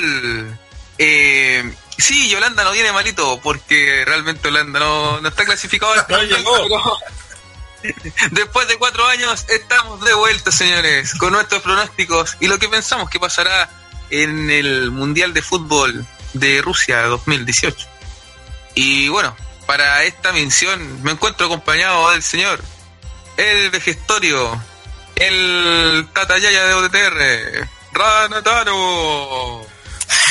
Gol. Eh, sí, Yolanda no viene malito porque realmente Holanda no, no está clasificado. No llegó. Después de cuatro años estamos de vuelta, señores, con nuestros pronósticos y lo que pensamos que pasará en el Mundial de Fútbol de Rusia 2018. Y bueno, para esta mención me encuentro acompañado del señor, el vejestorio, el tatayaya de OTTR, Ranatano.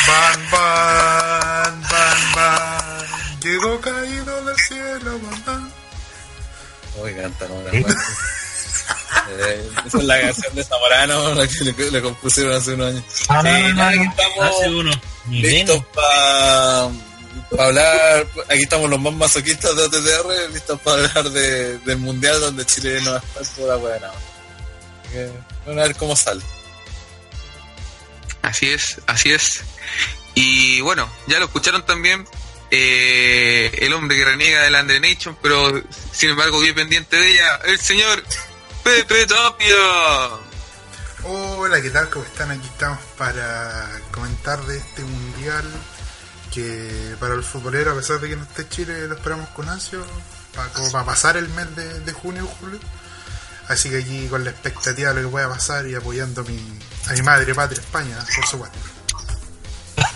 Van, van, van, van. Llegó caído del cielo, mamá. Uy, canta, no, eh, esa es la canción de Zamorano, la que le, le compusieron hace unos años. Ah, sí, no, nada, no, aquí estamos listos para hablar. Aquí estamos los más masoquistas de OTTR, listos para hablar de, del mundial donde Chile no va a estar por la buena. Así que, Bueno, a ver cómo sale. Así es, así es. Y bueno, ya lo escucharon también. eh, el hombre que reniega de la Andre Nation, pero sin embargo vive pendiente de ella, el señor Pepe Tapia. Hola, ¿qué tal? ¿Cómo están? Aquí estamos para comentar de este mundial que para el futbolero, a pesar de que no esté Chile, lo esperamos con ansio, para, pasar el mes de, de junio julio. Así que aquí con la expectativa de lo que pueda pasar y apoyando a mi, a mi madre patria España, por supuesto.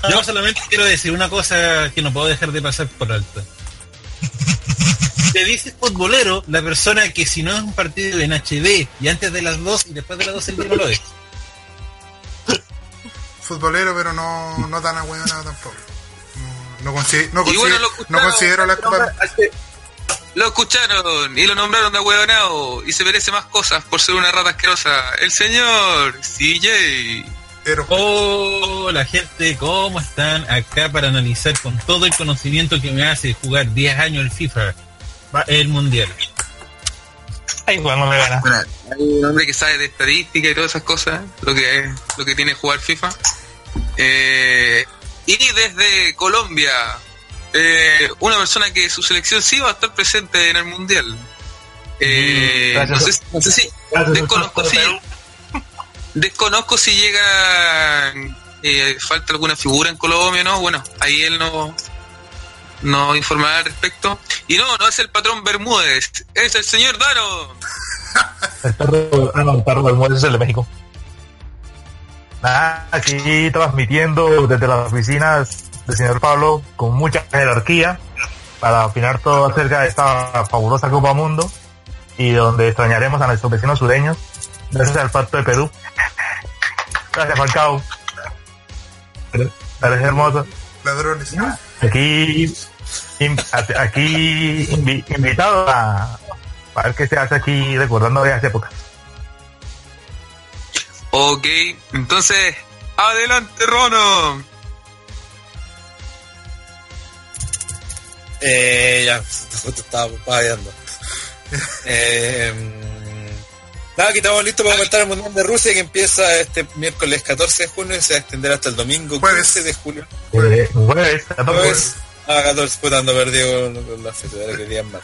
Yo solamente quiero decir una cosa que no puedo dejar de pasar por alto. Te dice futbolero la persona que si no es un partido en HD y antes de las 2 y después de las 2 el día no lo es. Futbolero, pero no, no tan ahueonado tampoco. No, no, consi- no bueno, no considero la Copa. Lo escucharon y lo nombraron de ahueonado y se merece más cosas por ser una rata asquerosa. El señor CJ. Pero Hola gente, ¿cómo están? Acá para analizar con todo el conocimiento que me hace jugar 10 años el FIFA, va- el Mundial. Ay, igual no me gana. Bueno, hay un hombre que sabe de estadística y todas esas cosas, lo que es, lo que tiene jugar FIFA. Eh, y desde Colombia, eh, una persona que su selección sí va a estar presente en el mundial. Eh, no, Gracias. sé, no sé si Gracias, desconozco si desconozco si llega eh, falta alguna figura en Colombia, ¿no? Bueno, ahí él no no informará al respecto. Y no, no es el patrón Bermúdez, es el señor Dano. El perro, ah, no, el perro Bermúdez es el de México. Nada, aquí transmitiendo desde las oficinas del señor Pablo con mucha jerarquía para opinar todo acerca de esta fabulosa Copa Mundo y donde extrañaremos a nuestros vecinos sureños gracias al pacto de Perú. Gracias, Falcao. Parece hermoso. ladrones. Aquí, aquí invi- invitado a, a ver qué se hace aquí recordando de épocas. Ok, entonces, adelante Rono. Eh, ya, justo estaba pagando. Eh, nada, aquí estamos listos para comentar el Mundial de Rusia que empieza este miércoles 14 de junio y se va a extender hasta el domingo Jueves. 15 de julio. Eh, jueves, 14. Jueves, ah, 14, puta, ando perdido con, la fecha, ahora que día más.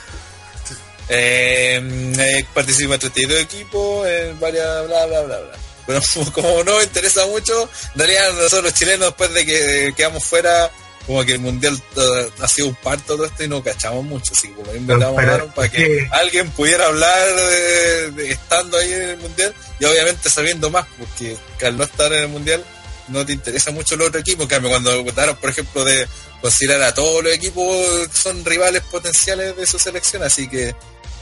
Eh, eh, participan 32 equipos, en varias, bla, bla, bla, bla. Bueno, como no me interesa mucho, en realidad nosotros los chilenos después de que quedamos fuera, como que el mundial eh, ha sido un parto todo esto y no cachamos mucho, así como inventamos Pero- para que alguien pudiera hablar de, de estando ahí en el mundial y obviamente sabiendo más, porque que al no estar en el mundial no te interesa mucho los otros equipos, en cambio cuando votaron por ejemplo de considerar a todos los equipos que son rivales potenciales de su selección, así que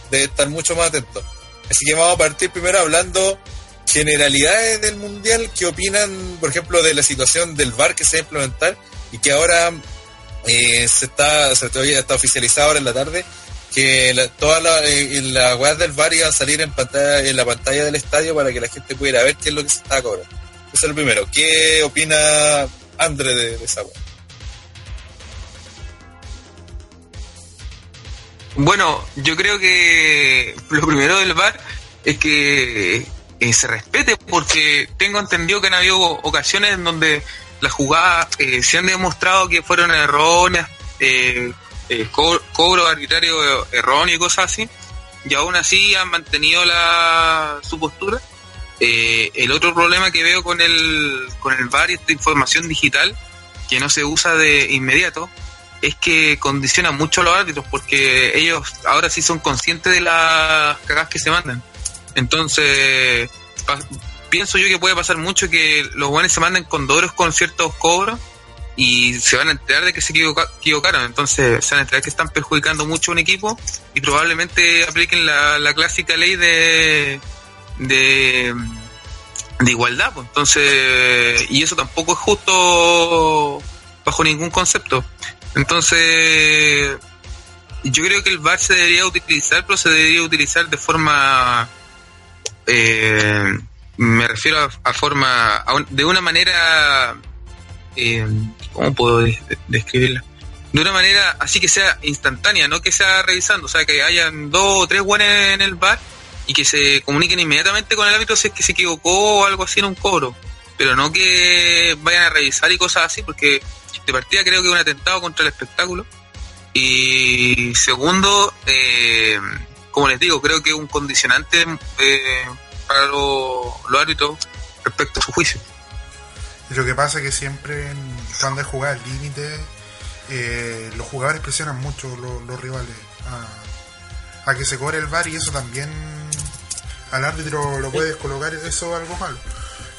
debe estar mucho más atento. Así que vamos a partir primero hablando generalidades del mundial, qué opinan, por ejemplo, de la situación del VAR que se va a implementar y que ahora eh, se está, se está oficializado ahora en la tarde que la- todas las eh, las weas del VAR iban a salir en la pantalla del estadio para que la gente pudiera ver qué es lo que se está cobrando. Eso es lo primero. ¿Qué opina André de, de esa wea? Bueno, yo creo que lo primero del VAR es que eh, se respete porque tengo entendido que han habido ocasiones en donde las jugadas eh, se han demostrado que fueron erróneas, eh, eh, co- cobro arbitrario erróneo y cosas así, y aún así han mantenido la, su postura. Eh, el otro problema que veo con el, con el VAR y esta información digital, que no se usa de inmediato, es que condiciona mucho a los árbitros, porque ellos ahora sí son conscientes de las cagadas que se mandan. Entonces, pienso yo que puede pasar mucho que los buenos se manden con doros con ciertos cobros y se van a enterar de que se equivoca- equivocaron. Entonces, se van a enterar que están perjudicando mucho a un equipo y probablemente apliquen la, la clásica ley de, de, de igualdad. pues. Entonces, y eso tampoco es justo bajo ningún concepto. Entonces, yo creo que el VAR se debería utilizar, pero se debería utilizar de forma, eh, me refiero a, a forma, a un- de una manera, eh, ¿cómo puedo de- de- describirla? De una manera así que sea instantánea, no que sea revisando, o sea, que hayan dos o tres buenos en el VAR y que se comuniquen inmediatamente con el árbitro si es que se equivocó o algo así en un cobro, pero no que vayan a revisar y cosas así, porque de partida creo que es un atentado contra el espectáculo. Y segundo, eh, como les digo, creo que es un condicionante eh, para los los árbitros respecto a su juicio. Y lo que pasa es que siempre cuando hay jugadas al límite, eh, los jugadores presionan mucho los, los rivales a, a que se cobre el bar y eso también al árbitro lo puede descolocar, eso es algo malo.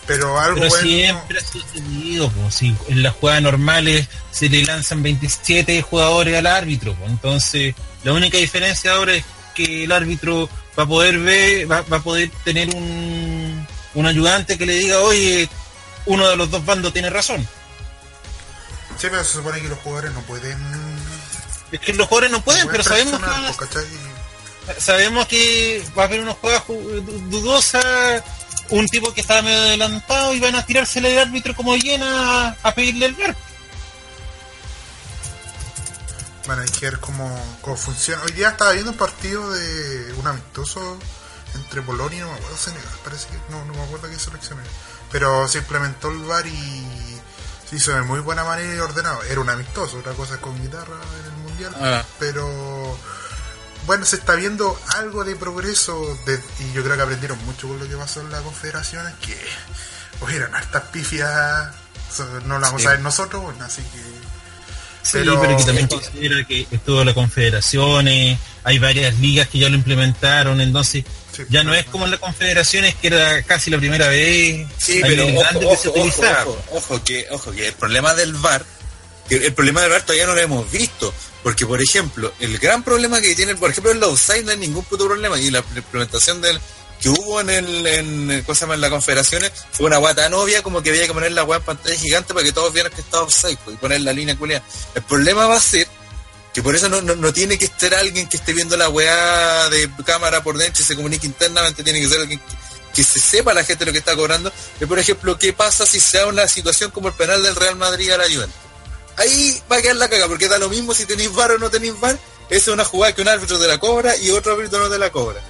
Pero algo Pero bueno. siempre ha sucedido, pues, si en las jugadas normales se le lanzan 27 jugadores al árbitro, pues, entonces la única diferencia ahora es que el árbitro va a poder ver, va, va a poder tener un, un ayudante que le diga, oye, uno de los dos bandos tiene razón. Sí, pero se supone que los jugadores no pueden. Es que los jugadores no pueden, no pero sabemos que, pues, sabemos que va a haber unas jugadas ju- du- dudosas, un tipo que está medio adelantado y van a tirársele al árbitro como llena a, a pedirle el ver. Bueno, hay que ver cómo, cómo funciona. Hoy día estaba viendo un partido de un amistoso entre Polonia y no me acuerdo Senegal, parece que no, no me acuerdo qué selección era. Pero se implementó el VAR y se hizo de muy buena manera y ordenado. Era un amistoso, otra cosa con guitarra en el mundial, Ah. pero bueno, se está viendo algo de progreso de- y yo creo que aprendieron mucho con lo que pasó en las confederaciones, que hubieron hartas pifias, no lo vamos Sí. a ver nosotros, bueno, así que Sí, Pero- que también considera que estuvo la confederaciones, hay varias ligas que ya lo implementaron, entonces Sí, ya no es como en las confederaciones que era casi la primera vez, Sí, pero ojo, que se ojo, utilizaba. ojo, ojo, que, ojo, que el problema del VAR, el problema del VAR todavía no lo hemos visto, porque por ejemplo, el gran problema que tiene, por ejemplo, el offside no hay ningún puto problema, y la implementación del que hubo en el, en, ¿cómo se llama? confederaciones fue una guata novia como que había que poner la guata en pantalla gigante para que todos vieran que estaba offside pues, y poner la línea culiada. El problema va a ser que por eso no, no, no tiene que estar alguien que esté viendo la weá de cámara por dentro y se comunique internamente, tiene que ser alguien que, que se sepa la gente lo que está cobrando. Y por ejemplo, ¿qué pasa si se da una situación como el penal del Real Madrid a la Juventus? Ahí va a quedar la caga, porque da lo mismo si tenéis VAR o no tenéis VAR. Esa es una jugada que un árbitro te la cobra y otro árbitro no te la cobra.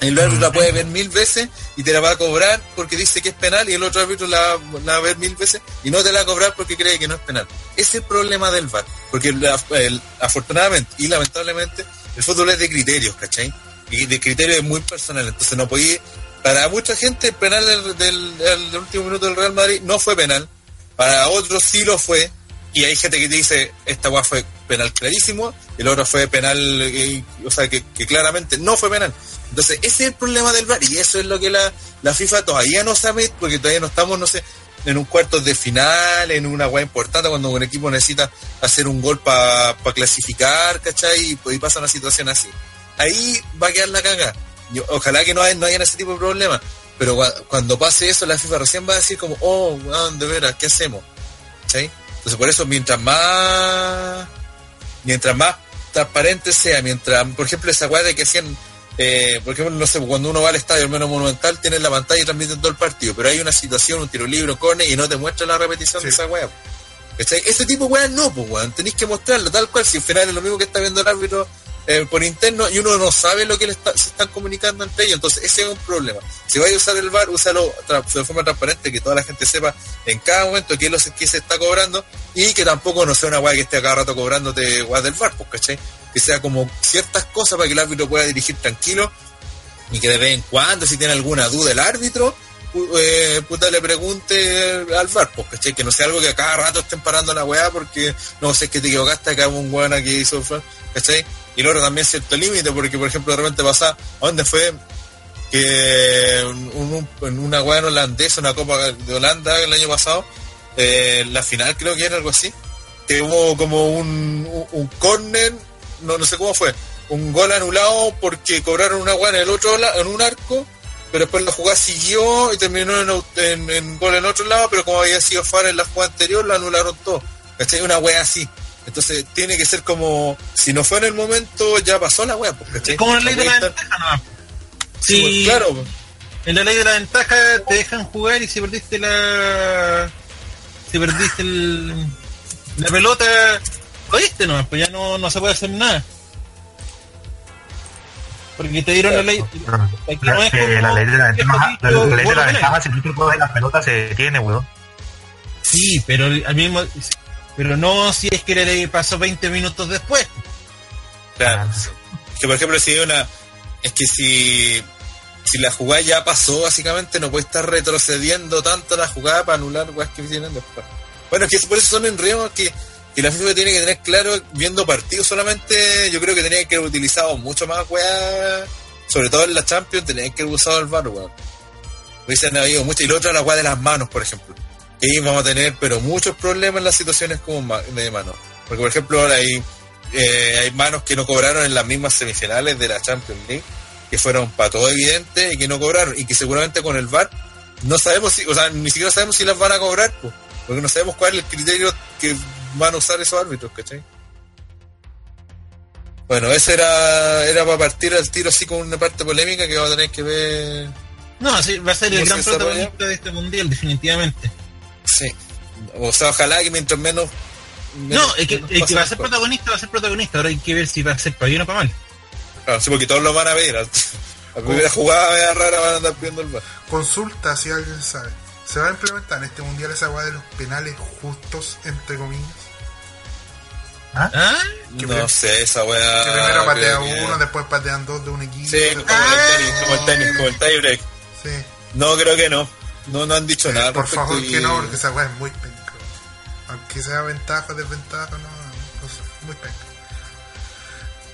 El árbitro la puede ver mil veces y te la va a cobrar porque dice que es penal y el otro árbitro la, la va a ver mil veces y no te la va a cobrar porque cree que no es penal. Ese es el problema del VAR. Porque el- afortunadamente y lamentablemente el fútbol es de criterios, ¿cachai? Y de criterios muy personal. Entonces no podía... Para mucha gente el penal del, del- del último minuto del Real Madrid no fue penal. Para otros sí lo fue. Y hay gente que te dice, esta weá fue penal clarísimo, el otro fue penal, eh, o sea, que, que claramente no fue penal. Entonces, ese es el problema del VAR, y eso es lo que la, la FIFA todavía no sabe, porque todavía no estamos, no sé, en un cuarto de final, en una weá importante, cuando un equipo necesita hacer un gol para clasificar, ¿cachai? Y, pues, y pasa una situación así. Ahí va a quedar la caga. Ojalá que no, hay, no hayan ese tipo de problemas. Pero cua- cuando pase eso, la FIFA recién va a decir como, oh, weón, de veras, ¿qué hacemos? ¿Cachai? Entonces por eso mientras más mientras más transparente sea, mientras, por ejemplo, esa weá de que hacían, eh, por ejemplo, no sé, cuando uno va al estadio, al menos monumental, tiene la pantalla y transmiten todo el partido, pero hay una situación, un tiro libre, un córner y no te muestra la repetición Sí. de esa weá. Ese tipo de weá no, pues weón, tenéis que mostrarlo, tal cual, si al final es lo mismo que está viendo el árbitro eh, por interno y uno no sabe lo que le está- se están comunicando entre ellos, entonces ese es un problema. Si vais a usar el VAR, úsalo de forma transparente, que toda la gente sepa en cada momento qué es lo que se está cobrando y que tampoco no sea una weá que esté a cada rato cobrándote weá del VAR, pues, ¿cachai? Que sea como ciertas cosas para que el árbitro pueda dirigir tranquilo y que de vez en cuando, si tiene alguna duda el árbitro, eh, puta le pregunte al VAR, pues, ¿cachai? Que no sea algo que a cada rato estén parando la weá porque no sé que te equivocaste, acá un weón que hizo ¿cachai? Y luego también cierto límite, porque por ejemplo de repente pasa, ¿a dónde fue? Que en una weá holandesa, una copa de Holanda el año pasado, eh, la final creo que era algo así, que hubo como un, un, corner, no, no sé cómo fue, un gol anulado porque cobraron una weá en el otro en un arco pero después la jugada siguió y terminó en, gol en otro lado, pero como había sido FAR en la jugada anterior, lo anularon todo. ¿Cachai? Una wea así. Entonces tiene que ser como, si no fue en el momento, ya pasó la wea. Pues, ¿cachai? Como la ley de la ventaja, no. Sí, pues, claro. Pues. En la ley de la ventaja te dejan jugar y si perdiste la. Si perdiste el, la pelota, lo no, pues ya no, no se puede hacer nada. Porque te dieron la ley. La, ley de la ventaja, la, ley de la ventaja, si no te la pelota, se tiene, weón. Sí, pero al mismo. Pero no si es que le pasó 20 minutos después. Claro. Que por ejemplo, si una. Es que si. Si la jugada ya pasó, básicamente no puede estar retrocediendo tanto la jugada para anular weas que vienen después. Bueno, es que por eso son enredos que y la FIFA tiene que tener claro, viendo partidos solamente, yo creo que tenía que haber utilizado mucho más weá, sobre todo en la Champions, tenía que haber usado el VAR, weón. Hubiesen habido mucho, y lo otro la weá de las manos, por ejemplo. Ahí vamos a tener, pero muchos problemas en las situaciones como de manos. Porque, por ejemplo, ahora hay, eh, hay manos que no cobraron en las mismas semifinales de la Champions League, que fueron para todo evidente y que no cobraron, y que seguramente con el VAR no sabemos si, o sea, ni siquiera sabemos si las van a cobrar, porque no sabemos cuál es el criterio que van a usar esos árbitros, ¿cachai? Bueno, ese era, era para partir al tiro así con una parte polémica que va a tener que ver. No, sí, va a ser el gran protagonista de este mundial, definitivamente. Sí. O sea, ojalá que mientras menos. no, el que, el que va a ser protagonista va a ser protagonista. Ahora hay que ver si va a ser para bien o para mal. Claro, sí, porque todos lo van a ver. La primera jugada rara van a andar viendo el bar. Consulta si alguien sabe. ¿Se va a implementar en este mundial esa weá de los penales justos, entre comillas? ¿Ah? ¿Ah? No sé, esa weá. Que primero patea uno, después patean dos de un equipo. Sí, como, el tenis, como el tenis, como el tiebreak. Sí. No, creo que no. No, no han dicho nada. Por favor, que no, porque esa weá es muy penca. Aunque sea ventaja o desventaja, no, no sé, muy penca.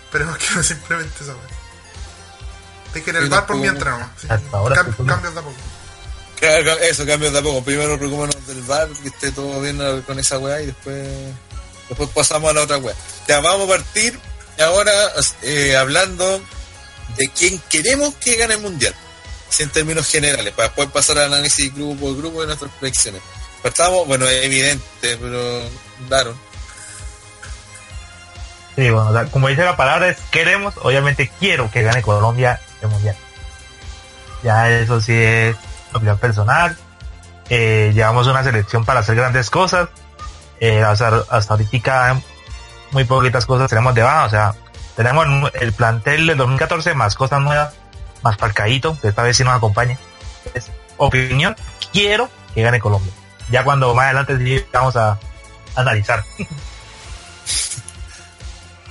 Esperemos que no simplemente esa weá. Hay que ir el bar por mientras, ¿no? Sí. cambios de a poco. Eso, cambios de a poco. Primero preocupémonos del bar, que esté todo bien con esa weá y después Después pasamos a la otra web. Ya vamos a partir ahora eh, hablando de quién queremos que gane el mundial. en términos generales, para después pasar al análisis grupo por grupo de nuestras predicciones. Partamos, bueno, es evidente, pero daron. Sí, bueno, como dice la palabra es queremos, obviamente quiero que gane Colombia el mundial. Ya eso sí es opinión personal. Eh, llevamos una selección para hacer grandes cosas eh, hasta, hasta ahorita muy poquitas cosas tenemos de baja, o sea, tenemos el plantel del 2014 más cosas nuevas, más parcadito, que esta vez sí nos acompañe. Es opinión, quiero que gane Colombia. Ya cuando más adelante sí vamos a, analizar.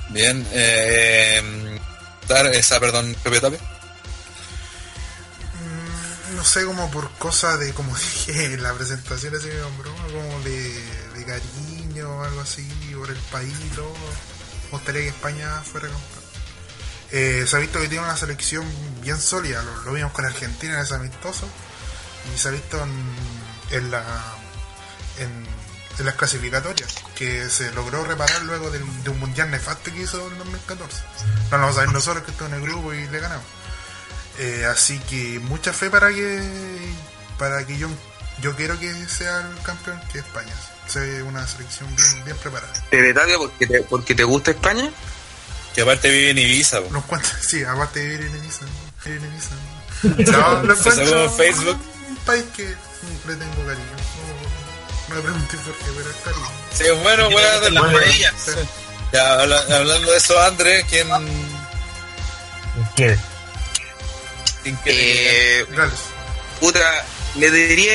Bien, eh, dar esa, perdón, Pepe Tapia. Mm, no sé, como por cosa de, como dije en la presentación, así como de de cariño o algo así por el país y todo. Me gustaría que España fuera campeón. Eh, se ha visto que tiene una selección bien sólida, lo, vimos con Argentina en ese amistoso y se ha visto en, la en, las clasificatorias que se logró reparar luego de, un mundial nefasto que hizo en 2014. No lo vamos a ver nosotros que estuvo en el grupo y le ganamos. Eh, así que mucha fe para que para que yo yo quiero que sea el campeón que España se una selección bien, bien preparada. ¿Te porque te, porque te gusta España? Que aparte vive en Ibiza. Nos cuenta, sí, aparte de vivir en Ibiza. En Ibiza. No, lo encuentro en Facebook. Un país que le tengo cariño. No, me pregunté por qué, pero es cariño. Sí, bueno, voy a dar las ellas. Ya, hablando de eso, André, ¿quién...? ¿Quién quiere? Eh, puta, le diría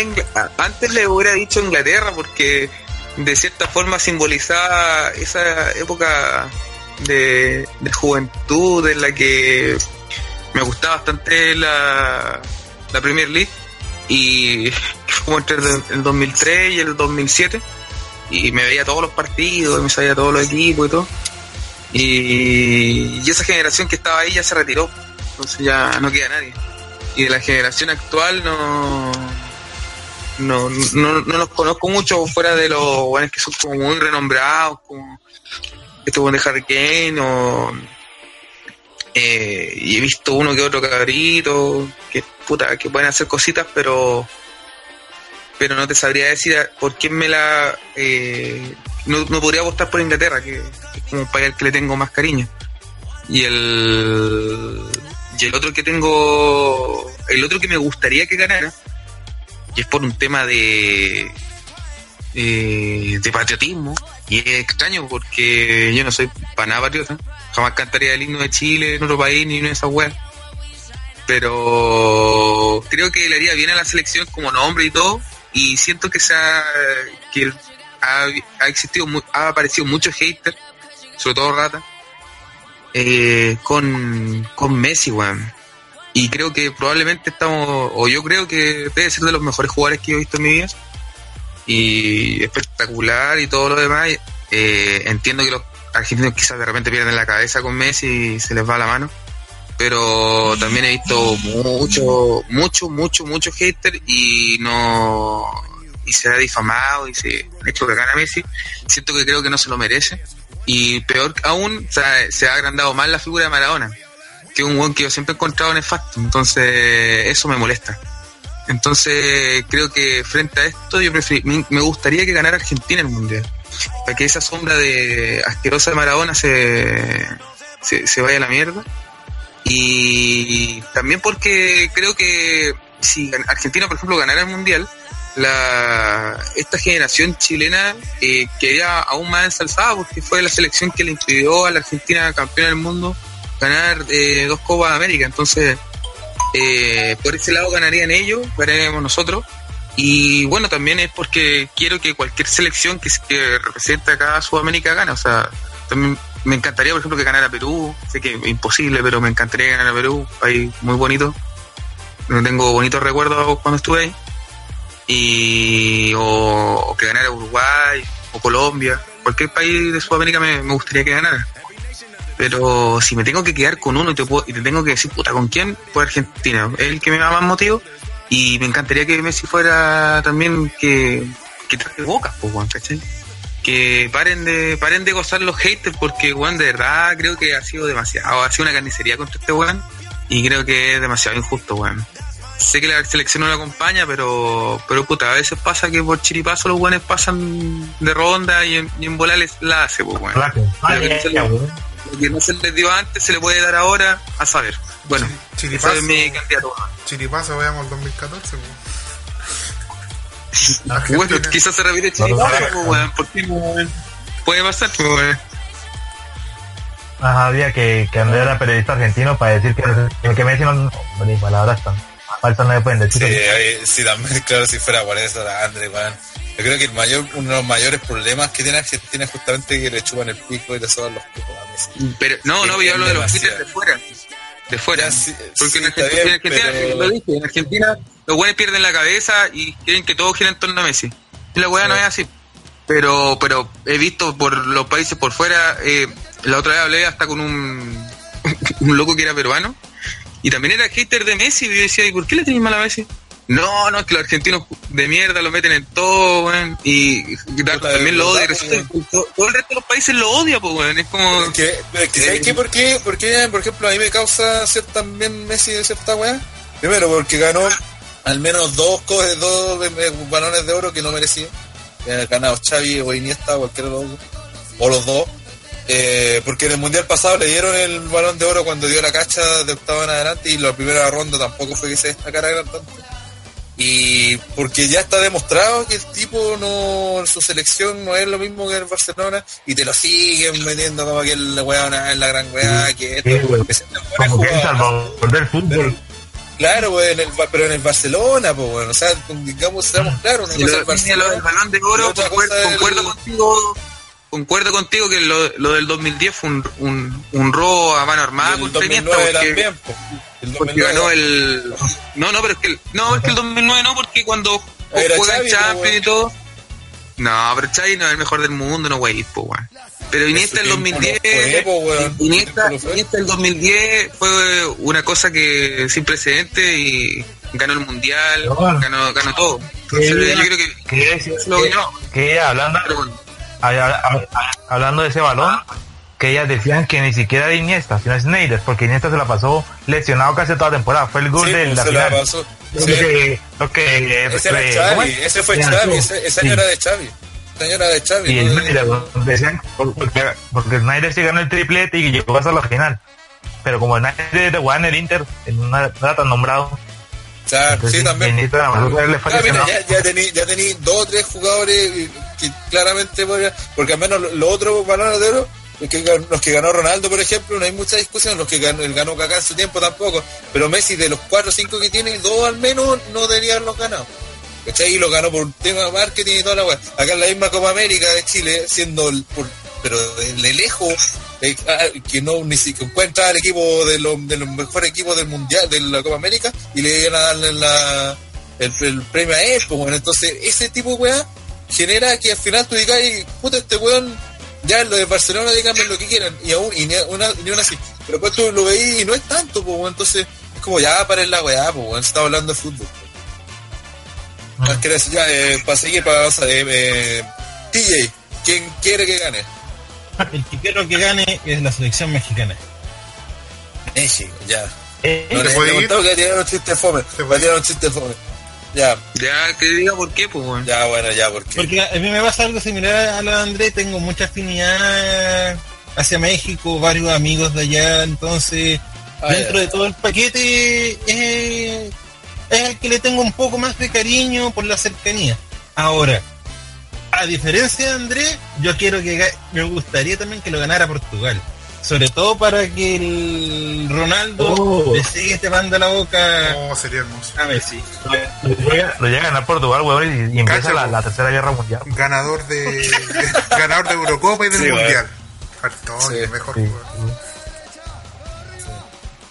antes le hubiera dicho Inglaterra porque de cierta forma simbolizaba esa época de, juventud en la que me gustaba bastante la, la Premier League y como entre el 2003 y el 2007 y me veía todos los partidos, me sabía todos los equipos y todo. Y, y esa generación que estaba ahí ya se retiró, entonces ya no queda nadie. Y de la generación actual no no, no, no los conozco mucho fuera de los buenos que son como muy renombrados, como este buen de Harry Kane o eh, y he visto uno que otro cabrito que puta que pueden hacer cositas pero pero no te sabría decir por quién me la eh, no, no podría votar por Inglaterra que es como un país al que le tengo más cariño. Y el y el otro que tengo el otro que me gustaría que ganara y es por un tema de eh, de patriotismo. Y es extraño porque yo no soy para nada patriota. Jamás cantaría el himno de Chile en otro país ni en esa web pero creo que le haría bien a la selección como nombre y todo. Y siento que se ha, que ha, existido ha aparecido mucho hater sobre todo rata eh, con, con Messi weón y creo que probablemente estamos o yo creo que debe ser de los mejores jugadores que he visto en mi vida y espectacular y todo lo demás Eh, entiendo que los argentinos quizás de repente pierden la cabeza con Messi y se les va la mano pero también he visto mucho, mucho, mucho, mucho hater y no y se ha difamado y se ha hecho que gana Messi. Siento que creo que no se lo merece. Y peor aún, o sea, se ha agrandado más la figura de Maradona, que es un buen que yo siempre he encontrado nefasto. Entonces, eso me molesta. Entonces, creo que frente a esto, yo preferí- me gustaría que ganara Argentina el mundial. Para que esa sombra de asquerosa de Maradona se, se, se vaya a la mierda y también porque creo que si Argentina, por ejemplo, ganara el mundial, la esta generación chilena eh, quedaría aún más ensalzada porque fue la selección que le impidió a la Argentina campeona del mundo ganar eh, dos Copas de América. Entonces, eh, por ese lado ganarían ellos, ganaríamos nosotros. Y bueno, también es porque quiero que cualquier selección que, que represente acá a Sudamérica gane. O sea, también me encantaría, por ejemplo, que ganara Perú. Sé que es imposible, pero me encantaría que ganara Perú. País muy bonito. Tengo bonitos recuerdos cuando estuve ahí. Y, o, que ganara Uruguay o Colombia. Cualquier país de Sudamérica me gustaría que ganara. Pero si me tengo que quedar con uno y te, puedo- y te tengo que decir, puta, ¿con quién? Pues Argentina. Es el que me da más motivo. Y me encantaría que Messi fuera también que, que traje bocas, pues, weón, ¿cachai? Que paren de, paren de gozar los haters porque, weón, de verdad creo que ha sido demasiado, ha sido una carnicería contra este weón y creo que es demasiado injusto, weón. Sé que la selección no lo acompaña, pero, pero puta, a veces pasa que por chiripazo los weones pasan de ronda y en, y en les la hace, pues, weón. Que no se weón. Lo que no se les dio antes se le puede dar ahora a saber. Bueno, Chiripazo. ese es mi candidato. Chiripazo, veamos el 2014. pues. Bueno, Argentina. quizás se No, no, chiripazo, no. weón, porque weón, puede pasar, pues. Ajá, había que, que Andrés era periodista argentino para decir que, que Messi no... Hombre, palabras tan... Falta no le pueden decir. Sí, sí, también, claro, si fuera por eso, la André, weón. Yo creo que el mayor, uno de los mayores problemas que tiene Argentina es justamente que le chupan el pico y le soban los picos a Messi. Pero, no, no, yo hablo de los haters de fuera. De fuera. Ya, sí, Porque sí, en Argentina, bien, en Argentina, pero- lo dije, en Argentina los güeyes pierden la cabeza y quieren que todo gire en torno a Messi. Y la weá Sí. no es así. Pero, pero he visto por los países por fuera, eh, la otra vez hablé hasta con un, un loco que era peruano y también era hater de Messi y yo decía, ¿y por qué le tenéis mal a Messi? No, no, es que los argentinos de mierda lo meten en todo, weón, y, Puta, también lo odia. todo, todo el resto de los países lo odia, pues, weón, es como... Es que, es que ¿sabes qué? ¿Por qué? ¿Por qué, por ejemplo, a mí me causa ser también Messi de cierta weá? Primero, porque ganó al menos dos, co- dos eh, balones de oro que no merecía. Eh, ganado Xavi o Iniesta, cualquiera de los dos. O los dos. Eh, porque en el mundial pasado le dieron el balón de oro cuando dio la cacha de octavo en adelante y la primera ronda tampoco fue que se destacara gran tanto. Y porque ya está demostrado que el tipo no, su selección no es lo mismo que el Barcelona y te lo siguen metiendo como que el weón es la gran weá, que esto, Sí, Como que del fútbol. Claro, en el, pero en el Barcelona, pues bueno, o sea, digamos, seamos claros, una cosa el Barcelona. balón de oro, concuerdo, el- concuerdo contigo, concuerdo contigo que lo, lo del 2010 fue un, un, un robo a mano armada Y el contra Iniesta 2009 porque, también, po. El porque 2009 ganó el... No, no, pero es que el, no, es que el 2009 no, porque cuando juega po, Champions y todo... No, pero Xavi no es el mejor del mundo, no wey, po, weón. Pero Iniesta el tiempo no 2010... fue, po, weón. Iniesta, fue. Iniesta el 2010 fue una cosa que sin precedente y ganó el mundial, No. ganó, ganó todo. Entonces, yo creo que que, es- lo que- que hablando, Pero a- a- hablando de ese balón, que ellas decían que ni siquiera era Iniesta, sino Snyder, porque Iniesta se la pasó lesionado casi toda la temporada. Fue el gol Sí, de la se la final. pasó. Lo Sí. que, lo que, Ese era ¿cómo Xavi, es? ese fue Xavi, ese, era de Xavi. De Xavi. Y ¿no? Snyder, decían, porque, porque Snyder sí ganó el triplete y llegó hasta la final. Pero como Snyder de el Inter, no era tan nombrado. O sea, Entonces, sí, también. Iniesta, a lo mejor le fue Ah, mira, lesionado. ya, ya tení, ya tení dos o tres jugadores que claramente podrían, porque al menos los otros balones de oro, los que, los que ganó Ronaldo, por ejemplo, no hay mucha discusión, los que ganó, el ganó Kaká en su tiempo tampoco, pero Messi de los cuatro o cinco que tiene, dos al menos no deberían los ganado. ¿Cachai? Y lo ganó por un tema de marketing y toda la weá. Acá en la misma Copa América de Chile, siendo por- pero de, lejos, eh, ah, que no ni siquiera encuentra al equipo de los, de los mejores equipos del mundial, de la Copa América, y le iban a darle la, el, premio a él, pues entonces ese tipo de weá genera que al final tú digas, "Ay, puta, este weón, ya lo de Barcelona díganme lo que quieran, y aún, y ni una, ni una así, pero después tú lo veís y no es tanto, pues entonces es como ya para la weá, pues bueno, se está hablando de fútbol. Mm. Ah, ¿querés? ya, eh, para seguir, para avanzar, eh, eh, TJ, ¿quién quiere que gane? El que quiero que gane es la selección mexicana. México, ya. Eh, No ¿Se les he contado que tirar un chiste fome. ¿Se Va a puede tirar un chiste fome. Ya, ya que diga por qué, pues bueno. ya, bueno, ya, porque. Porque a mí me pasa algo similar a lo de Andrés, tengo mucha afinidad hacia México, varios amigos de allá, entonces Ah, dentro ya. de todo el paquete es el que le tengo un poco más de cariño por la cercanía. Ahora, a diferencia de Andrés, yo quiero que me gustaría también que lo ganara Portugal. Sobre todo para que el Ronaldo Oh. le siga tapando la boca Oh, sería hermoso. a Messi. lo, llega, lo llega a ganar Portugal, weón, y, y empieza la, tercera guerra mundial. Ganador de ganador de Eurocopa y del Sí, Mundial. Faltó, Sí. el mejor Sí.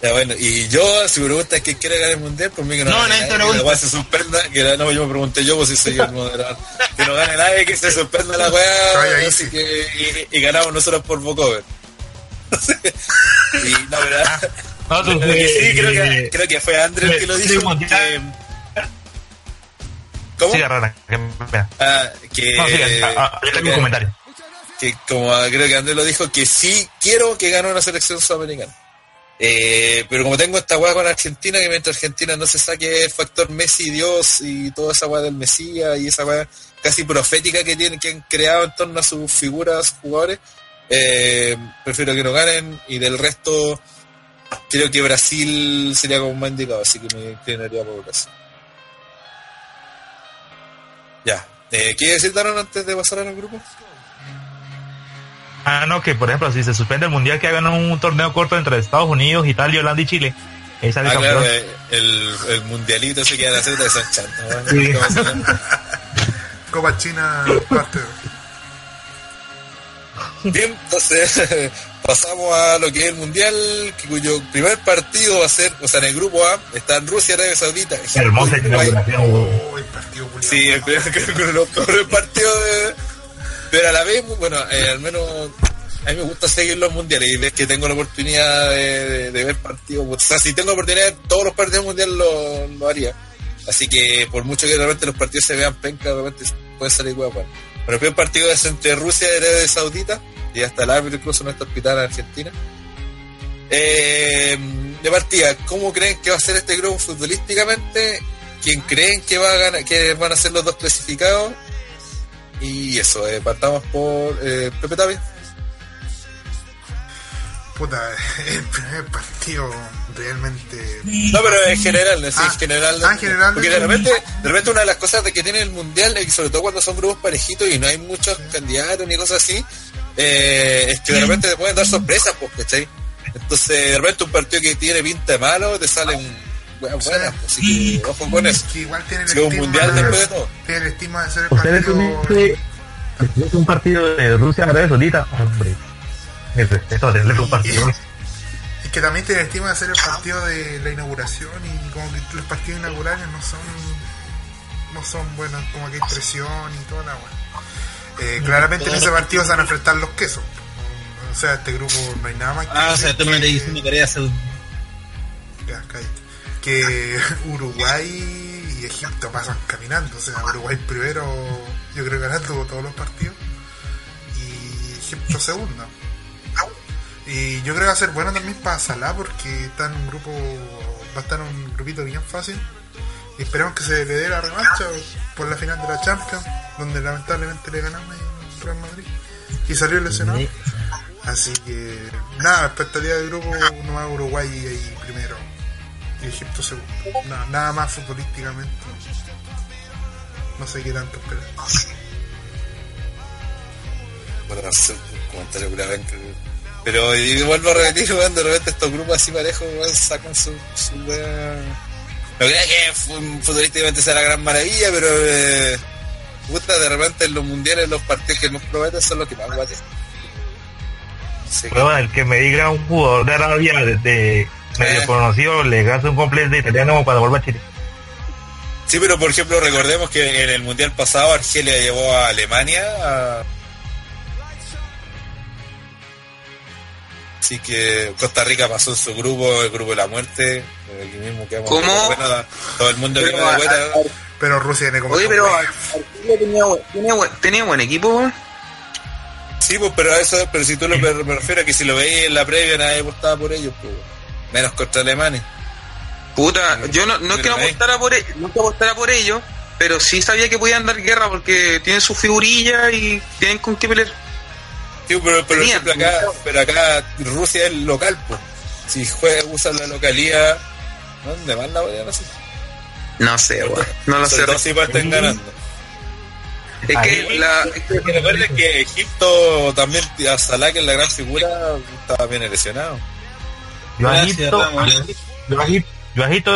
Ya, bueno, y yo, si me preguntas quién quiere ganar el mundial, por mí que no, No, nadie te nadie, que pregunta. la se suspenda, que la, no, yo me pregunté yo, pues si soy el moderador. que no gane nadie, que se suspenda la weá, así sí. que, y, y ganamos nosotros por Bocover. Y no, ¿verdad? No, tú, Creo que sí, eh, creo que, creo que fue Andrés que lo dijo. que- ¿Cómo? Sí, que, mira. Ah, que, No, sí, ah, ah, yo tengo un comentario. que como ah, creo que Andrés lo dijo, que sí quiero que gane una selección sudamericana. Eh, pero como tengo esta weá con Argentina, que mientras Argentina no se saque el factor Messi, Dios y toda esa weá del Mesías y esa weá casi profética que tienen, que han creado en torno a sus figuras, jugadores, eh, prefiero que no ganen y del resto creo que Brasil sería como más indicado, así que me inclinaría por Brasil. Ya. Eh, ¿Quiere decir Daron antes de pasar al grupo? Ah, no, que por ejemplo, si se suspende el mundial que hagan un torneo corto entre Estados Unidos, Italia, Holanda y Chile, ahí sale Ah, campeón. claro, eh, el, el mundialito se queda en la Z de San Chanto. ¿no? Copa China parte Bien, entonces pasamos a lo que es el mundial, cuyo primer partido va a ser, o sea, en el grupo A está en Rusia, Arabia Saudita. Hermosa inauguración. Oh, el partido. Sí, el primer, creo que los peores partidos de... Pero a la vez, bueno, eh, al menos a mí me gusta seguir los mundiales y ves que tengo la oportunidad de, de- de ver partidos. O sea, si tengo la oportunidad de todos los partidos mundiales lo, lo haría. Así que por mucho que de repente los partidos se vean penca, de repente puede salir guapo. Bueno, el partido es entre Rusia y Arabia Saudita y hasta el árbitro incluso en nuestro hospital en Argentina. Eh, de partida, ¿cómo creen que va a ser este grupo futbolísticamente? ¿Quién creen que va a ganar, que van a ser los dos clasificados? Y eso, eh, partamos por eh, Pepe Tapia. Puta, el primer partido realmente. No, pero en general, es Ah, en general. ah, en general, Porque de- repente, de repente una de las cosas de que tiene el mundial, y sobre todo cuando son grupos parejitos y no hay muchos candidatos ni cosas así, eh, es que de repente te pueden dar sorpresas, pues, ¿cachai? Entonces, de repente un partido que tiene pinta de malo, te salen buenas, buenas, pues, así que ojo con eso. Que igual tiene el Sí, un mundial de- después de todo. Tiene el estigma de ser el partido. que- Es un partido de Rusia Arabia Saudita, hombre. Mi respeto a tenerle un partido. Es que también te estima de hacer el partido de la inauguración y como que los partidos inaugurales no son no son buenos, como que hay presión y toda la weá. Eh, claramente en ese partido se van a enfrentar los quesos. O sea, este grupo no hay nada más que Ah, o sea, tú me que- diciendo Corea Saudí. Ya, cállate. Que Uruguay y Egipto pasan caminando. O sea, Uruguay primero, yo creo que ganando todos los partidos. Y Egipto segundo. Y yo creo que va a ser bueno también para Salah porque está en un grupo, va a estar en un grupito bien fácil. Y esperemos que se le dé la revancha por la final de la Champions, donde lamentablemente le ganamos en Real Madrid. Y salió lesionado. Así que, nada, expectativa del grupo, no va Uruguay ahí primero y Egipto segundo. Nada, nada más futbolísticamente. No sé qué tanto esperar. Bueno, hacer un comentario. Pero y vuelvo a repetir, weón, de repente estos grupos así parejos, weón, sacan su, su wea. No creo que fu- futbolísticamente sea la gran maravilla, pero eh, puta, de repente en los mundiales los partidos que más prometen son los que más guates. Sí, bueno, el que me diga un jugador de Arabia de, de medio Eh. conocido le hace un completo de italiano cuando vuelva a Chile. Sí, pero por ejemplo, recordemos que en el mundial pasado Argelia llevó a Alemania a... Así que Costa Rica pasó en su grupo, el grupo de la muerte. Aquí mismo quedamos ¿Cómo? bueno, todo el mundo Pero, quedó de a- vuelta. Pero Rusia tiene como. Oye, pero tenía, buen- tenía, buen- tenía buen equipo. Sí, pues, pero a eso, pero si tú lo me me refiero a que si lo veis en la previa nadie apostaba por ellos, pues, menos contra Alemania. Puta, yo no, no es que no apostara por ellos, no que apostara por ellos, pero sí sabía que podían dar guerra porque tienen sus figurillas y tienen con qué pelear. Sí, pero, pero, Tenían, ejemplo, acá, pero acá Rusia es local, pues. Si juega, usan la localidad, ¿dónde más la hacer? No sé, weón. No lo sé. Todo si parten ganando. Es que la, es que- recuerden que Egipto también, a Salah, que es la gran figura, estaba bien lesionado. Yo a Egipto,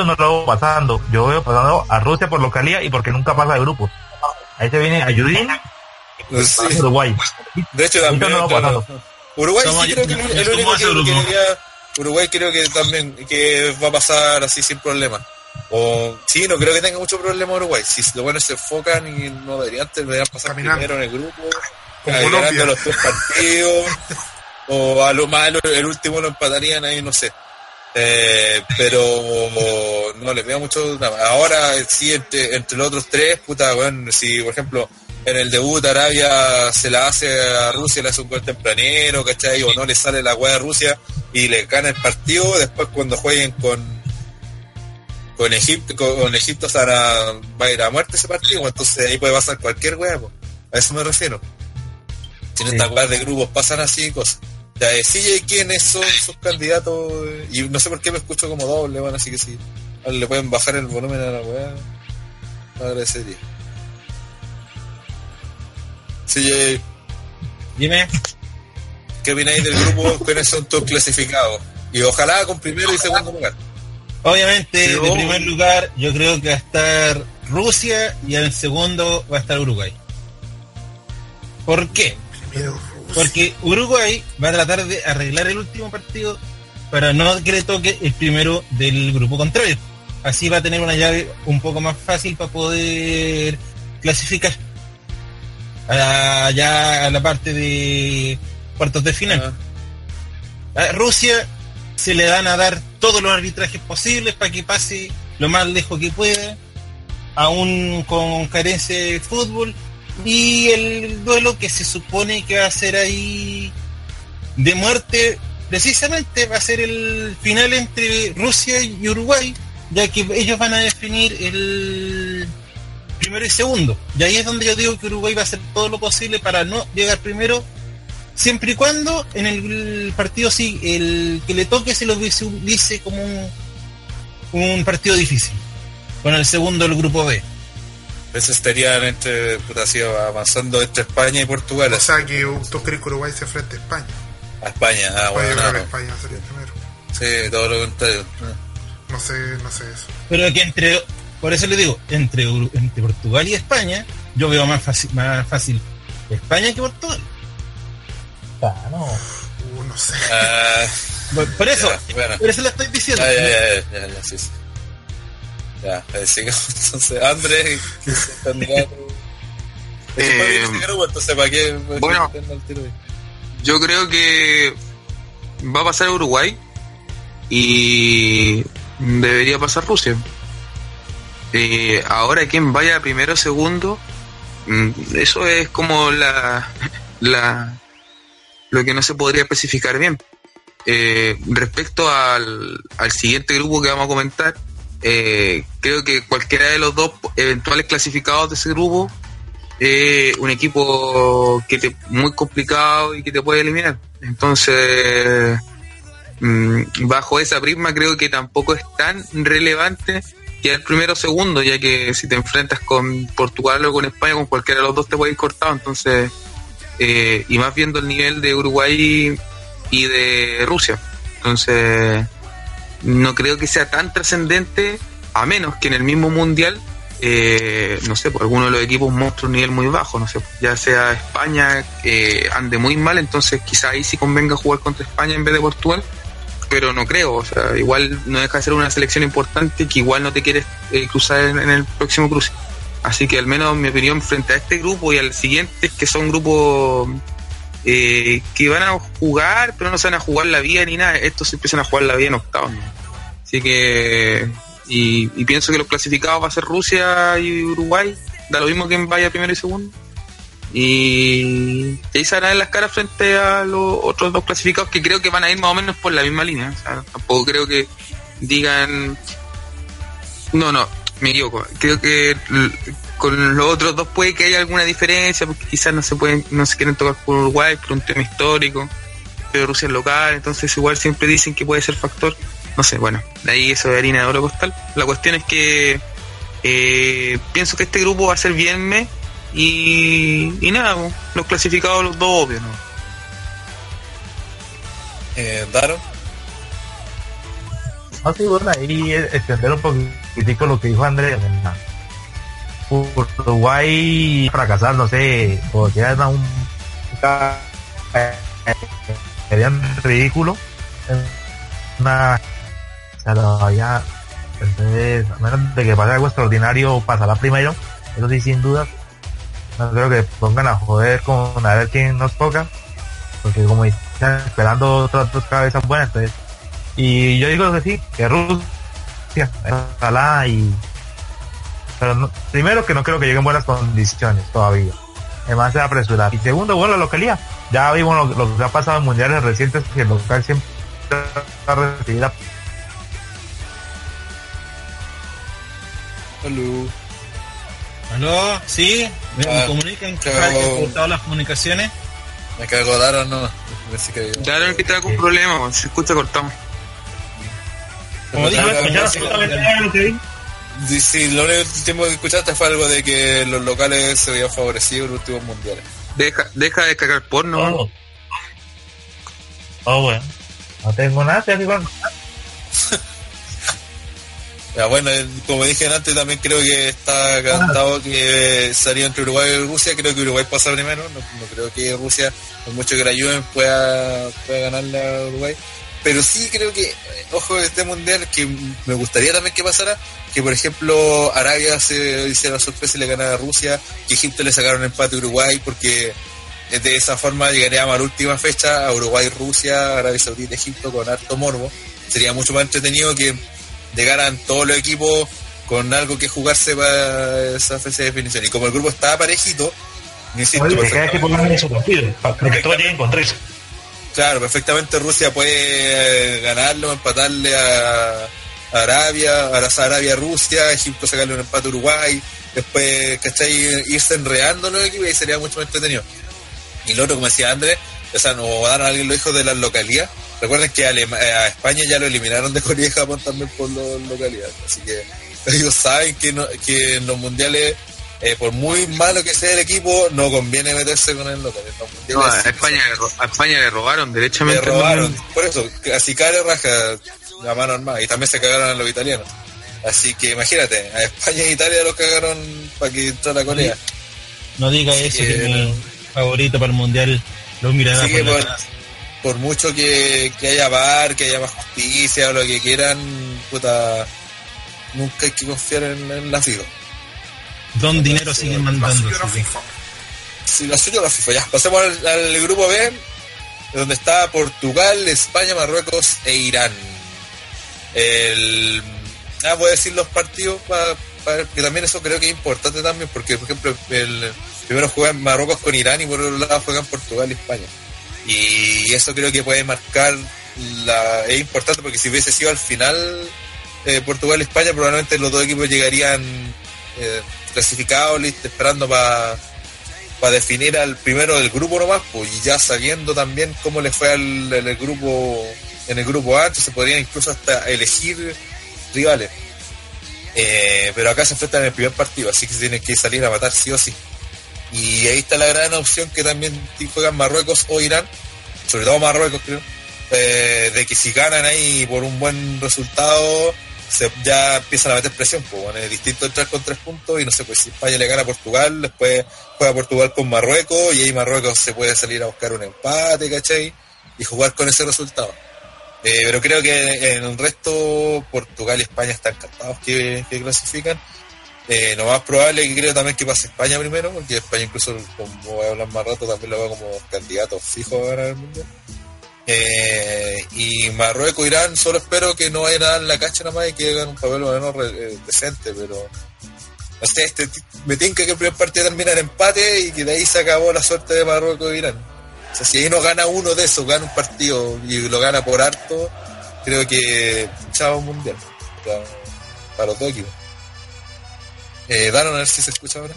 no lo veo pasando. Yo veo pasando a Rusia por localía y porque nunca pasa de grupos. Ahí se viene Ayudín Sí. Uruguay. De hecho, también. no claro. Uruguay sí creo que el, el único que, grupo. que diría- Uruguay creo que también que va a pasar así sin problema. O sí, no creo que tenga mucho problema Uruguay. Si lo bueno se enfocan y no deberían, deberían pasar Caminando. primero en el grupo, ganando los tres partidos, o a lo malo el último lo empatarían ahí, no sé. Eh, pero no les veo mucho drama. Ahora sí, entre, entre los otros tres, puta, bueno, si por ejemplo en el debut Arabia se la hace a Rusia, le hace un gol tempranero, ¿cachai? O no le sale la hueá a Rusia y le gana el partido, después cuando jueguen con con Egipto, con Egipto a- va a ir a muerte ese partido, entonces ahí puede pasar cualquier po. a eso me refiero. Si no Sí. estas de grupos pasan así cosas. Ya decía quiénes son sus candidatos eh, y no sé por qué me escucho como doble, bueno, así que si le pueden bajar el volumen a la weá, agradecería. Sí, Dime. ¿qué opináis del grupo? ¿Quiénes son tus clasificados? Y ojalá con primero y segundo lugar. Obviamente, Yo- de primer lugar, yo creo que va a estar Rusia y en segundo va a estar Uruguay. ¿Por qué? primero Rusia. Porque Uruguay va a tratar de arreglar el último partido para no que le toque el primero del grupo contrario. Así va a tener una llave un poco más fácil para poder clasificar a, ya a la parte de cuartos de final. Ah, A Rusia se le dan a dar todos los arbitrajes posibles para que pase lo más lejos que pueda, aún con carencia de fútbol, y el duelo que se supone que va a ser ahí de muerte, precisamente va a ser el final entre Rusia y Uruguay, ya que ellos van a definir el primero y segundo. Y ahí es donde yo digo que Uruguay va a hacer todo lo posible para no llegar primero siempre y cuando en el partido sí el que le toque se lo dice como un, un partido difícil con el segundo del grupo B Eso estarían entre, puta, así, avanzando entre España y Portugal. O sea que tú crees que Uruguay se enfrenta a España. a España, ah, bueno, creo no. España sería el primero. Sí, todo lo contrario. No sé, no sé eso. pero que entre por eso le digo entre, entre Portugal y España yo veo más fácil más fácil España que Portugal. Ah, no. Uh, no sé. Ah, Por, por eso, Ya, bueno. por eso lo estoy diciendo. ya, ya, ya, ya, ya, sí, sí. Ya, eh, sigamos entonces. Andrés, que es Eh, para este grupo, entonces, ¿para qué? bueno. meternos al tiro ahí? Yo creo que va a pasar Uruguay y debería pasar Rusia. Eh, ahora quien vaya primero segundo, mm, eso es como la, la lo que no se podría especificar bien. Eh, respecto al, al siguiente grupo que vamos a comentar, eh, creo que cualquiera de los dos eventuales clasificados de ese grupo eh, un equipo que te, muy complicado y que te puede eliminar. Entonces, mm, bajo esa prisma creo que tampoco es tan relevante que el primero o segundo, ya que si te enfrentas con Portugal o con España, con cualquiera de los dos te puede ir cortado. Entonces, eh, y más viendo el nivel de Uruguay y de Rusia. Entonces, no creo que sea tan trascendente, a menos que en el mismo mundial eh, no sé, por alguno de los equipos muestra un nivel muy bajo, no sé, ya sea España que ande muy mal, entonces quizá ahí sí convenga jugar contra España en vez de Portugal, pero no creo, o sea, igual no deja de ser una selección importante que igual no te quieres eh, cruzar en, el próximo cruce. Así que al menos mi opinión frente a este grupo y al siguiente que son grupos eh, que van a jugar, pero no se van a jugar la vida ni nada, estos empiezan a jugar la vida en octavos. Así que y, y pienso que los clasificados va a ser Rusia y Uruguay, da lo mismo quien vaya primero y segundo. Y van a ver las caras frente a los otros dos clasificados que creo que van a ir más o menos por la misma línea. O sea, tampoco creo que digan. No, no, me equivoco. Creo que con los otros dos puede que haya alguna diferencia, porque quizás no se pueden, no se quieren tocar por Uruguay por un tema histórico, pero Rusia es local, entonces igual siempre dicen que puede ser factor. No sé, bueno, de ahí eso de harina de oro costal. La cuestión es que eh, pienso que este grupo va a ser bien me y, y nada, po, los clasificados los dos obvios, ¿no? Eh, Daron. No, sí, bueno, ahí extender un poquitico lo que dijo Andrés. Uruguay fracasar, no sé, porque era un serían ridículo. Una, o sea, entonces, a menos de que pase algo extraordinario, pasará primero, eso sí, sin duda. No creo que pongan a joder con a ver quién nos toca, porque como están esperando otras dos cabezas buenas, entonces y yo digo que sí, que Rusia, ojalá y... Pero primero que no creo que lleguen buenas condiciones todavía. Además de apresurar. Y segundo, bueno, la localidad. Ya vimos lo, que ha pasado en mundiales recientes, que el local siempre está recibida. Hola. ¿Aló? ¿Sí? ¿Me Ah, comunican que han cortado las comunicaciones? Me cago Daron, no. Que Claro que está con problemas, po, se escucha cortado. Como dijo, Daron, sí. Sí, lo único tiempo que escuchaste fue algo de que los locales se habían favorecido en los últimos mundiales. Deja, deja de descargar porno. Oh. Oh, bueno. No tengo nada que con... Ya, bueno, eh, como dije antes, también creo que está cantado que sería entre Uruguay y Rusia. Creo que Uruguay pasa primero. No, no creo que Rusia, por mucho que la ayuden, pueda, ganarle a Uruguay. Pero sí creo que, eh, ojo, este mundial, que me gustaría también que pasara, que por ejemplo Arabia se hiciera sorpresa y le ganara a Rusia, que Egipto le sacaron empate a Uruguay, porque de esa forma llegaríamos a la última fecha a Uruguay, Rusia, Arabia Saudita, Egipto con harto morbo. Sería mucho más entretenido que llegaran todos los equipos con algo que jugarse para esa fecha de definición. Y como el grupo estaba parejito, insisto, Oye, que perfectamente- su partido, para que todos lleguen con tres. claro, perfectamente Rusia puede eh, ganarlo, empatarle a, Arabia, a la Arabia Rusia, Egipto sacarle un empate a Uruguay, después, ¿cachai? Irse enredando los equipos y sería mucho más entretenido. Y lo otro, como decía Andrés, o sea, no dar a alguien lo dijo de las localidades. Recuerden que a, Alema- a España ya lo eliminaron de Corea y Japón también por las localidades. Así que ellos saben que, no- que en los mundiales, eh, por muy malo que sea el equipo, no conviene meterse con el local. Los No, a España, le a España le robaron le derechamente. robaron. Por eso, así care raja la mano armada. Y también se cagaron a los italianos. Así que imagínate, a España e Italia los cagaron para que entrara Corea. No diga eso, que que mi, favorito para el mundial, los mirará por la por- mucho que, que haya bar, que haya más justicia o lo que quieran, puta, nunca hay que confiar en, en la FIFA. Don Dinero Sí, sigue La mandando. que- FIFA. Si la suya la FIFA, ya. Pasemos al, al grupo B, donde está Portugal, España, Marruecos e Irán. El, ah, voy a decir los partidos para que también eso creo que es importante también, porque por ejemplo el primero juegan Marruecos con Irán y por otro lado juegan Portugal y España. Y eso creo que puede marcar la, es importante porque si hubiese sido al final eh, Portugal y España, probablemente los dos equipos llegarían eh, clasificados, listos, esperando para para definir al primero del grupo nomás, pues, y ya sabiendo también cómo le fue al, el grupo en el grupo A, se podrían incluso hasta elegir rivales. Eh, pero acá se enfrentan en el primer partido, así que se tienen que salir a matar sí o sí. Y ahí está la gran opción que también juegan Marruecos o Irán, sobre todo Marruecos creo, eh, de que si ganan ahí por un buen resultado, se, ya empiezan a meter presión, pues es distinto entrar con tres puntos y no sé, pues si España le gana a Portugal, después juega Portugal con Marruecos y ahí Marruecos se puede salir a buscar un empate, ¿cachai? Y jugar con ese resultado. Eh, pero creo que en el resto Portugal y España están encantados que, que clasifican. Eh, lo más probable que creo también que pase España primero, porque España incluso, como voy a hablar más rato, también lo veo como candidato fijo a ganar el mundial. Eh, y Marruecos, Irán, solo espero que no vayan a dar la cacha nada más y que hagan un papel menos eh, decente, pero no sé, este, me tinca que el primer partido termina en empate y que de ahí se acabó la suerte de Marruecos e Irán. O sea, si ahí no gana uno de esos, gana un partido y lo gana por harto, creo que chao mundial. Para los dos equipos. Eh, Daron a ver si se escucha ahora.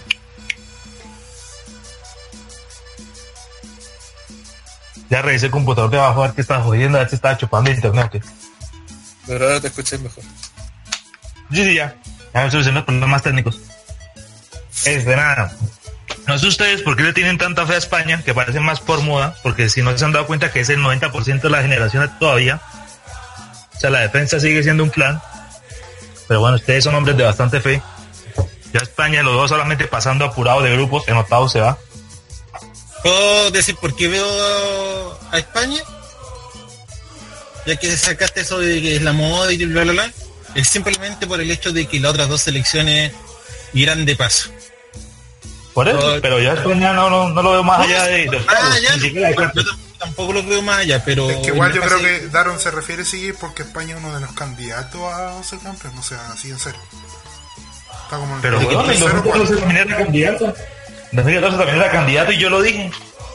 Ya revisé el computador de abajo a ver qué estaba jodiendo, a ver si estaba chupando internet. Pero ahora te escuché mejor. Sí, sí, ya. Ya me solucioné los problemas técnicos. Este, nada. No sé ustedes por qué le tienen tanta fe a España, que parece más por moda, porque si no se han dado cuenta que es el 90% de la generación todavía. O sea, la defensa sigue siendo un plan. Pero bueno, ustedes son hombres de bastante fe. Ya España lo veo solamente pasando apurado de grupos, en octavos se va. ¿Puedo decir por qué veo a España? Ya que sacaste eso de que es la moda y bla, bla, bla. Es simplemente por el hecho de que las otras dos selecciones irán de paso. Por eso, No, pero ya España no, no, no lo veo más allá de, de Ah, ya. Yo tampoco lo veo más allá, pero... Es que igual yo creo que Daron se refiere sí porque España es uno de los candidatos a ser campeón, o sea, así en serio. Está como en Pero bueno, en tercero, 2014 cuarto. también era candidato. En 2014 también era candidato y yo lo dije.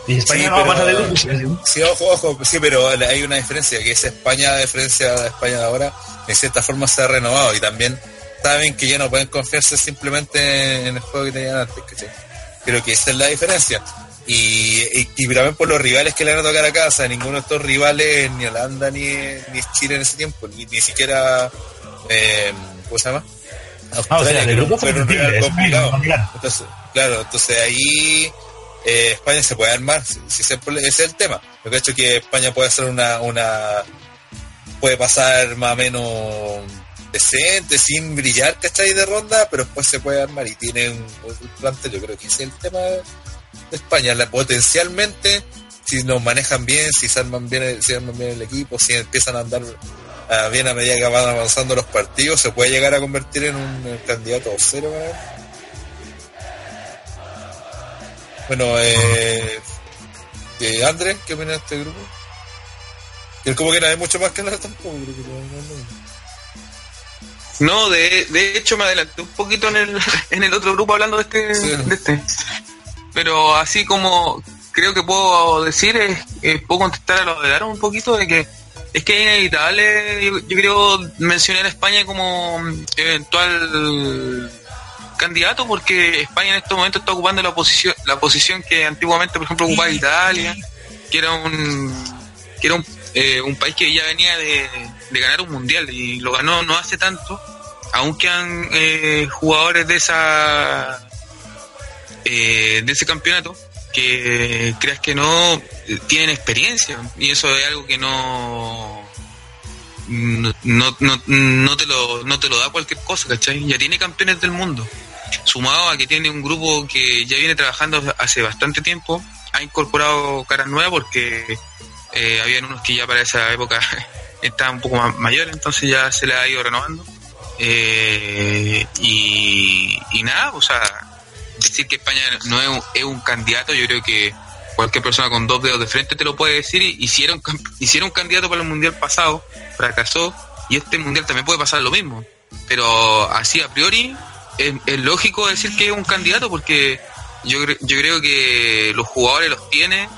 Y España Sí, no va a pasar de. Sí, ojo, ojo, sí, pero hay una diferencia, que es España, a diferencia de España de ahora, de cierta forma se ha renovado y también saben que ya no pueden confiarse simplemente en el juego que tenían antes. Creo que esa es la diferencia. Y, y, y también por los rivales que le van a tocar acá, o sea, ninguno de estos rivales, ni Holanda ni, ni Chile en ese tiempo, ni, ni siquiera, eh, ¿cómo se llama? Ah, o sea, que fue un rival complicado. Entonces, claro, entonces ahí eh, España se puede armar, si, si ese, ese es el tema. Yo creo que España puede hacer una, una puede pasar más o menos decente, sin brillar, ¿cachai? De ronda, pero después se puede armar y tiene un, un plantel. Yo creo que ese es el tema de España. La, potencialmente, si nos manejan bien, si se arman bien, si arman bien el equipo, si empiezan a andar ah, bien a medida que van avanzando los partidos, se puede llegar a convertir en un candidato cero. ¿verdad? Bueno, eh, eh, Andrés, ¿qué opinas de este grupo? Que como que no hay mucho más que nada tampoco. creo que no- de, de hecho me adelanté un poquito en el, en el otro grupo hablando de este, Sí. de este. Pero así como creo que puedo decir, es, eh, puedo contestar a lo de Daron un poquito de que es que es inevitable, yo, creo, mencionar a España como eventual candidato porque España en estos momentos está ocupando la posición la posición que antiguamente por ejemplo ocupaba Italia que era un que era eh, un país que ya venía de, de ganar un mundial y lo ganó no hace tanto aún quedan eh, jugadores de esa eh, de ese campeonato que creas que no tienen experiencia y eso es algo que no no, no, no, no te lo no te lo da cualquier cosa ¿cachai? ya tiene campeones del mundo sumado a que tiene un grupo que ya viene trabajando hace bastante tiempo ha incorporado caras nuevas porque eh, habían unos que ya para esa época estaban un poco más mayores, entonces ya se le ha ido renovando. Eh, y, y nada, o sea, decir que España no es un, es un candidato, yo creo que cualquier persona con dos dedos de frente te lo puede decir. Y hicieron, hicieron candidato para el mundial pasado, fracasó, y este mundial también puede pasar lo mismo. Pero así a priori es, lógico decir que es un candidato porque yo, yo creo que los jugadores los tiene,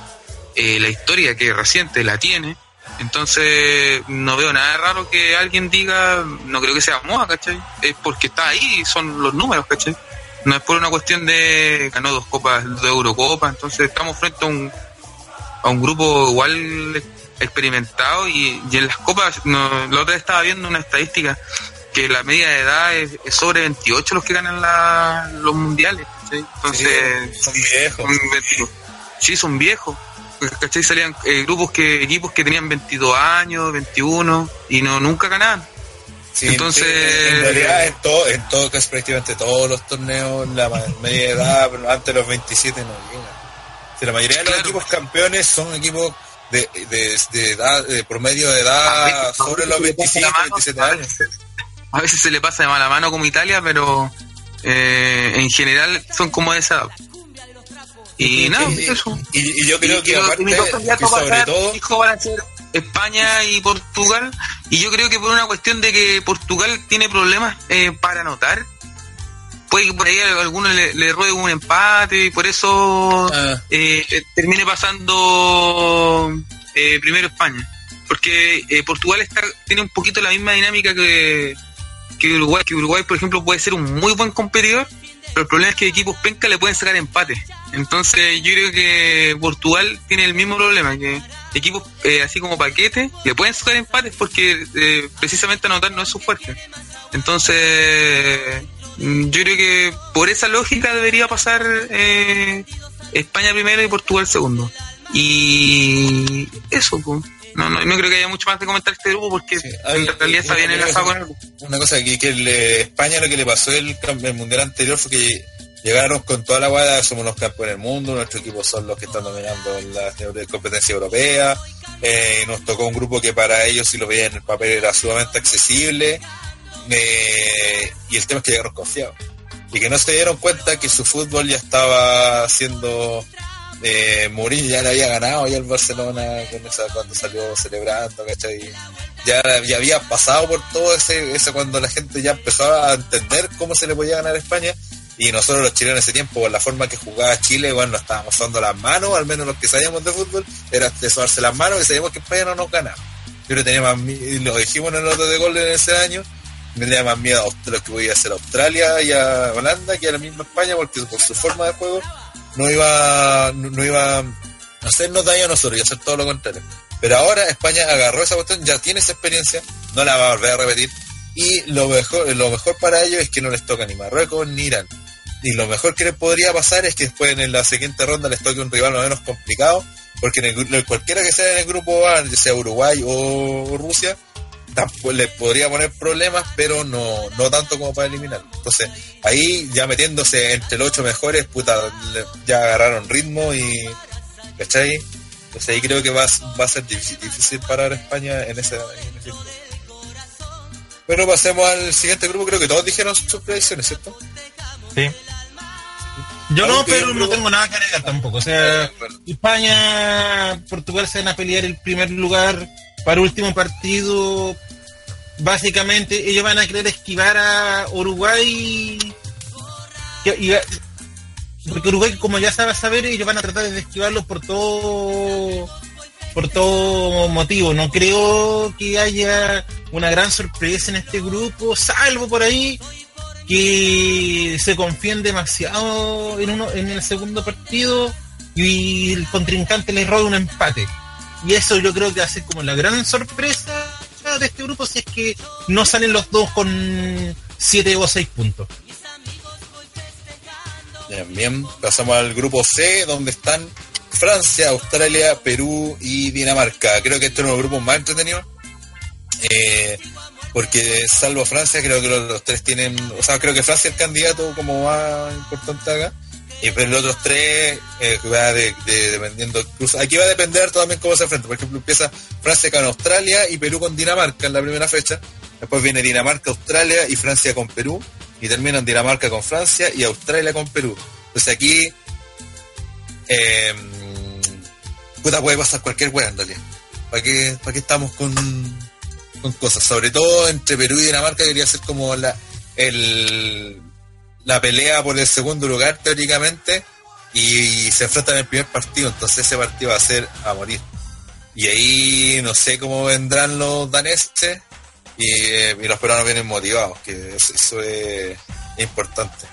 eh, la historia que es reciente la tiene. Entonces no veo nada raro que alguien diga, no creo que sea moda, ¿cachai? Es porque está ahí, son los números, ¿cachai? No es por una cuestión de ganó dos copas de Eurocopa, entonces estamos frente a un, a un grupo igual experimentado y, y en las copas, no, la otra vez estaba viendo una estadística que la media de edad es, es sobre 28 los que ganan la- los mundiales. Entonces, Sí, son viejos. son 22. Sí, son viejos. ¿Cachai? Salían eh, grupos que, equipos que tenían 22 años, 21 y no nunca ganaban. Sí, Entonces- en realidad en todo, en todo casi prácticamente todos los torneos, la media edad, antes de los 27 no. Si la mayoría de los Claro. equipos campeones son equipos de, de, de edad, de promedio de edad veces- sobre los se le pasa 25, la mano, 27 a años. A veces se le pasa de mala mano como Italia, pero eh, en general son como de esa edad. Y y, eso. y- y yo creo Y- que aparte, que sobre todo, fijo, van a ser España y Portugal. Y yo creo que por una cuestión de que Portugal tiene problemas eh, para anotar, puede que por ahí a alguno le, le ruegue un empate y por eso Ah. eh, eh, termine pasando eh, primero España. Porque eh, Portugal está, tiene un poquito la misma dinámica que, que Uruguay. Que Uruguay, por ejemplo, puede ser un muy buen competidor, pero el problema es que equipos penca le pueden sacar empate. Entonces yo creo que Portugal tiene el mismo problema, que equipos eh, así como paquete le pueden sacar empates porque eh, precisamente anotar no es su fuerte. Entonces mm, yo creo que por esa lógica debería pasar eh, España primero y Portugal segundo. Y eso, pues. No, no, no creo que haya mucho más de comentar este grupo porque Sí, hay- en realidad está bien enlazado con el grupo. una cosa que, que el, eh, España lo que le pasó el, el mundial anterior fue que llegaron con toda la guada, somos los campeones del mundo, nuestros equipos son los que están dominando la competencia europea, eh, nos tocó un grupo que para ellos si lo veían en el papel era sumamente accesible, eh, y el tema es que llegaron confiados, y que no se dieron cuenta que su fútbol ya estaba siendo eh, Mourinho ya le había ganado ya el Barcelona cuando salió celebrando, ¿cachai? Ya, ya había pasado por todo ese, ese cuando la gente ya empezó a entender cómo se le podía ganar a España y nosotros los chilenos en ese tiempo, por la forma que jugaba Chile, bueno, nos estábamos dando las manos, al menos los que sabíamos de fútbol, era de las manos y sabíamos que España no nos ganaba. Pero tenía más mi- y lo dijimos en el otro de gol en ese año, me tenía más miedo a Aust- lo que podía hacer Australia y a Holanda que a la misma España, porque por su forma de juego no iba, no, iba a hacernos daño a nosotros y hacer todo lo contrario. Pero ahora España agarró esa cuestión, ya tiene esa experiencia, no la va a volver a repetir. Y lo mejor, lo mejor para ellos es que no les toca ni Marruecos ni Irán. Y lo mejor que les podría pasar es que después en la siguiente ronda les toque un rival más o menos complicado, porque en el cualquiera que sea en el grupo A, ya sea Uruguay o Rusia, tampoco les podría poner problemas, pero no, no tanto como para eliminarlo. Entonces, ahí ya metiéndose entre los ocho mejores, puta, le- ya agarraron ritmo y. ¿Cachai? Entonces ahí creo que va, a- va a ser difícil, difícil parar a España en ese. En ese. Bueno, pasemos al siguiente grupo. Creo que todos dijeron sus predicciones, ¿cierto? Sí. Yo ¿Algo no, pero no tengo nada que agregar tampoco. O sea, España, Portugal se van a pelear el primer lugar para último partido. Básicamente, ellos van a querer esquivar a Uruguay. Porque Uruguay, como ya sabes saber, ellos van a tratar de esquivarlo por todo por todo motivo. No creo que haya una gran sorpresa en este grupo, salvo por ahí que se confíen demasiado en uno en el segundo partido y el contrincante les roba un empate. Y eso yo creo que hace como la gran sorpresa de este grupo si es que no salen los dos con 7 o 6 puntos. Bien, bien, pasamos al grupo C, donde están Francia, Australia, Perú y Dinamarca. Creo que este es uno de los grupos más entretenidos. Eh, porque salvo Francia, creo que los, los tres tienen, o sea, creo que Francia es el candidato como más importante acá. Y pero los otros tres, eh, va de, de- dependiendo, incluso, aquí va a depender también cómo se enfrenta. Por ejemplo, empieza Francia con Australia y Perú con Dinamarca en la primera fecha. Después viene Dinamarca, Australia y Francia con Perú. Y terminan Dinamarca con Francia y Australia con Perú. Entonces aquí, eh, puta, puede pasar cualquier wea en. ¿Para qué, para qué estamos con, con cosas? Sobre todo entre Perú y Dinamarca quería ser como la, el, la pelea por el segundo lugar teóricamente y, se enfrentan en el primer partido, entonces ese partido va a ser a morir. Y ahí no sé cómo vendrán los daneses y, eh, y los peruanos vienen motivados, que eso, eso es importante.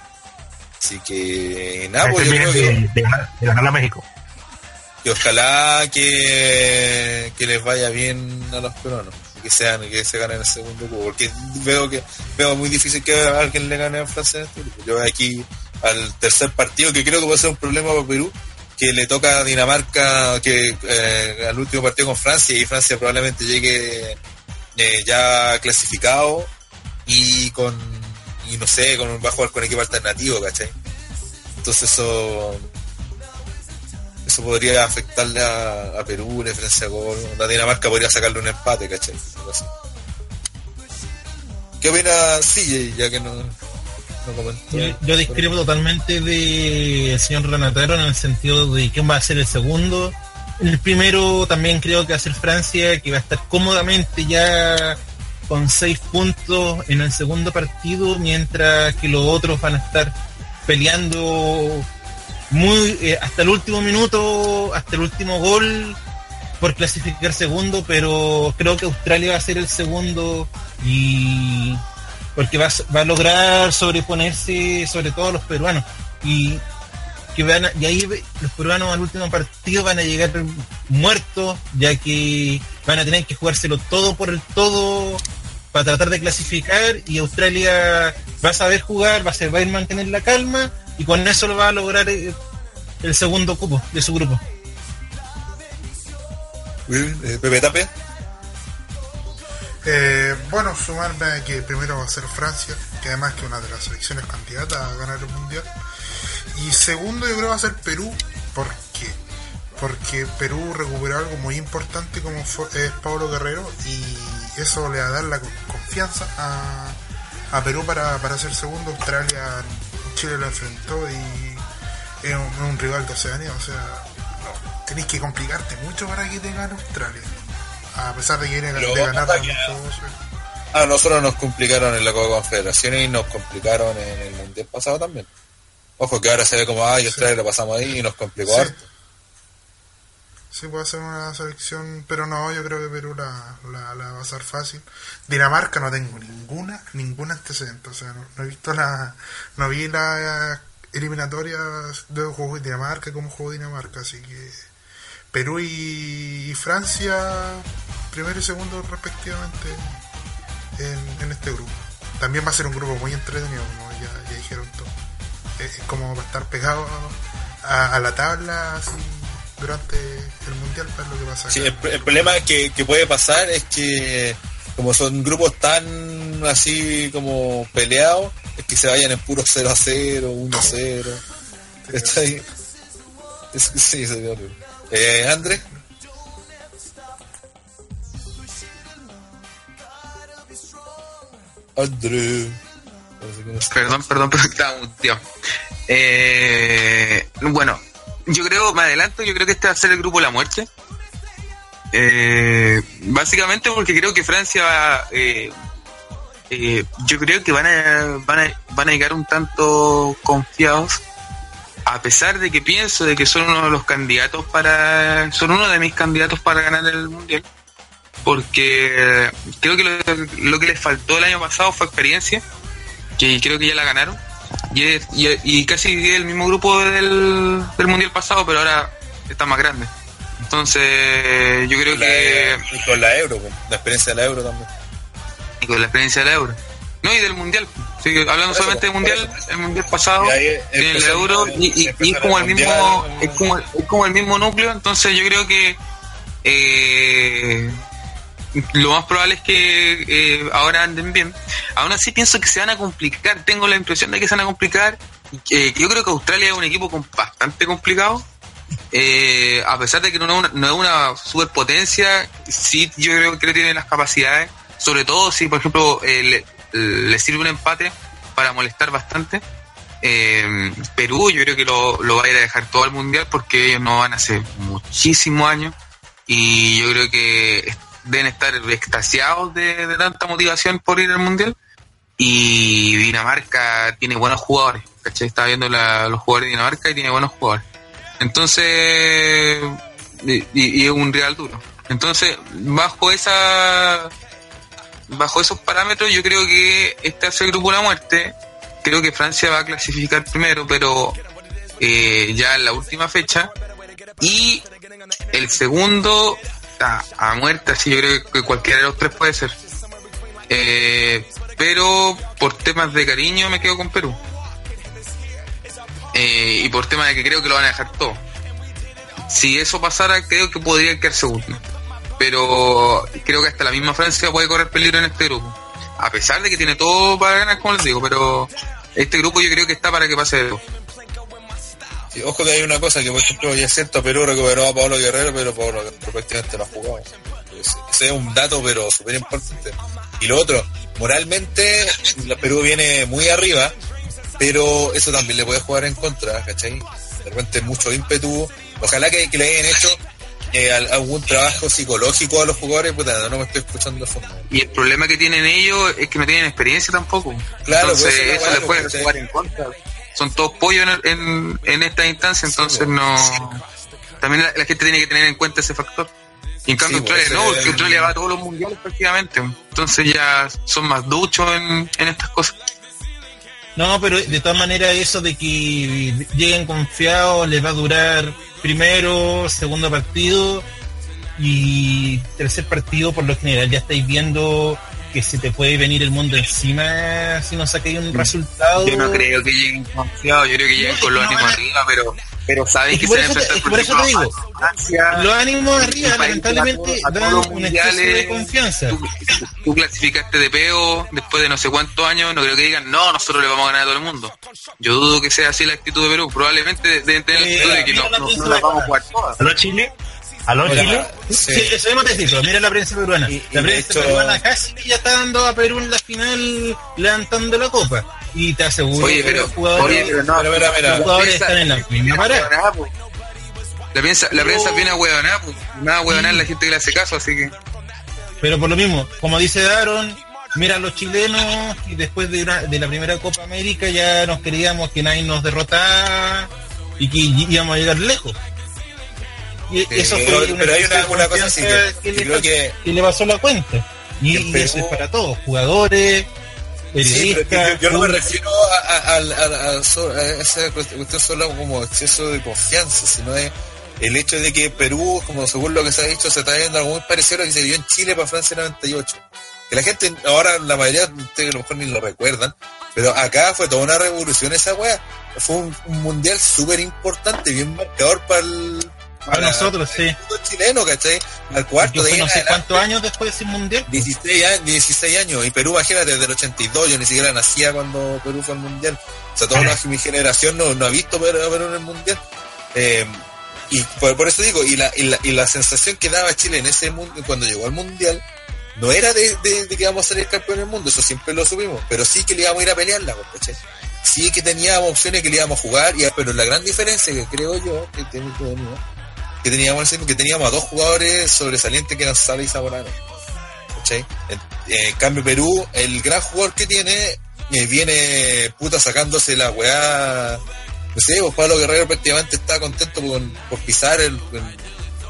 Así que nada, pues yo Este creo viene que, de, de ganar, de ganar a México. que ojalá que, que les vaya bien a los peruanos y que sean que se ganen el segundo cubo porque veo que veo muy difícil que alguien le gane a Francia este yo aquí al tercer partido que creo que puede ser un problema para Perú que le toca a Dinamarca que eh, al último partido con Francia y Francia probablemente llegue eh, ya clasificado y con y no sé con va a jugar con equipo alternativo ¿cachai? entonces eso eso podría afectarle a, Perú, la de gol. La Dinamarca podría sacarle un empate, ¿cachai? ¿Qué opina CJ, ya que no, comentó? Yo, yo discrepo totalmente del señor Renatero en el sentido de quién va a ser el segundo. El primero también creo que va a ser Francia, que va a estar cómodamente ya con seis puntos en el segundo partido, mientras que los otros van a estar peleando muy eh, hasta el último minuto, hasta el último gol por clasificar segundo, pero creo que Australia va a ser el segundo y porque va, va a lograr sobreponerse sobre todo a los peruanos. Y que van a- y ahí los peruanos al último partido van a llegar muertos ya que van a tener que jugárselo todo por el todo para tratar de clasificar y Australia va a saber jugar, va a saber mantener la calma y con eso lo va a lograr eh, el segundo cupo de su grupo. Eh, Pepe Tape. Eh, bueno, sumarme a que primero va a ser Francia, que además que una de las selecciones candidatas a ganar el mundial. Y segundo, yo creo va a ser Perú. ¿Por qué? Porque Perú recuperó algo muy importante como fue- es Pablo Guerrero y eso le va a dar la con- confianza a, a Perú para, para ser segundo. Australia, Chile lo enfrentó y es un, rival de Oceanía, o sea, no, tenéis que complicarte mucho para que te gane Australia. A pesar de que viene Pero de ganar. Ah, nosotros nos complicaron en la Copa Confederaciones y nos complicaron en el Mundial pasado también. Ojo que ahora se ve como, ay, Australia lo pasamos ahí y nos complicó Sí. harto. Sí, puede ser una selección, pero no, yo creo que Perú la, la, va a ser fácil. Dinamarca no tengo ninguna, ningún antecedente, o sea, no, no he visto la, no vi la eliminatoria de juego de Dinamarca como jugó Dinamarca, así que Perú y, y Francia, primero y segundo respectivamente en, en este grupo. También va a ser un grupo muy entretenido, como ya, ya dijeron todos. Es es como va a estar pegado a, a la tabla así, durante el mundial para lo que pasa Sí, el, el problema que, que puede pasar es que como son grupos tan así como peleados, es que se vayan en puro 0 a 0, 1 a 0. Está ahí. Es, sí, sería horrible. Eh, Andrés, está. Perdón, perdón, pero estaba muteado. Eh, bueno, yo creo, me adelanto, yo creo que este va a ser el grupo la muerte. Eh, básicamente porque creo que Francia va, eh, eh, yo creo que van a, van a van a llegar un tanto confiados a pesar de que pienso de que son uno de los candidatos para son uno de mis candidatos para ganar el mundial porque creo que lo, lo que les faltó el año pasado fue experiencia que creo que ya la ganaron y, es- y, y casi el mismo grupo del, del mundial pasado pero ahora está más grande. Entonces yo creo Con la, que y con la euro, con la experiencia de la euro también. y con la experiencia del euro. No y del mundial. Sí, hablando eso, solamente del mundial el mundial pasado Y ahí el euro y, y- y empezó es como el mundial, mismo es como, es como el mismo núcleo entonces yo creo que eh, lo más probable es que eh, ahora anden bien aún así pienso que se van a complicar tengo la impresión de que se van a complicar eh, yo creo que Australia es un equipo con- bastante complicado. Eh, a pesar de que no es una, no es superpotencia, sí yo creo que tiene las capacidades, sobre todo si por ejemplo eh, le, sirve un empate para molestar bastante. Perú yo creo que lo, lo va a ir a dejar todo el mundial porque ellos no van hace muchísimos años y yo creo que deben estar extasiados de, tanta motivación por ir al mundial y Dinamarca tiene buenos jugadores, ¿cachai? Estaba viendo la- los jugadores de Dinamarca y tiene buenos jugadores. Entonces, y es un real duro. Entonces, bajo esa bajo esos parámetros, yo creo que este hace el grupo de la muerte. Creo que Francia va a clasificar primero, pero eh, ya en la última fecha. Y el segundo, a, a muerte, así yo creo que cualquiera de los tres puede ser. Eh, pero por temas de cariño me quedo con Perú. Eh, y por temas de que creo que lo van a dejar todo. Si eso pasara, creo que podría quedar segundo. Pero creo que hasta la misma Francia puede correr peligro en este grupo. A pesar de que tiene todo para ganar, como les digo, pero este grupo yo creo que está para que pase de ojo que hay una cosa que, por ejemplo, ya es cierto, Perú recuperó a Pablo Guerrero, pero Pablo Guerrero prácticamente no ha jugado. Ese- es un dato, pero súper importante. Y lo otro, moralmente, la Perú viene muy arriba, pero eso también le puede jugar en contra, ¿cachai? De repente mucho ímpetu. Ojalá que, que le hayan hecho eh, al- algún trabajo psicológico a los jugadores, puta, no me estoy escuchando de fondo. Y el problema que tienen ellos es que no tienen experiencia tampoco. Claro, entonces eso les puede jugar en contra. Son todos pollos en, en, en esta instancia, entonces no... También la, la gente tiene que tener en cuenta ese factor. Y en cambio Sí, pues, Australia no, ese- porque Australia va a todos los mundiales prácticamente. Entonces ya son más duchos en, en estas cosas. No, pero de todas maneras eso de que lleguen confiados les va a durar primero, segundo partido y tercer partido por lo general ya estáis viendo que se te puede venir el mundo encima si no sacáis un resultado. Yo no creo que lleguen confiados, yo creo que lleguen con los no ánimos a- arriba, pero, pero saben Es que se eso van a te- enfrentar es que por eso te digo, a Francia, Los ánimos arriba lamentablemente a dan todos los un exceso de mundiales, confianza. Tú, tú clasificaste de peo después de no sé cuántos años, no creo que digan, no, nosotros le vamos a ganar a todo el mundo. Yo dudo que sea así la actitud de Perú, probablemente deben tener la Eh, actitud de que no, la no, prensa no la vamos a jugar todas. ¿Aló Chile? ¿Aló Chile? Sí, sí. eso mismo te digo, mira la prensa peruana. Y- y la prensa hecho- peruana casi ya está dando a Perú en la final levantando la copa. Y te aseguro Oye, que pero, los jugadores, oye, pero no, Pero mira, mira, los jugadores piensa- están en la misma parada. La prensa, la prensa viene a huevonar, pues. Nada a huevonar la gente que le hace caso, así que. Pero por lo mismo, como dice Daron, mira los chilenos y después de, una- de la primera Copa América ya nos queríamos que nadie nos derrotara y que íbamos a llegar lejos. Y eso Eh, fue pero- hay una- cosa así que- creo que- que le pasó la cuenta. Y, en y eso es para todos, jugadores, Sí, periodistas. pero yo, yo no me refiero a, a- a- a- esa cuestión solo como exceso de confianza, sino es el hecho de que Perú, como según lo que se ha dicho, se está viendo algo muy parecido a lo que se vio en Chile para Francia 98. Que la gente, ahora la mayoría de ustedes a lo mejor ni lo recuerdan, pero acá fue toda una revolución esa weá. Fue un, un mundial súper importante, bien marcador para el... Para nosotros, sí. chileno, ¿cachai? Al cuarto de no sé cuántos años después de ese mundial. 16 años, 16 años. Y Perú, imagínate, desde el 82, yo ni siquiera nacía cuando Perú fue al Mundial. O sea, toda la- mi generación no, no ha visto Perú, Perú en el Mundial. Eh, y por, por eso digo, y la, y, la, y la sensación que daba Chile en ese mundo, cuando llegó al Mundial, no era de, de- de que íbamos a salir campeón del mundo, eso siempre lo supimos, pero sí que le íbamos a ir a pelearla, ¿cachai? Sí que teníamos opciones que le íbamos a jugar, y, pero la gran diferencia que creo yo, que, que, que teníamos, que teníamos a dos jugadores sobresalientes que eran Sala y. ¿cachai? En, en cambio Perú, el gran jugador que tiene, eh, viene puta sacándose la weá. No sé, pues Pablo Guerrero prácticamente está contento con, por pisar el,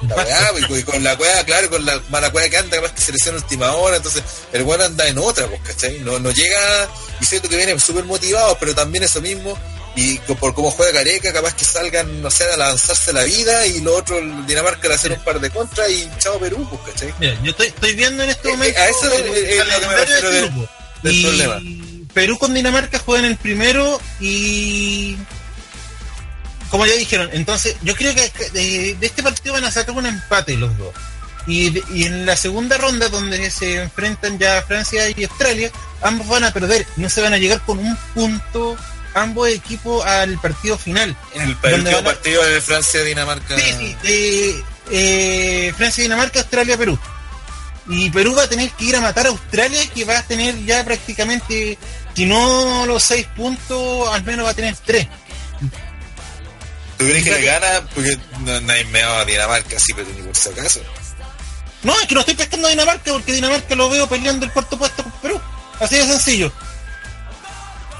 la weá, y con, y con la weá, claro, con la mala weá que anda, capaz que selección última hora, entonces el weón anda en otra, pues, ¿cachai? No, no llega, y siento que viene súper motivado, pero también eso mismo, y por cómo juega Careca, capaz que salgan, no sé, a lanzarse la vida, y lo otro, el Dinamarca le hacer un par de contras, y chao Perú, pues, ¿cachai? Mira, yo estoy, estoy viendo en este Eh, momento a eso es- el es- es lo que me calendario refiero de de- grupo. del y problema. Perú con Dinamarca juegan el primero y como ya dijeron, entonces yo creo que de, de este partido van a sacar un empate los dos. Y, y en la segunda ronda, donde se enfrentan ya Francia y Australia, ambos van a perder, no se van a llegar con un punto ambos equipos al partido final. En el, ¿Dónde último van a- partido de Francia-Dinamarca. Sí, sí, eh, eh, Francia, Dinamarca, Australia, Perú. Y Perú va a tener que ir a matar a Australia, que va a tener ya prácticamente, si no los seis puntos, al menos va a tener tres. ¿Tú crees que le gana? Porque no, nadie me va a Dinamarca, sí, pero ni por si acaso. No, es que no estoy pescando a Dinamarca porque Dinamarca lo veo peleando el cuarto puesto con Perú. Así de sencillo.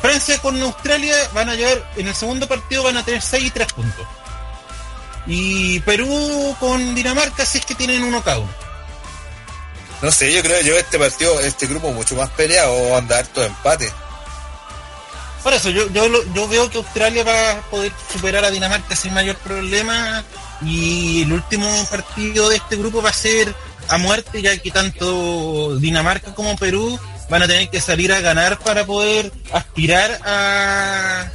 Francia con Australia van a llevar, en el segundo partido van a tener 6 y 3 puntos. Y Perú con Dinamarca si es que tienen uno cada uno. No sé, yo creo yo este partido, este grupo mucho más peleado, va a andar todo empate. Por eso, yo, yo, yo veo que Australia va a poder superar a Dinamarca sin mayor problema. Y el último partido de este grupo va a ser a muerte, ya que tanto Dinamarca como Perú van a tener que salir a ganar para poder aspirar a,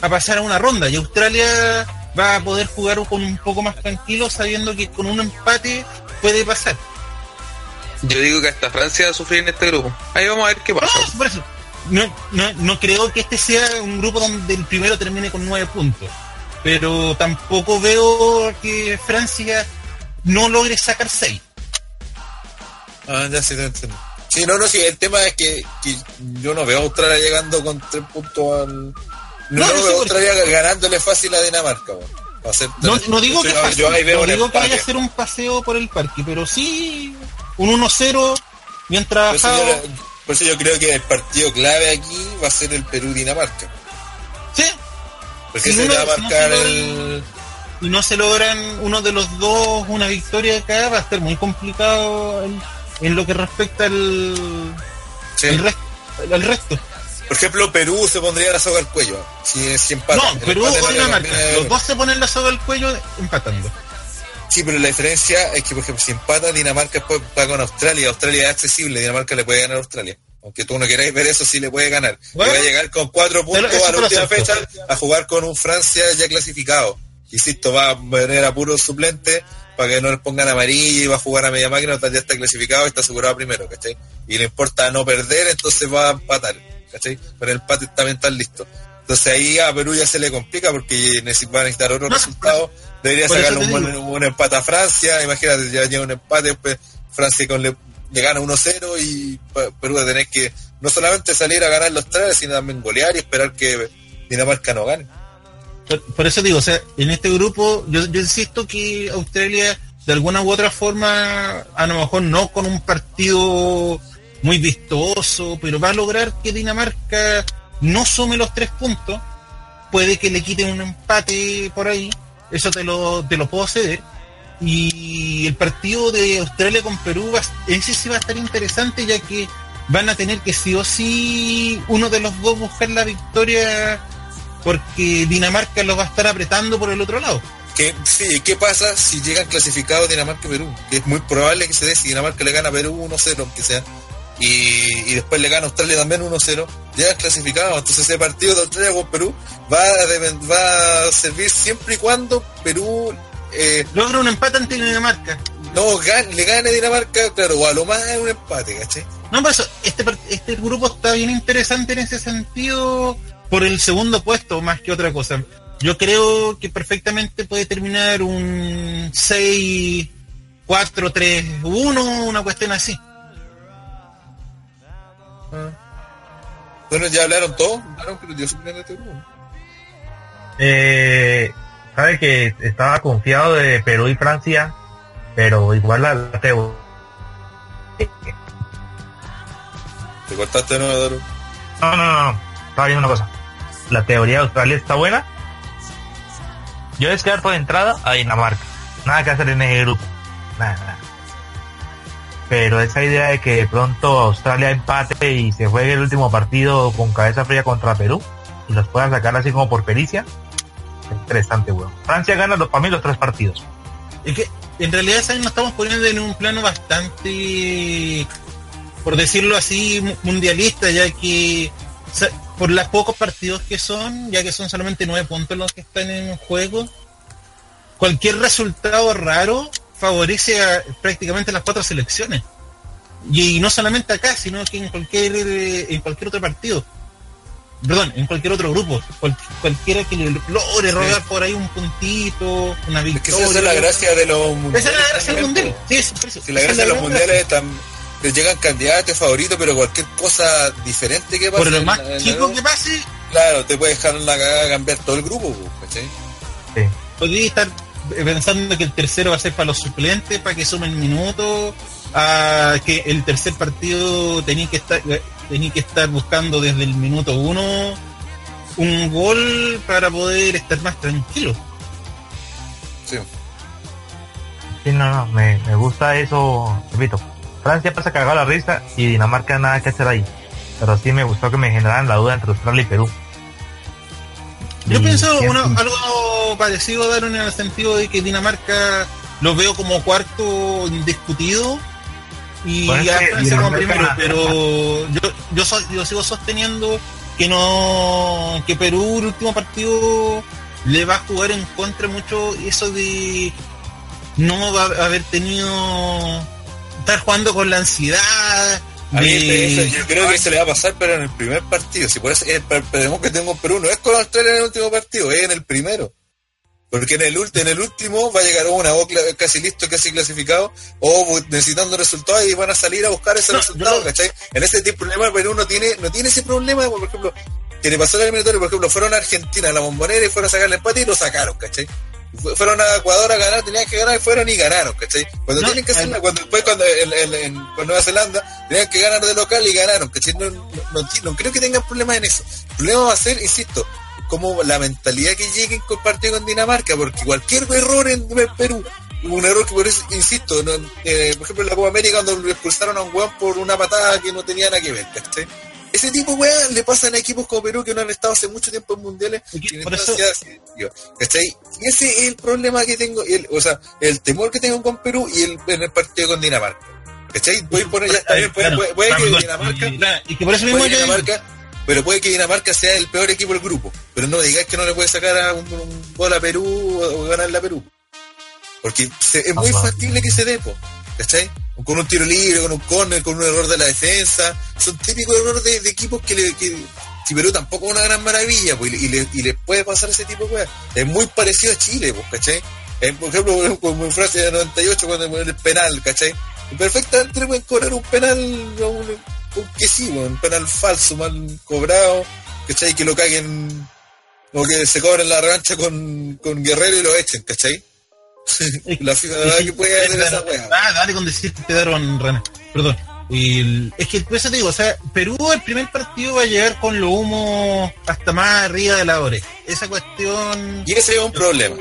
a pasar a una ronda. Y Australia va a poder jugar con un poco más tranquilo, sabiendo que con un empate puede pasar. Yo digo que hasta Francia va a sufrir en este grupo. Ahí vamos a ver qué pasa. No, por eso. No, no, no creo que este sea un grupo donde el primero termine con nueve puntos. Pero tampoco veo que Francia no logre sacar seis. Ah, ya sí te entiendo. Sí, no, no, sí, el tema es que, que yo no veo a Australia llegando con tres puntos al... No, No, no no, veo a Australia ganándole fácil a Dinamarca, No, no digo que, yo no digo que vaya a ser un paseo por el parque, pero sí un 1-0 bien Por eso, yo, por eso yo creo que el partido clave aquí va a ser el Perú-Dinamarca. Sí, Porque Si se uno- va a si no marcar logra- el... y no se logran uno de los dos una victoria acá, va a ser muy complicado en, en lo que respecta al, sí. el resto, al resto. Por ejemplo, Perú se pondría la soga al cuello. Si, si empata. No, El Perú empate le Dinamarca. conviene- Los dos se ponen la soga al cuello empatando. Sí, pero la diferencia es que, por ejemplo, si empata Dinamarca después va con Australia, Australia es accesible, Dinamarca le puede ganar a Australia. Aunque tú no queráis ver eso, sí le puede ganar. Bueno, va a llegar con cuatro puntos a la última fecha a jugar con un Francia ya clasificado. Insisto, va a venir a puros suplentes para que no le pongan amarillo y va a jugar a media máquina, ya está clasificado y está asegurado primero, ¿cachai? Y le importa no perder, entonces va a empatar, ¿cachai? Pero el empate también está listo. Entonces ahí a Perú ya se le complica porque va a necesitar otro No, resultado. Debería sacarle un, buen- empate a Francia, imagínate, ya llega un empate, después Francia con le, le gana 1-0 y Perú va a tener que no solamente salir a ganar los tres, sino también golear y esperar que Dinamarca no gane. Por, eso digo, o sea, en este grupo yo, yo insisto que Australia de alguna u otra forma, a lo mejor no con un partido muy vistoso, pero va a lograr que Dinamarca no sume los tres puntos. Puede que le quiten un empate por ahí, eso te lo, te lo puedo ceder. Y el partido de Australia con Perú, va, ese sí va a estar interesante ya que van a tener que sí o sí uno de los dos buscar la victoria porque Dinamarca lo va a estar apretando por el otro lado. ¿Qué, sí, ¿Qué pasa si llegan clasificados Dinamarca y Perú? Que es muy probable que se dé si Dinamarca le gana a Perú 1-0, aunque sea. Y, y después le gana a Australia también 1-0. Llegan clasificados. Entonces ese partido de Australia con Perú va a, va a servir siempre y cuando Perú eh, Logra un empate ante Dinamarca. no gane, le gane a Dinamarca, claro, o a lo más es un empate, ¿cachai? No, eso, este, este grupo está bien interesante en ese sentido por el segundo puesto más que otra cosa. Yo creo que perfectamente puede terminar un 6, 4, 3, 1, una cuestión así. Bueno, ya hablaron todos, hablaron, pero yo de este grupo. Eh, sabe que estaba confiado de Perú y Francia, pero igual la, la teo- Te cortaste de nuevo, Daru. No, no, no, no. Estaba viendo una cosa. La teoría de Australia está buena. Yo descarto de entrada a Dinamarca. Nada que hacer en ese grupo. Nada, nada. Pero esa idea de que de pronto Australia empate y se juegue el último partido con cabeza fría contra Perú y los puedan sacar así como por pericia, es interesante, weón. Francia gana los, para mí los tres partidos. Es que en realidad ¿sabes? nos estamos poniendo en un plano bastante, por decirlo así, mu- mundialista, ya que por los pocos partidos que son, ya que son solamente nueve puntos los que están en juego, cualquier resultado raro favorece a prácticamente las cuatro selecciones. Y, no solamente acá, sino que en cualquier, eh, en cualquier otro partido. perdón, en cualquier otro grupo, cual- cualquiera que le logre robar por ahí un puntito, una Es que victoria. esa es la gracia de los mundiales. Esa es la gracia del también, mundial. Sí, eso. Si la es gracia de los mundiales están, te llegan candidatos favoritos, pero cualquier cosa diferente que pase. Por lo más la- en la- chico que pase, Claro, te puede dejar en la cagada cambiar todo el grupo, po, ¿cachai? Sí. podría estar pensando que el tercero va a ser para los suplentes, para que sumen minutos, a que el tercer partido tenía que estar tenía que estar buscando desde el minuto uno un gol para poder estar más tranquilo. Sí. Sí, no, no, me, me gusta eso, repito. Francia pasa cagado la risa y Dinamarca nada que hacer ahí. Pero sí me gustó que me generaran la duda entre Australia y Perú. Yo Y pienso algo parecido dar en el sentido de que Dinamarca lo veo como cuarto indiscutido y Bueno, es a Francia como primero, pero yo yo, so- yo sigo sosteniendo que no que Perú el último partido le va a jugar en contra mucho eso de no va a haber tenido estar jugando con la ansiedad A mí de- eso- yo creo que se le va a pasar, pero en el primer partido. Si por eso eh, esperemos que tenga un Perú, no es con Australia en el último partido, es en el primero. Porque en el, en el último va a llegar una o casi listo, casi clasificado, o necesitando resultados y van a salir a buscar ese No, resultado, ¿cachai? En ese tipo de problema Perú no tiene, no tiene ese problema, por ejemplo, que le pasó al eliminatorio, por ejemplo, fueron a Argentina, a la bombonera y fueron a sacar el empate y lo sacaron, ¿cachai? Fu- Fueron a Ecuador a ganar, tenían que ganar y fueron y ganaron, ¿cachai? Cuando No, tienen que hacerla, cuando después cuando el- en, con Nueva Zelanda tenían que ganar de local y ganaron, ¿cachai? No, no, no creo que tengan problemas en eso. El problema va a ser, insisto, como la mentalidad que lleguen con partido con Dinamarca, porque cualquier error en Perú, un error que por eso, insisto, eh, por ejemplo en la Copa América cuando expulsaron a un weón por una patada que no tenía nada que ver, ¿cachai? Ese tipo de weas le pasan a equipos como Perú que no han estado hace mucho tiempo en mundiales. Y por eso-. Y ese es el problema que tengo, el, o sea, el temor que tengo con Perú y el, en el partido con Dinamarca. ¿Cachai? Voy a poner ya está bien, puede, Claro, puede- puede que Dinamarca y, claro, y que por eso mismo puede que yo digo- Dinamarca, pero puede que Dinamarca sea el peor equipo del grupo. Pero no digáis que no le puede sacar a un, un gol a Perú o, o ganarle a Perú. Porque se- es muy factible que se dé, po, ¿cachai? Con un tiro libre, con un córner, con un error de la defensa. Son típicos errores de, equipos que, le, si Perú tampoco es una gran maravilla, pues, y, le, y le puede pasar ese tipo de cosas. Es muy parecido a Chile, pues, ¿cachai? Por ejemplo, como en Francia de 98 cuando ponen el penal, ¿cachai? Perfectamente le pueden cobrar un penal un, un que sí, weón, un penal falso, mal cobrado, ¿cachai? Que lo caguen o que se cobren la revancha con, con Guerrero y lo echen, ¿cachai? La verdad que puede hacer esa weá. Ah, dale con decirte te daron René. Perdón. El- es que por eso te digo, o sea, Perú el primer partido va a llegar con lo humo hasta más arriba de la oreja. Esa cuestión Y ese es un problema.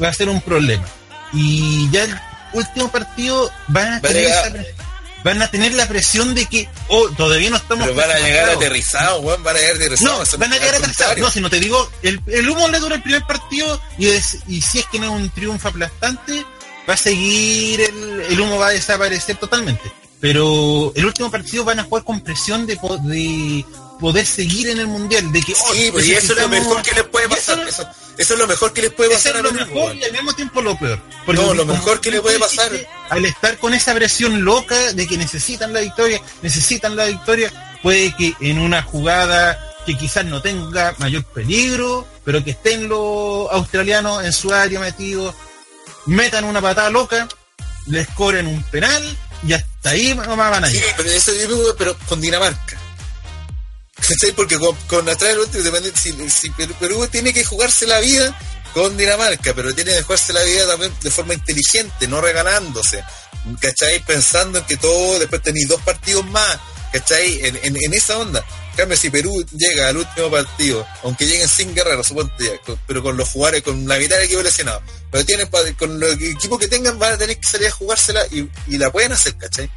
va a ser un problema. Y ya el último partido van a, Va a tener, llegar- esa van a tener la presión de que oh, todavía no estamos Pero van a llegar aterrizados, weón, van a llegar aterrizados. No, van a llegar contrario. No, si no te digo, el, el humo le dura el primer partido y, es- y si es que no es un triunfo aplastante, va a seguir, el, el humo va a desaparecer totalmente. Pero el último partido van a jugar con presión de, de poder seguir en el mundial, de que oh, Sí, pues, y eso es lo mejor que les puede pasar. Eso, eso es lo mejor que les puede eso pasar es a lo Perú, mejor y al mismo tiempo lo peor. No, lo mejor que le puede pasar. Al estar con esa presión loca de que necesitan la victoria, necesitan la victoria, puede que en una jugada que quizás no tenga mayor peligro, pero que estén los australianos en su área metidos, metan una patada loca, les cobren un penal y hasta ahí nomás van a Sí, ir. pero eso yo digo, pero con Dinamarca. ¿Cachai? Porque con, con atrás del último, si, si Perú, tiene que jugarse la vida con Dinamarca, pero tiene que jugarse la vida también de forma inteligente, no regalándose. ¿Cachai? Pensando en que todo, después tenéis dos partidos más, ¿cachai? En, en, esa onda. En cambio, si Perú llega al último partido, aunque lleguen sin guerreros, suponte pero con los jugadores, con la mitad del equipo lesionado, pero tienen con los equipos que tengan van a tener que salir a jugársela y, y la pueden hacer, ¿cachai?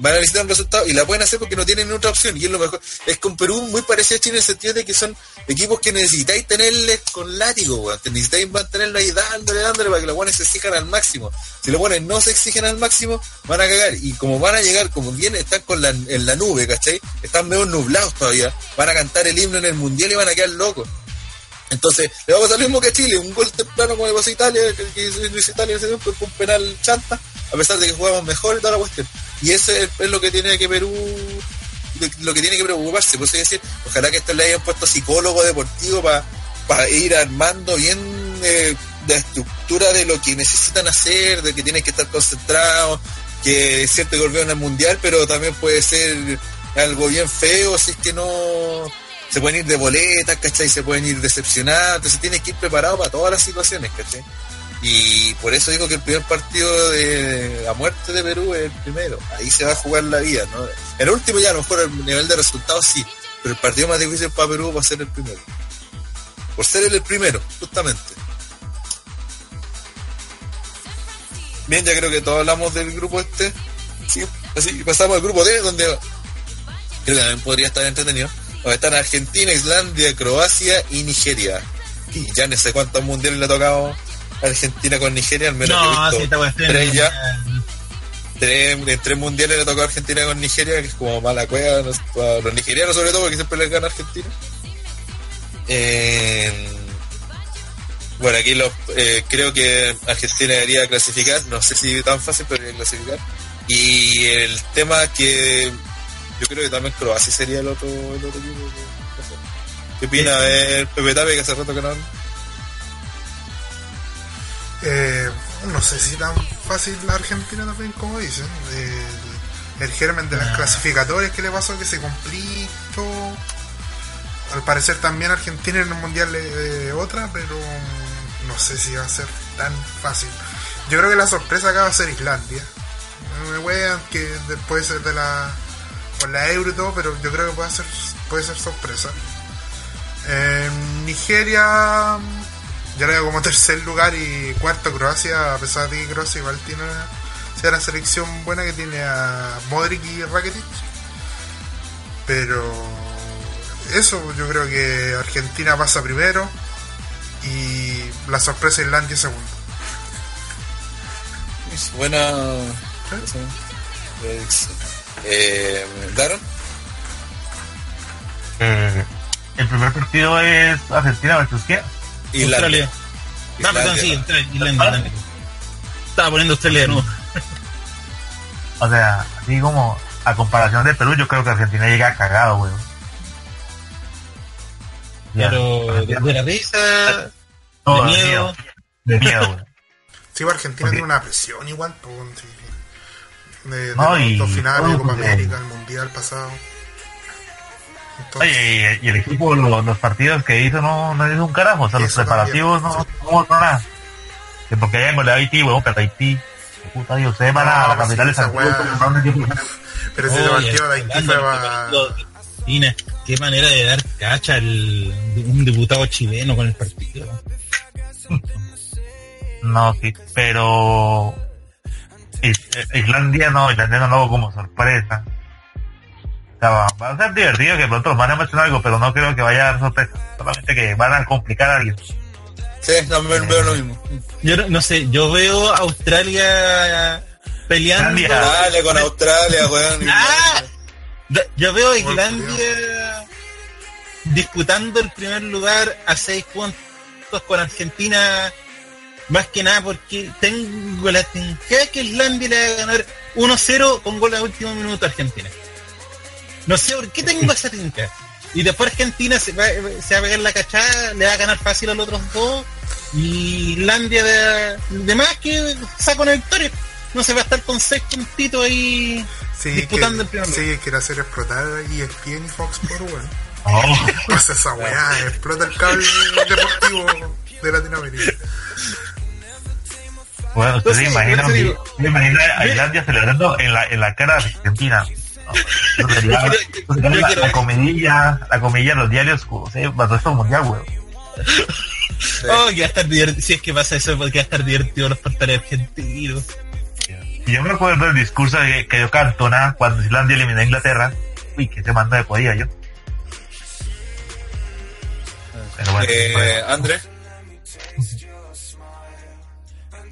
Van a necesitar un resultado y la pueden hacer porque no tienen otra opción. Y es lo mejor. Es con Perú muy parecido a Chile en el sentido de que son equipos que necesitáis tenerles con látigo que necesitáis mantenerlo ahí dándole dándole para que los buenos se exijan al máximo. Si los buenos no se exigen al máximo van a cagar. Y como van a llegar como bien están con la, en la nube ¿cachai? están medio nublados todavía. Van a cantar el himno en el mundial y van a quedar locos. Entonces, le va a pasar lo mismo que a Chile, un gol temprano como le pasó a Italia, que, hizo Italia en ese tiempo, un penal chanta, a pesar de que jugamos mejor y toda la cuestión. Y eso es, es lo que tiene que Perú lo que tiene que preocuparse. Por eso decir, ojalá que esto le hayan puesto psicólogo deportivo para ir armando bien eh, la estructura de lo que necesitan hacer, de que tienen que estar concentrados, que es cierto que volvieron al mundial, pero también puede ser algo bien feo si es que no se pueden ir de boletas, ¿cachai? Se pueden ir decepcionados, entonces tiene que ir preparado para todas las situaciones, ¿cachai? Y por eso digo que el primer partido de la muerte de Perú es el primero. Ahí se va a jugar la vida, ¿no? El último ya a lo mejor el nivel de resultados sí, pero el partido más difícil para Perú va a ser el primero. Por ser el primero, justamente. Bien, ya creo que todos hablamos del grupo este. Sí, así pasamos al grupo D, donde creo también podría estar entretenido. Donde están Argentina, Islandia, Croacia y Nigeria. Y ya no sé cuántos mundiales le ha tocado Argentina con Nigeria, al menos No, está tres ya. Tres, en tres mundiales le tocó a Argentina con Nigeria, que es como mala cueva, no sé, para los nigerianos sobre todo, porque siempre les gana Argentina. Eh, bueno, aquí los, eh, creo que Argentina debería clasificar, no sé si tan fácil, pero debería clasificar. Y el tema que yo creo que también Croacia sería el otro, el otro equipo. ¿Qué opina el Pepe Tape que hace rato que no? Eh, no sé si tan fácil la Argentina también, como dicen. El, el germen de las clasificatorias que le pasó que se complicó. Al parecer también Argentina en el mundial es otra, pero no sé si va a ser tan fácil. Yo creo que la sorpresa acá va a ser Islandia. Me wean que ser de la por la euro y todo, pero yo creo que puede ser puede ser sorpresa. Eh, Nigeria ya le veo como tercer lugar y cuarto Croacia, a pesar de que Croacia igual tiene una, sea una selección buena que tiene a Modric y Rakitic. Pero eso, yo creo que Argentina pasa primero y la sorpresa Islandia segundo. Es buena predicción. Eh, ¿Daron? Eh, el primer partido es Argentina versus quién? Australia. No, perdón, sí, Australia, Islandia, Islandia. Estaba poniendo Australia de nuevo. O sea, así como a comparación de Perú, yo creo que Argentina llega cagado, weón. Pero de, Argentina- de la risa, no, de de miedo. miedo. De miedo, weón. Sí, pues Argentina Ok. tiene una presión igual, pues, de, de No, los y- dos finales, Copa porque- América, el Mundial pasado. Entonces, Oye, y, y el equipo, lo- los partidos que hizo no, no hizo un carajo, o sea, los preparativos no, no mostró nada. Que porque hayan goleado a Haití, weón, pero Haití, puta Dios, ustedes van a la capital de equipo. pero ese Oye, partido de Haití fue Argentina, qué manera de dar cacha al un diputado chileno con el partido. No, sí, pero eh, Islandia no, Islandia no lo hago como sorpresa. O sea, va, a ser divertido que pronto los van a mencionar algo, pero no creo que vaya a dar sorpresa. Solamente que van a complicar a alguien. Sí, también veo lo mismo. Yo no, no sé, yo veo a Australia peleando. Dale con Australia, weón. ¡Ah! Yo veo a Islandia disputando el primer lugar a seis puntos con Argentina, más que nada porque tengo la tendencia que Islandia le va a ganar 1-0 con gol a último minuto a Argentina. No sé por qué tengo esa tinca. Y después Argentina se va, se va a pegar la cachada, le va a ganar fácil a los otros dos. Y Islandia de, de más que saca una victoria. No se va a estar con seis puntitos ahí Sí, disputando que, el primer sí, quiere hacer explotar y ESPN y Fox por weón. Oh, Pasa esa weá, explota el cable deportivo de Latinoamérica. bueno, usted No se sé, imagina, por eso digo. se imagina a Islandia celebrando en la, en la cara de Argentina. La, la comidilla, la comidilla en los diarios, o sea, para todo mundial, weón. Oh, que va a estar divertido. Si es que pasa eso, porque va a estar divertido los portales argentinos. Y yo me acuerdo del discurso que, que dio Cantona cuando Islandia eliminó a Inglaterra. Uy, que se manda de podía yo. Pero bueno, Eh, Andrés,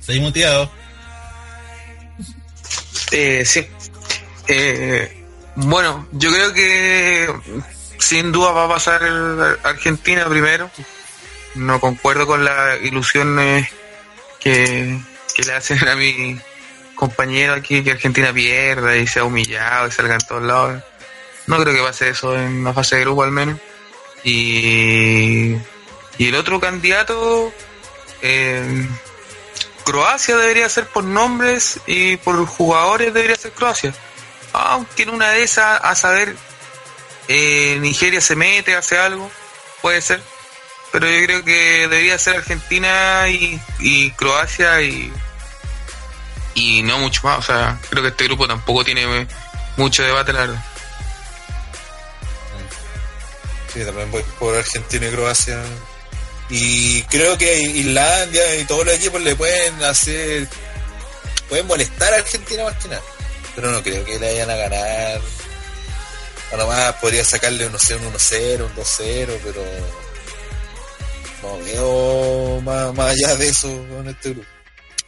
Estoy muteado. Eh, sí. Eh, bueno, yo creo que sin duda va a pasar Argentina primero. No concuerdo con las ilusiones que, que le hacen a mi compañero aquí que Argentina pierda y sea humillado y salga en todos lados. No creo que pase eso en la fase de grupo al menos. Y, y el otro candidato, eh, Croacia debería ser por nombres y por jugadores debería ser Croacia. Aunque en una de esas, a saber, eh, Nigeria se mete, hace algo, puede ser. Pero yo creo que debería ser Argentina y, Croacia y, y no mucho más. O sea, creo que este grupo tampoco tiene mucho debate, la verdad. Sí, también voy por Argentina y Croacia. Y creo que Islandia y todos los equipos le pueden hacer. pueden molestar a Argentina más que nada. Pero no creo que le vayan a ganar. A lo más podría sacarle un 1-0, un 1-0, un 2-0, pero. No veo más, más allá de eso con este grupo.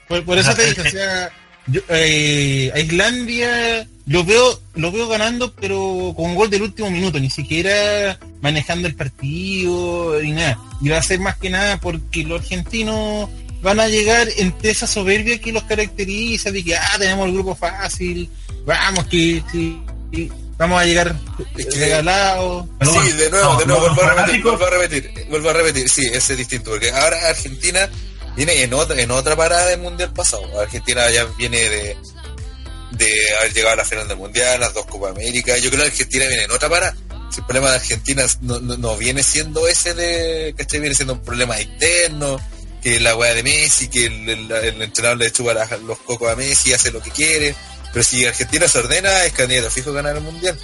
Por, por eso te dije, o sea, yo, eh, a Islandia lo veo, lo veo ganando, pero con un gol del último minuto, ni siquiera manejando el partido ni nada. Y va a ser más que nada porque los argentinos van a llegar entre esa soberbia que los caracteriza, de que ah, tenemos el grupo fácil, vamos que sí, sí, vamos a llegar regalados. Sí, de nuevo, de nuevo, vuelvo a repetir, vuelvo a repetir, vuelvo a repetir, sí, ese es distinto, porque ahora Argentina viene en otra, en otra parada del mundial pasado. Argentina ya viene de, de haber llegado a la final del mundial, las dos Copa América. Yo creo que Argentina viene en otra parada. Si el problema de Argentina no, no, no viene siendo ese de que este viene siendo un problema interno, que la weá de Messi, que el, el, el entrenador le chupa la- los cocos a Messi hace lo que quiere. Pero si Argentina se ordena, es candidato fijo a ganar el mundial.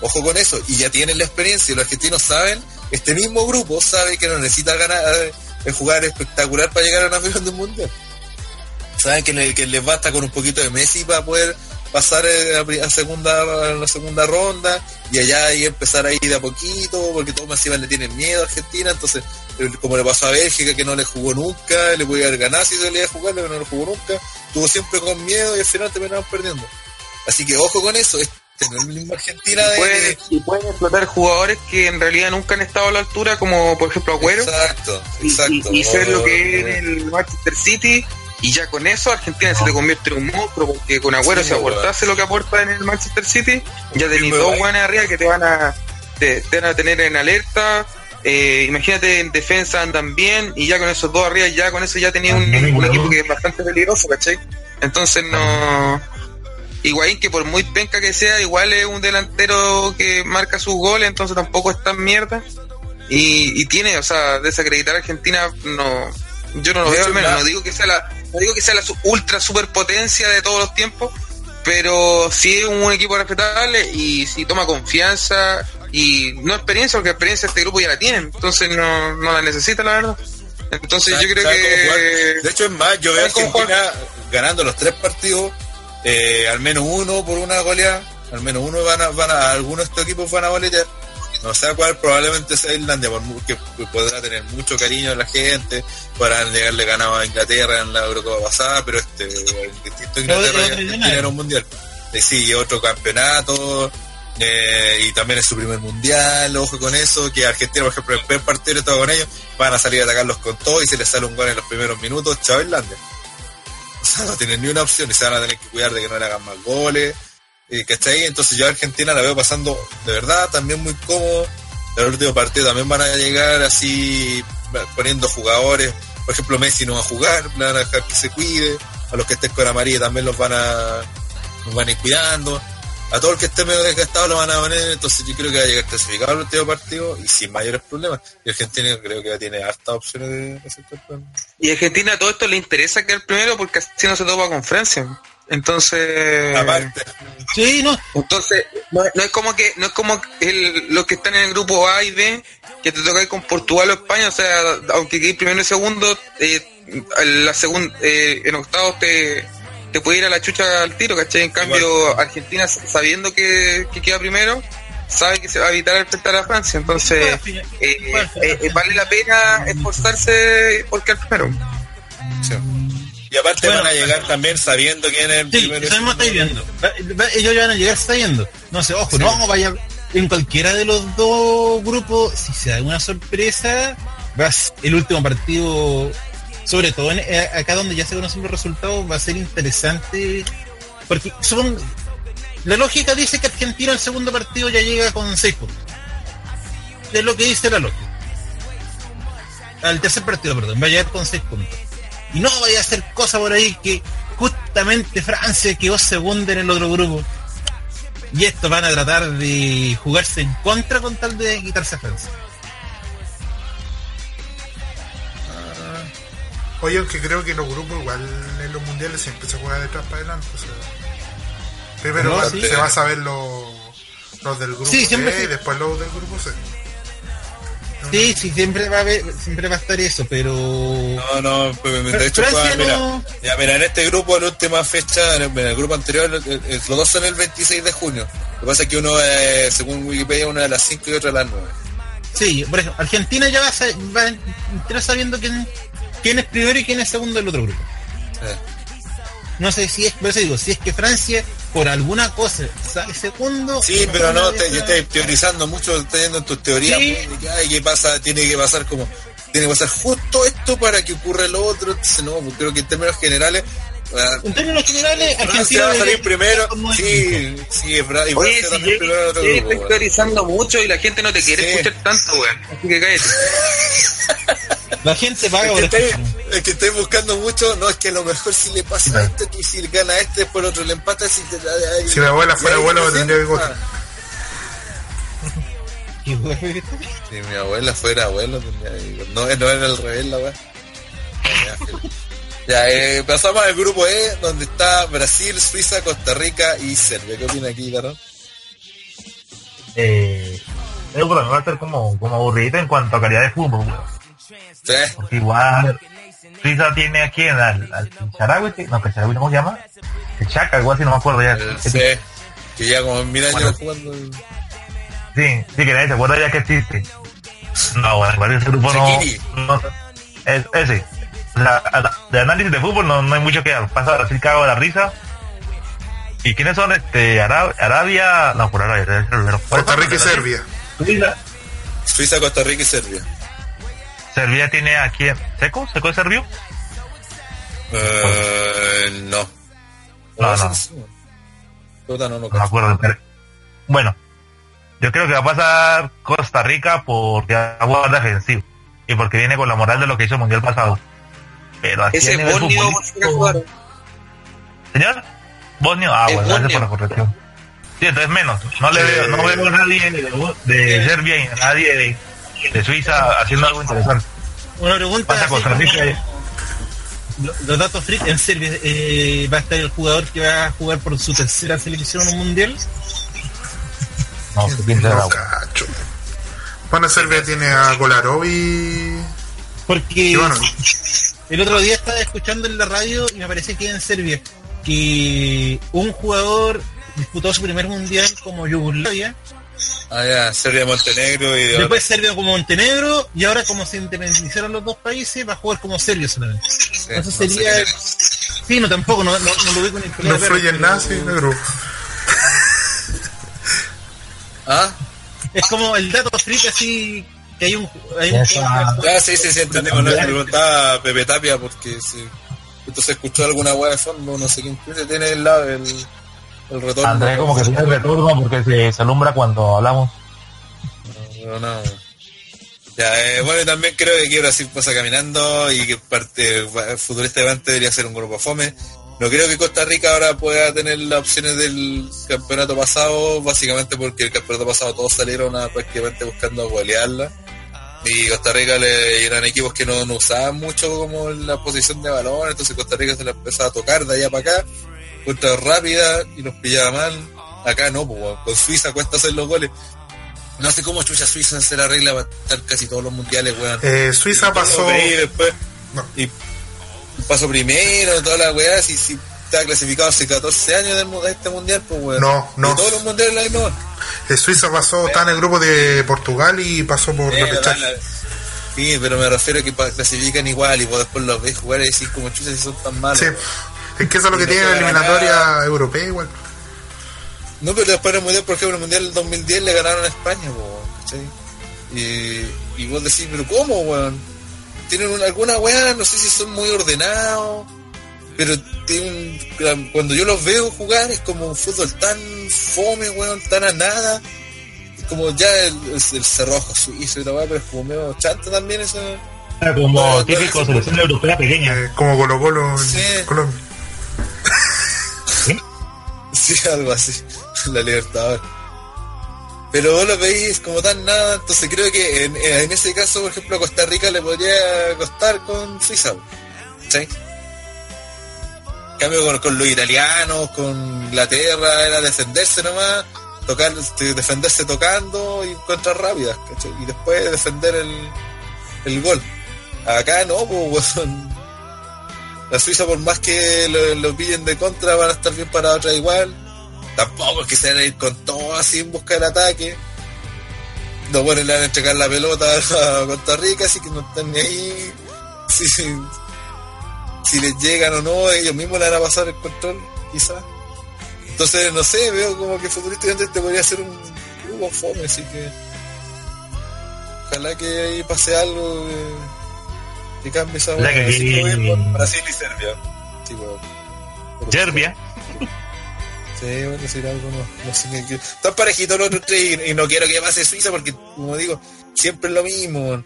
Ojo con eso, y ya tienen la experiencia, los argentinos saben, este mismo grupo sabe que no necesita ganar, eh, jugar espectacular para llegar a una final del mundial. Saben que, que les basta con un poquito de Messi para poder pasar eh, a, pri- a segunda, a la segunda ronda y allá ahí empezar ahí de a poquito, porque todos más le tienen miedo a Argentina, entonces eh, como le pasó a Bélgica que no le jugó nunca, le podía haber ganado si se le iba a jugar, pero no le jugó nunca, tuvo siempre con miedo y al final terminaron perdiendo. Así que ojo con eso, es tener mismo Argentina de... Pueden, y pueden explotar jugadores que en realidad nunca han estado a la altura, como por ejemplo Agüero, Exacto, y, exacto. y- y ser lo que es en el Manchester City. Y ya con eso Argentina se le convierte en un monstruo, porque con Agüero Sí, si weón. aportase lo que aporta en el Manchester City, ya tenéis Sí, dos buenas arriba que te van a, te, te van a tener en alerta. Eh, imagínate en defensa andan bien y ya con esos dos arriba, ya con eso ya tenía un, un equipo que es bastante peligroso, ¿cachai? Entonces no... Higuaín que por muy penca que sea, igual es un delantero que marca sus goles, entonces tampoco es tan mierda. Y, y tiene, o sea, desacreditar a Argentina, no, yo no lo veo al menos, no digo que sea la, no digo que sea la ultra superpotencia de todos los tiempos, pero sí es un equipo respetable y si toma confianza y no experiencia, porque experiencia este grupo ya la tienen, entonces no, no la necesita la verdad. Entonces yo creo que De hecho, es más, yo veo a ¿Sabe cómo Argentina ganando los tres partidos, eh, al menos uno por una goleada, al menos uno van a, van a, algunos de estos equipos van a golear. No sé cuál, probablemente sea Islandia, por mu- que podrá tener mucho cariño de la gente, podrán llegarle ganado a Inglaterra en la Eurocopa pasada, pero este, el distinto Inglaterra era un mundial. Eh, sí, otro campeonato, eh, y también es su primer mundial, ojo con eso, que Argentina, por ejemplo, el primer partido estaba con ellos, van a salir a atacarlos con todo y se les sale un gol en los primeros minutos, chao Islandia. O sea, no tienen ni una opción y se van a tener que cuidar de que no le hagan más goles. Eh, ¿Cachai? Entonces yo a Argentina la veo pasando de verdad también muy cómodo. El último partido también van a llegar así poniendo jugadores. Por ejemplo, Messi no va a jugar, le van a dejar que se cuide. A los que estén con amarilla también los van a, los van a ir cuidando. A todo el que esté medio desgastado lo van a poner. Entonces yo creo que va a llegar clasificado el último partido y sin mayores problemas. Y Argentina creo que ya tiene hartas opciones de hacer campeón. Y Argentina a todo esto le interesa quedar primero porque así no se topa con Francia. Entonces, Aparte, Sí, no, entonces no, no es como que no es como el, los que están en el grupo A y B que te toca ir con Portugal o España, o sea, aunque quedes primero y segundo, eh, en la segunda eh, en octavos te te puede ir a la chucha al tiro, ¿cachai? En cambio, Argentina sabiendo que, que queda primero, sabe que se va a evitar enfrentar a Francia, entonces eh, eh, eh, vale la pena esforzarse por quedar primero. sí. Y aparte Bueno, van a llegar también sabiendo quién es el Sí, primero. viendo. Ellos ya van a llegar sabiendo. No sé, ojo, no vaya en cualquiera de los dos grupos, si se da una sorpresa, vas el último partido, sobre todo en- eh, acá donde ya se conocen los resultados, va a ser interesante. Porque son La lógica dice que Argentina el segundo partido ya llega con 6 puntos. Es lo que dice la lógica. Al tercer partido, perdón, va a llegar con 6 puntos. Y no vaya a hacer cosa por ahí que justamente Francia quedó segunda en el otro grupo. Y estos van a tratar de jugarse en contra con tal de quitarse a Francia. Oye, aunque creo que los grupos igual en los mundiales siempre se juega de atrás para adelante. O sea, primero No, va- sí. se va a saber los, los del grupo Sí, B sí. y después los del grupo C. Sí, sí, siempre va a haber, siempre va a estar eso, pero No, no, de hecho, Francia mira, no- ya, mira, en este grupo, la última fecha, en el, en el grupo anterior, los dos son el 26 de junio. Lo que pasa es que uno, eh, según Wikipedia, una a las 5 y otra a las 9. sí, por ejemplo, Argentina ya va a, sa- va a entrar sabiendo quién, quién es primero y quién es segundo del otro grupo. Eh, No sé si es, por eso digo, si es que Francia por alguna cosa sale segundo. Sí, pero no, te, yo estoy teorizando mucho, en tus teorías, Sí. pues, de que, ay, ¿qué pasa? Tiene que pasar como, tiene que pasar justo esto para que ocurra lo otro, entonces no, pues, creo que en términos generales, ah, En términos generales, Argentina va a salir primero, sí, sí, es verdad, y Oye, Francia si también ya- primero otro grupo, weón. teorizando mucho y la gente no te quiere Sí. escuchar tanto, weón. Así que cállate. La gente paga por que, estoy, escuchar. es que estoy buscando mucho, no, es que a lo mejor si le pasa a este, que si le gana a este, por otro le empata, si te ay, Si mi abuela fuera abuela, tendría bigote. Y, weón, Si mi abuela fuera abuelo, tendría bigote. no, no era al revés la weá. Ya, eh, pasamos al grupo E, donde está Brasil, Suiza, Costa Rica y Serbia. ¿Qué opina aquí, Carlos? Eh, grupo también va a ser como, como aburrido en cuanto a calidad de fútbol. Sí. Porque igual Suiza tiene aquí al, al Charawi, que- no, que Charawi, ¿cómo se llama? El Chaca, igual si no me acuerdo ya. El Que- C, que ya como mil años Bueno. jugando. el- Sí, sí, que nadie se acuerda ya que existe. No, bueno, igual ese grupo no, no es, ese. La, la- de análisis de fútbol no, no hay mucho que dar. Pasa a Brasil cago de la risa. ¿Y quiénes son? Este, Arab- Arabia, no, por Arabia. Costa Rica y Serbia. Suiza. Suiza, Costa Rica y Serbia. Serbia tiene aquí, ¿Seco? ¿Seco es serbio? Eh, no. No, no. No, no, No me acuerdo. pero- Bueno, yo creo que va a pasar Costa Rica porque va a defensivo y porque viene con la moral de lo que hizo el mundial pasado. Pero así Ese nivel Bosnio. ¿Señor? ¿Bosnio? Ah, Es bueno, gracias por la corrección. Sí, entonces menos. No le veo, no veo a nadie de, de Serbia y a nadie de, de Suiza haciendo algo interesante. Una pregunta. Pasa así Costa Rica. Los datos freak en Serbia eh, va a estar el jugador que va a jugar por su tercera selección en un mundial. No, quién será. No, cacho. Bueno, Serbia tiene a Kolarov y... Porque y bueno, el otro día estaba escuchando en la radio y me parece que en Serbia que un jugador disputó su primer mundial como Yugoslavia, Ah, ya, Serbia, Montenegro y de después Serbia como Montenegro y ahora como se independizaron los dos países va a jugar como Serbia solamente. Sí, Eso no sé sería... quién Sí, no tampoco, no, no, no lo veo con el no en el grupo. Ah, Eh, Es como el dato freak así que hay un... Hay un Esa- jugador- ya, sí, sí, sí, entendí. Cuando le preguntaba Pepe Tapia, porque si entonces escuchó alguna weá de fondo, no sé quién tiene el, lado, el, el retorno. André como que tiene el retorno porque se, se alumbra cuando hablamos. No, no. Ya, eh, bueno, y también creo que aquí Brasil pasa caminando y que parte futbolísticamente debería ser un grupo fome. No creo que Costa Rica ahora pueda tener las opciones del campeonato pasado, básicamente porque el campeonato pasado todos salieron a prácticamente buscando golearla. Y Costa Rica le eran equipos que no, no usaban mucho como la posición de balón, entonces Costa Rica se la empezaba a tocar de allá para acá, contra rápida y nos pillaba mal. Acá no, pues, con Suiza cuesta hacer los goles. No sé cómo chucha Suiza se la regla para estar casi todos los mundiales, weón. Eh, Suiza pasó... Y después, No. y pasó primero, toda la weá, si, si estaba clasificado hace 14 años del, de este mundial, pues weón. No, no. Y todos los mundiales la misma. eh, Suiza pasó, está en el grupo de Portugal y pasó por Eh, repechaje. la- la- Sí, pero me refiero a que clasifican igual y vos después los ves jugar y decís como chucha si son tan malos. Sí. Es que eso es lo que Y no tiene la eliminatoria europea igual. No, pero después en el mundial, por ejemplo, en el mundial del 2010 le ganaron a España, ¿cachai? Y, y vos decís, pero ¿cómo, weón? Tienen una- alguna weá, no sé si son muy ordenados. Pero un- cuando yo los veo jugar es como un fútbol tan fome, weón, tan a nada. Como ya el, el, el cerrojo suizo y la weá, pero es como medio chanta también eso. Era como típico selección europea pequeña. Como Colo Colo en Sí. Colombia. Sí, algo así. La Libertadores. Pero vos lo veis como tan nada, entonces creo que en, en ese caso, por ejemplo, a Costa Rica le podría costar con Suiza. ¿Sí? Cambio con, con los italianos, con Inglaterra, era defenderse nomás, tocar, este, defenderse tocando y contras rápidas. Y después defender el, el gol. Acá no, pues. La Suiza, por más que lo, lo pillen de contra, van a estar bien para otra igual. Tampoco es que se van a ir con todo así en busca del ataque. No bueno, le a entregar la pelota a Costa Rica, así que no están ni ahí. Si, si, si les llegan o no, ellos mismos le van a pasar el control, quizás. Entonces, no sé, veo como que futurísticamente te podría ser un grupo fome, así que. Ojalá que ahí pase algo que, que cambie esa sea, que Así aquí- voy por Brasil y Serbia. Sí, por- Serbia. Sí, bueno, decir algo, no, no sé qué. qué- Están parejitos los otros tres y, y no quiero que pase Suiza porque, como digo, siempre es lo mismo.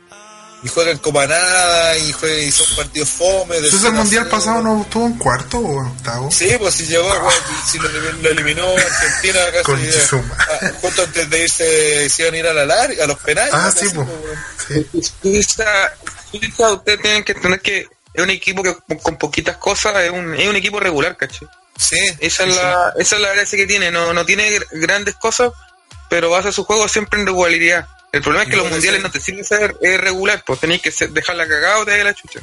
Y juegan como a nada y, juegan, y son partidos fome. Entonces el cero mundial cero. pasado no estuvo en cuarto o en octavo. Sí, pues si llegó, bueno, si lo, lo eliminó Argentina casi Con eh, ah, justo antes de irse se iban a ir a la larga, a los penales. Ah, sí, pues. weón. Sí. Suiza, Suiza, ustedes tienen que entender que es un equipo que con- poquitas cosas es un, es un equipo regular, ¿cachai? Sí, Esa sí, es la, esa es la gracia que tiene, no, no tiene gr- grandes cosas, pero basa su juego siempre en regularidad. El problema es que No, los mundiales no te sirven ser eh, regular, pues tenéis que ser- dejarla cagada o te da la chucha.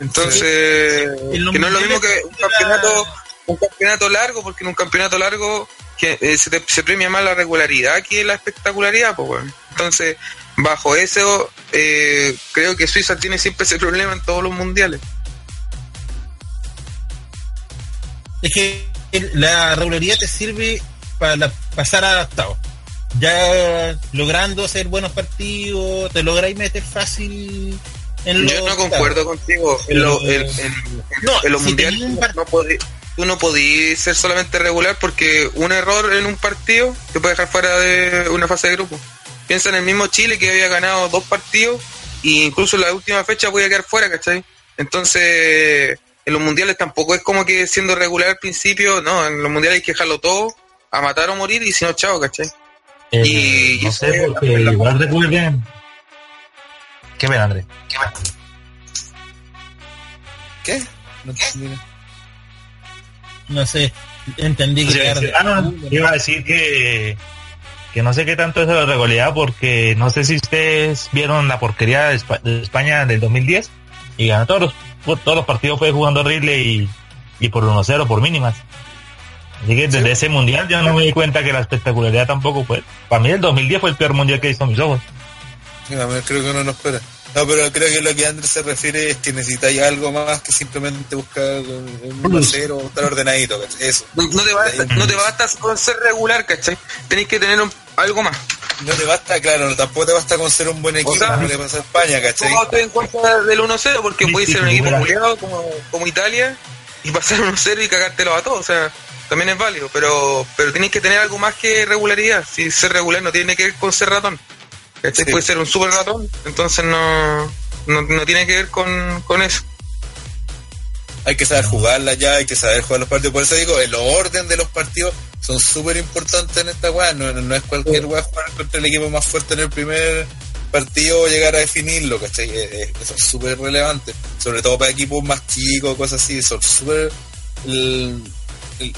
Entonces, En que no es lo mismo que un campeonato, un campeonato largo, porque en un campeonato largo que, eh, se, te- se premia más la regularidad que la espectacularidad, pues bueno. Entonces, bajo eso, eh, creo que Suiza tiene siempre ese problema en todos los mundiales. Es que la regularidad te sirve para la- pasar a octavos. Ya logrando hacer buenos partidos, te lográis meter fácil en los Yo no concuerdo contigo. En, lo- en- en- No, en los si mundiales no podí- tú no podías ser solamente regular porque un error en un partido te puede dejar fuera de una fase de grupo. Piensa en el mismo Chile que había ganado dos partidos e incluso en la última fecha podía quedar fuera, ¿cachai? Entonces, en los mundiales tampoco es como que siendo regular al principio, no, en los mundiales hay que dejarlo todo a matar o morir y si no, chao, ¿cachai? Eh, Y- no sé, porque la- igual recuerden. ¿Qué ven, André? ¿Qué? No entendí. No sé, entendí que Sí, sí. Ah, no, iba a decir que, que no sé qué tanto es de la regularidad porque no sé si ustedes vieron la porquería de España del 2010 y ganó todos los, todos los partidos fue jugando horrible y, y por 1-0 por mínimas. Así que desde ese mundial yo no me di cuenta que la espectacularidad tampoco fue. Para mí el 2010 fue el peor mundial que en mis ojos. Me- creo que uno no espera. No, pero creo que lo que Andrés se refiere es que necesitáis algo más que simplemente buscar un 1-0, estar ordenadito. ¿cachai? Eso. No, no te basta, no te basta con ser regular, ¿cachai? Tenéis que tener un- algo más. No te basta, claro, no, tampoco te basta con ser un buen equipo, sea, como le pasa a España, ¿cachai? No estoy en contra del 1-0 porque Sí, puede sí, ser un equipo culiado como, como Italia y pasar 1-0 y cagártelo a todos. O sea, también es válido, pero pero tienes que tener algo más que regularidad. Si ser regular no tiene que ver con ser ratón. Sí. Puede ser un super ratón, entonces no, no, no tiene que ver con, con eso. Hay que saber jugarla ya, hay que saber jugar los partidos. Por eso digo, el orden de los partidos son súper importantes en esta weá. No, no es cualquier weá jugar contra el equipo más fuerte en el primer partido o llegar a definirlo, ¿cachai? Eh, eh, Eso es súper relevante. Sobre todo para equipos más chicos, cosas así. Son súper...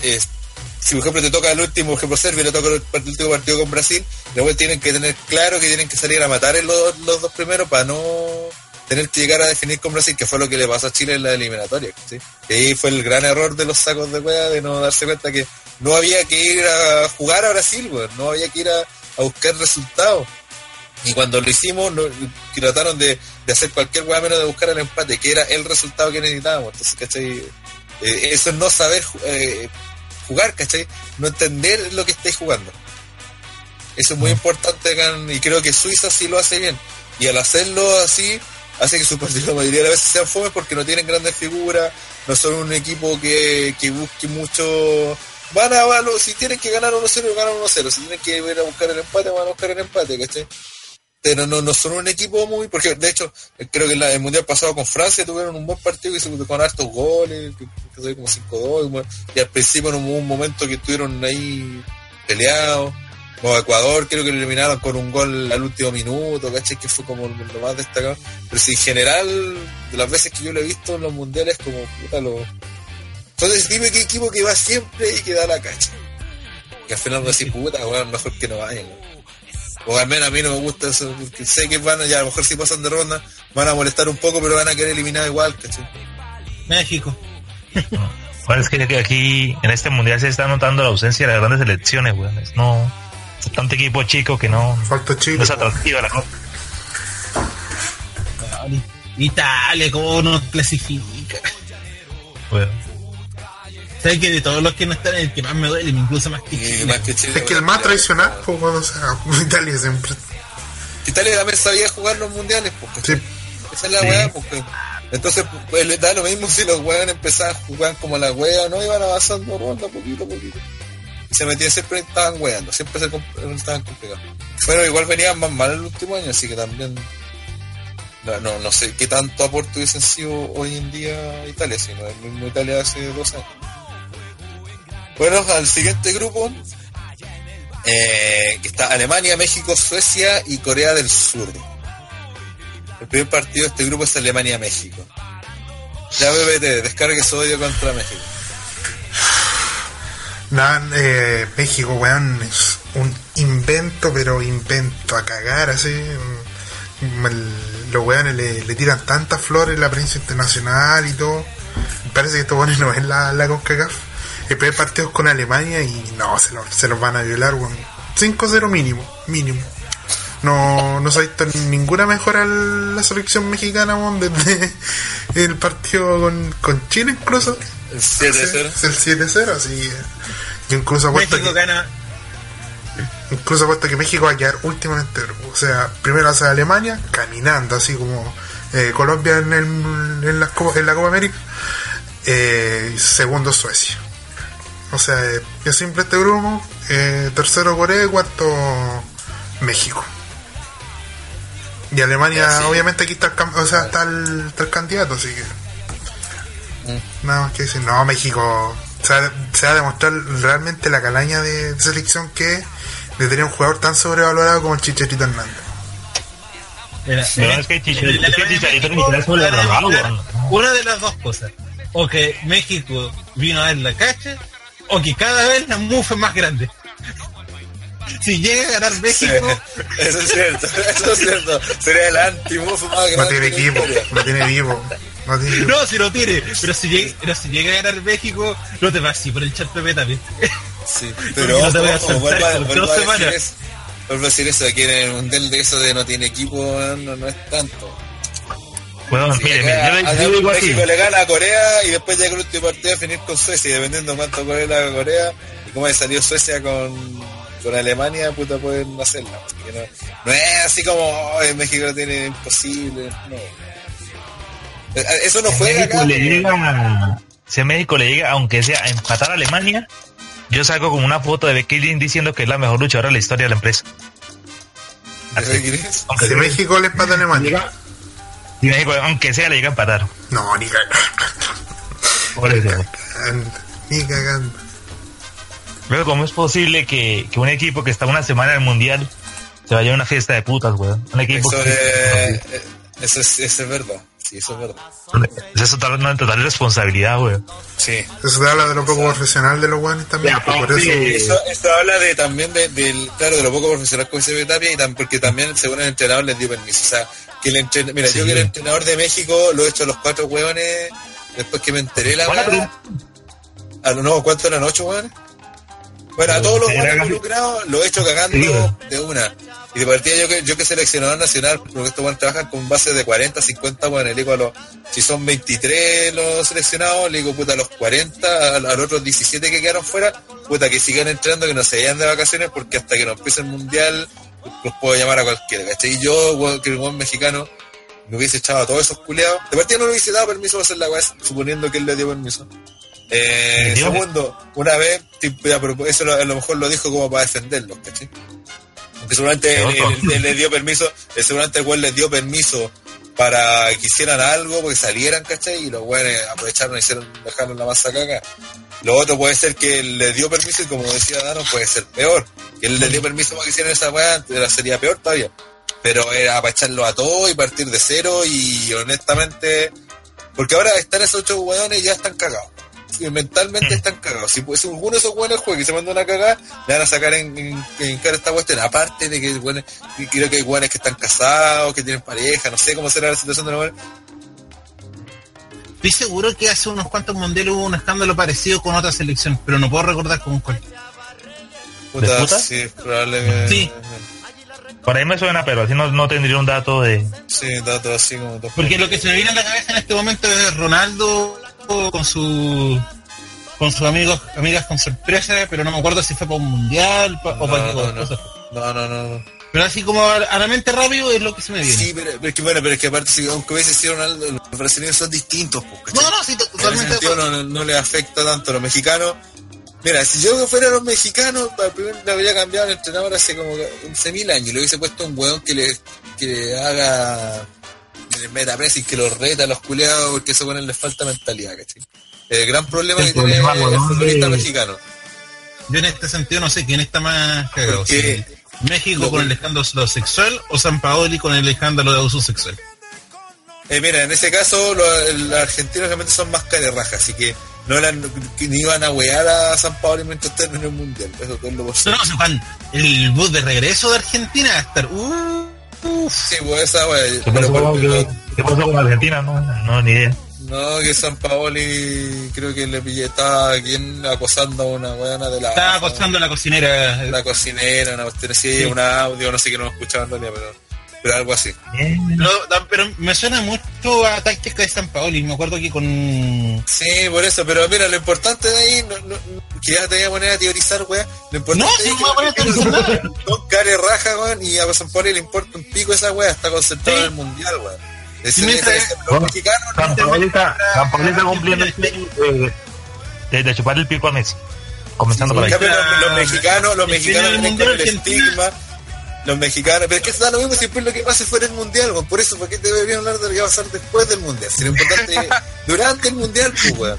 es- si por ejemplo te toca el último, por ejemplo Serbia le toca el, el último partido con Brasil, luego tienen que tener claro que tienen que salir a matar los, los dos primeros para no tener que llegar a definir con Brasil, que fue lo que le pasó a Chile en la eliminatoria. ¿sí? Y ahí fue el gran error de los sacos de wea de no darse cuenta que no había que ir a jugar a Brasil, no había que ir a, a buscar resultados. Y cuando lo hicimos, no, trataron de, de hacer cualquier weá menos de buscar el empate, que era el resultado que necesitábamos. Entonces, ¿cachai? Eh, eso es no saber eh, jugar, ¿cachai? No entender lo que estáis jugando. Eso es muy importante acá y creo que Suiza sí lo hace bien. Y al hacerlo así, hace que su partido la mayoría de las veces sean fome porque no tienen grandes figuras, no son un equipo que, que busque mucho van a, van si tienen que ganar 1-0, ganan 1-0. Si tienen que ir a buscar el empate, van a buscar el empate, ¿cachai? Pero no, no son un equipo muy, porque de hecho, creo que en el mundial pasado con Francia tuvieron un buen partido que se con hartos goles, que, que como 5-2, y bueno, y al principio hubo un momento que estuvieron ahí peleados. Como Ecuador, creo que lo eliminaron con un gol al último minuto, ¿cachai? Que fue como lo más destacado. Pero si en general, de las veces que yo lo he visto en los mundiales, como puta, lo, entonces, dime qué equipo que va siempre y que da la cacha. Que al final no decís, puta, weón, mejor que no vayan. O al menos a mí no me gusta eso, porque sé que van a, ya a lo mejor si pasan de ronda, van a molestar un poco, pero van a querer eliminar igual, ¿cachai? México. Bueno, es que que aquí en este mundial se está notando la ausencia de las grandes selecciones, weón. Es no. es tanto equipo chico que no, Falta no Chile. es atractiva la cosa. Italia, ¿cómo nos clasifica? weón. ¿Sabes que de todos los que no están, el que más me duele, incluso más que Chile? más que Chile. Es que el más tradicional, pues, cuando se haga Italia siempre. Italia también sabía jugar los mundiales, porque Sí, esa es la Sí. weá, porque entonces pues, les da lo mismo si los weones empezaban a jugar como la wea, no iban avanzando ronda poquito a poquito. Y se metían siempre estaban weando, siempre se estaban complicados. Pero igual venían más mal el último año, así que también no, no, no sé qué tanto aporte hubiesen sido hoy en día Italia, sino el mismo Italia hace dos años. Bueno, al siguiente grupo, eh, que está Alemania, México, Suecia y Corea del Sur. El primer partido de este grupo es Alemania-México. Ya BBT, descargue su odio contra México. nada, eh, México, weón, es un invento, pero invento a cagar, así. mm, los weones le, tiran tantas flores en la prensa internacional y todo. Parece que estos weones no ven la, la CONCACAF. El primer partido con Alemania y no, se, lo- se los van a violar, weón. 5-0 mínimo, mínimo. No, no se ha visto ninguna mejora en la selección mexicana, weón, desde el partido con, con Chile incluso. El 7-0. Es el 7-0, así. Incluso apuesto México que, gana. incluso apuesto que México va a quedar últimamente. O sea, primero hace Alemania, caminando, así como eh, Colombia en, el, en, la, Copa- en la Copa América. Eh, y segundo Suecia. O sea, eh, es simple este grupo. eh, tercero Corea y cuarto México. Y Alemania, sí. obviamente aquí está el, o sea, está el, está el candidato, así que Mm. nada más que decir. No, México se va, se va a demostrar realmente la calaña de, de selección que es de tener un jugador tan sobrevalorado como el Chicharito Hernández. Mira, es que Chicharito, es que Chicharito ni siquiera sobrevalorado. Una de las dos cosas. O que México vino a ver la cacha, o que cada vez la MUF es más grande. Si llega a ganar Sí, México, eso es cierto, eso es cierto. Sería el anti-move más grande. No tiene equipo, no tiene equipo. No tiene equipo. no, si lo tiene, pero si llega, pero si llega a ganar México, no te vas así por el chat Pepe también. Sí, pero no te voy a por dos a decir semanas. eso. Vuelvo a decir eso, aquí en el mundial de eso de no tiene equipo, no, no es tanto. Bueno, Sí, mire, acá- mire, yo, acá le- yo digo así. México le gana a Corea y después llega el último partido a finir con Suecia, y dependiendo cuánto Corea le haga a Corea y cómo haya salido Suecia con, con Alemania, puta pueden hacerla. porque no, no es así como "Ay, México lo tiene imposible, no. Eh, Eso no Si fue México acá. le llega, si a México le llega, aunque sea a empatar a Alemania, yo saco como una foto de Becky diciendo que es la mejor luchadora de la historia de la empresa. Aunque, Si México le empata a Alemania. México, aunque sea, le llega a empatar. No, ni cagando. Por eso. Ni cagando. Luego, ¿cómo es posible que, que un equipo que está una semana en el mundial se vaya a una fiesta de putas, weón? Un equipo Eso que- es, eh, eso es, eso es verdad. Sí, eso es verdad. Es total, una total irresponsabilidad, weón. Sí. Eso te habla de lo poco profesional de los guanes también. Ya, por eso. sí. Eso, esto habla de también de, del, claro, de lo poco profesional que se ve Tapia y tam- porque también según el entrenador les dio permiso. O sea, que el entrenador, mira, yo Sí. que el entrenador de México lo he hecho a los cuatro hueones después que me enteré la ¿Cuánto? verdad. A los no, ¿cuántos eran? ¿Ocho hueones? Bueno, a todos los casi- involucrados lo he hecho cagando Sí, de una. Y de partida yo que, yo que seleccionador nacional, porque estos hueones trabajan con bases de 40, 50 hueones, le digo a los, si son 23 los seleccionados, le digo puta a los 40, a, los otros 17 que quedaron fuera, puta que sigan entrenando, que no se vayan de vacaciones, porque hasta que no empiece el mundial, los puedo llamar a cualquiera, ¿cachai? Y yo, que el buen mexicano, me hubiese echado a todos esos culiados. De partida no le hubiese dado permiso para hacer la weá, suponiendo que él le dio permiso. Eh, segundo, una vez, eso a lo mejor lo dijo como para defenderlo, ¿cachai? Porque seguramente él, oso. él- él le dio permiso, eh, seguramente el weón les dio permiso para que hicieran algo, porque salieran, ¿cachai? Y los weones aprovecharon y hicieron, dejaron la masa caca. Lo otro puede ser que él le dio permiso y como decía Dano, puede ser peor. Que él le dio permiso para que hicieran esa weá, sería peor todavía. Pero era para echarlo a todo y partir de cero y honestamente, porque ahora están esos ocho weones y ya están cagados. Y mentalmente están cagados. Si, pues, alguno de esos weones juega y se manda una cagada, le van a sacar en, en, en cara esta cuestión. Aparte de que, y creo que hay weones que están casados, que tienen pareja, no sé cómo será la situación de los weones. Estoy seguro que hace unos cuantos mundiales hubo un escándalo parecido con otra selección, pero no puedo recordar con cuál. Puta, puta? sí, probablemente. Sí. Por ahí me suena, pero así no, no tendría un dato de... Sí, datos así como dos- Porque lo que se me viene a la cabeza en este momento es Ronaldo con su con sus amigos, amigas con sorpresa, pero no me acuerdo si fue para un mundial pa- o para No, no, no, no, no. Pero así como a, a la mente rápido es lo que se me viene. Sí, pero, pero es que bueno, pero es que aparte, si, aunque hubiese sido Ronaldo, los brasileños son distintos, pues. No, no, sí, totalmente no le afecta tanto a los mexicanos. Mira, si yo fuera los mexicanos, para primero le habría cambiado el entrenador hace como 11.000 años. Le hubiese puesto un weón que le, que le haga meta pressing, que los reta a los culeados, porque esos weones les falta mentalidad, ¿cachai? El gran problema El que tiene problema, el weón, futbolista de- mexicano. Yo en este sentido no sé quién está más cagado. Si México con el escándalo sexual o San Paoli con el escándalo de abuso sexual. Eh, mira, en ese caso los, los argentinos realmente son más raja, así que no eran, ni iban a wear a San Pablo mientras estén en el mundial. Eso todo lo No, no, si Juan, el bus de regreso de Argentina va a estar. Uh, uf. Sí, pues esa wea. ¿Qué pero- pasó, pero- qué- qué pasó con Argentina? No, no, ni idea. No, que San Paoli creo que le pillé, estaba quien acosando a una weona de la. Estaba acosando a la cocinera. La cocinera, una cuestión así, Sí. un audio, no sé qué no escuchaba en realidad, pero, pero algo así. Bien. Pero, me suena mucho a táctica de San Paoli. Me acuerdo que con. Sí, por eso, pero mira, lo importante de ahí, no, no, que ya te voy a poner a teorizar, weá. Lo importante No, es si no voy a teorizar care raja, weón, y a San Paoli le importa un pico esa weá, está concentrado Sí. en el mundial, weón. Es Sí, San no- Paoli está, cumpliendo el sueño de, chupar el pico a Messi. Comenzando por ahí. cambio, los, los mexicanos, los mexicanos tienen el estigma. Los mexicanos, pero es que da lo mismo siempre lo que pase fuera del mundial, weón. Por eso, ¿por qué te deberían hablar de lo que va a pasar después del mundial? Si lo importante durante el mundial, pues, weón.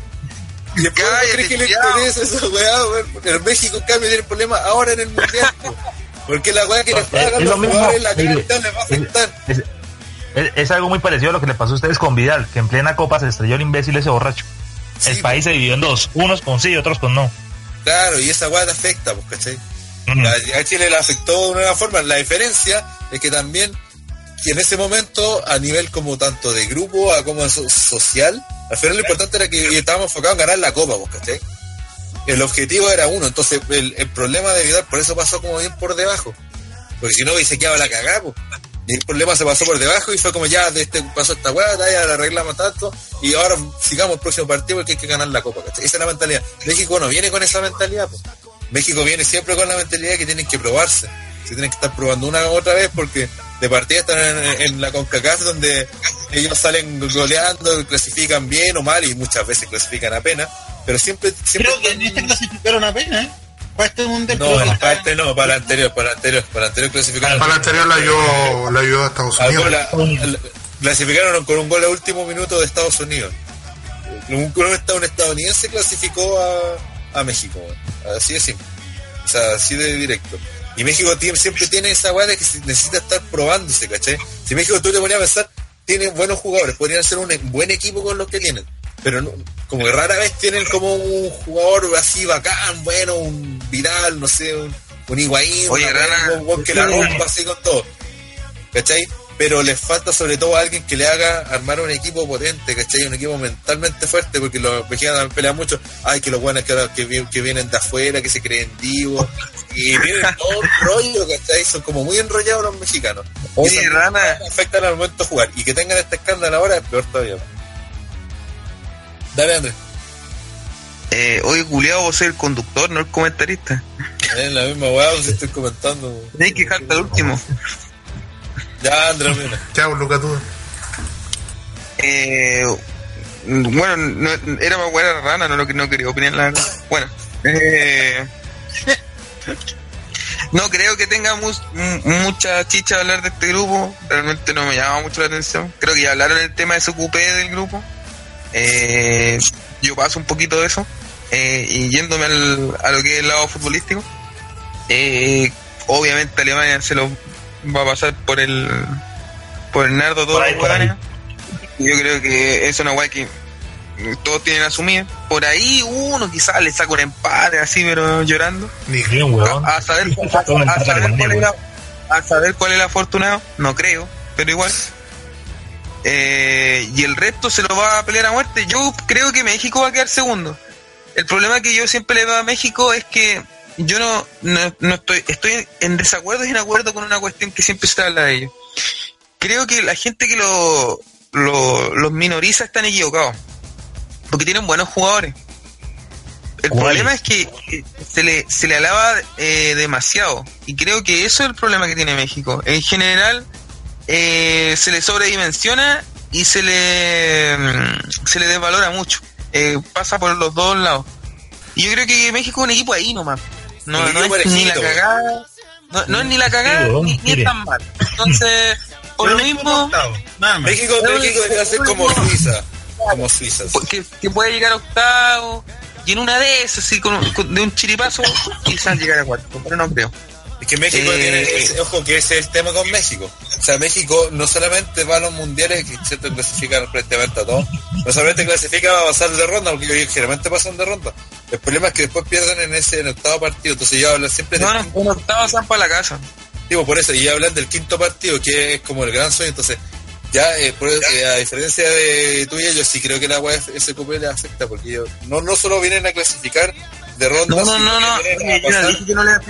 Y después, ¿no Cállate, crees que le interesa esa weá, weón? En México, en cambio, tiene problema ahora en el mundial, pues. Porque la weá que les Es- pagan es los lo mismo, jugadores, la calidad les va a afectar. Es, es- es algo muy parecido a lo que le pasó a ustedes con Vidal, que en plena copa se estrelló el imbécil ese borracho. Sí, el país se dividió en dos, unos con sí y otros con no. Claro, y esa weá te afecta, pues, ¿cachai? A Chile le afectó de una forma. La diferencia es que también, que en ese momento, a nivel como tanto de grupo a como so- social, al final lo importante era que estábamos enfocados en ganar la copa, ¿cachai? El objetivo era uno, entonces el, problema de Vidal por eso pasó como bien por debajo. Porque si no hubiese quedado la cagada, pues. Y el problema se pasó por debajo y fue como ya, de este pasó esta weá, ya la arreglamos tanto, y ahora sigamos el próximo partido porque hay que ganar la copa, ¿cachai? Esa es la mentalidad. México no viene con esa mentalidad. México viene siempre con la mentalidad que tienen que probarse. Se tienen que estar probando una u otra vez porque de partida están en, en la CONCACAF donde ellos salen goleando, clasifican bien o mal y muchas veces clasifican apenas, pero siempre, siempre Creo que en este clasificaron apenas, ¿eh? Para este mundial. no, está- parte no, para el anterior, para el anterior, para el anterior clasificaron. Para el anterior la ayudó, la ayudó a Estados al Unidos. clasificaron con un gol a último minuto de Estados Unidos. Un, un esta- un estadounidense clasificó a, a México. Así de simple. O sea, así de directo. Y México tiene- siempre tiene esa weá de que necesita estar probándose, ¿cachai? Si México tú te ponías a pensar, tiene buenos jugadores, podrían ser un buen equipo con los que tienen. Pero no- como que rara vez tienen como un jugador así bacán, bueno, un viral, no sé, un, un Higuaín, Oye, una Rana, un weón que la rompa así con todo. ¿cachai? Pero les falta sobre todo a alguien que le haga armar un equipo potente, ¿cachai? Un equipo mentalmente fuerte, porque los mexicanos pelean mucho. Ay, que los buenos que, que, que vienen de afuera, que se creen divos, y vienen todo un rollo, ¿cachai? Son como muy enrollados los mexicanos. Y Oye, eso Rana. afectan al momento de jugar. Y que tengan este escándalo ahora es peor todavía. Dale, Andrés. Eh, oye, culiao, vos soy el conductor, no el comentarista. Es la misma weá, si estoy comentando. Tienes que dejarte al último. Ya, Andrés, mira. Chao, Luca, tú. Eh, bueno, no- era para jugar a la rana, no lo que no quería opinar la. Bueno, eh, no creo que tenga mu- mu- mucha chicha hablar de este grupo. Realmente no me llama mucho la atención. Creo que ya hablaron el tema de su cupé del grupo. Eh, yo paso un poquito de eso. Eh, y yéndome al- a lo que es el lado futbolístico. Eh, obviamente Alemania se lo va a pasar por el por el nardo todos Por ahí, los por ahí. hueones. Yo creo que es una guay que todos tienen asumida. Por ahí uno quizás le saca un empate así, pero llorando. A, a saber, a, Todo a saber cuál a saber cuál es el afortunado, no creo, pero igual. Eh, y el resto se lo va a pelear a muerte. Yo creo que México va a quedar segundo. El problema que yo siempre le veo a México es que yo no, no, no estoy, estoy en desacuerdo y en acuerdo con una cuestión que siempre se habla de ello. Creo que la gente que lo, lo- los minoriza están equivocados. Porque tienen buenos jugadores. El problema es que eh, se le, se le alaba eh, demasiado. Y creo que eso es el problema que tiene México. En general, eh, se le sobredimensiona y se le, mm, se le desvalora mucho. Eh, pasa por los dos lados. Y yo creo que México es un equipo ahí nomás. No, es ni la cagada. No, no es ni la cagada Sí, ni, ni es tan mal. Entonces, por lo mismo. México, México debería ser como Suiza. Como Suiza. sí. que, que puede llegar a octavo. Y en una de esas, así, con, con- de un chiripazo, quizás llegar a cuarto. Pero no creo. Es que México Eh, tiene, ese- ojo que ese es el tema con México. O sea, México no solamente va a los mundiales, que cierto clasifican prácticamente a todos, no solamente clasifica va a pasar de ronda, porque ellos generalmente pasan de ronda. El problema es que después pierden en ese en octavo partido, entonces yo hablo siempre No, del no, en octavo están para la casa. Digo, por eso, y hablan del quinto partido, que es como el gran sueño, entonces, ya, eh, por- eh, a diferencia de tuya, yo sí creo que la UEF SQP le afecta, porque ellos no, no solo vienen a clasificar de ronda, No, no, no, no. a Yo dije que no le a.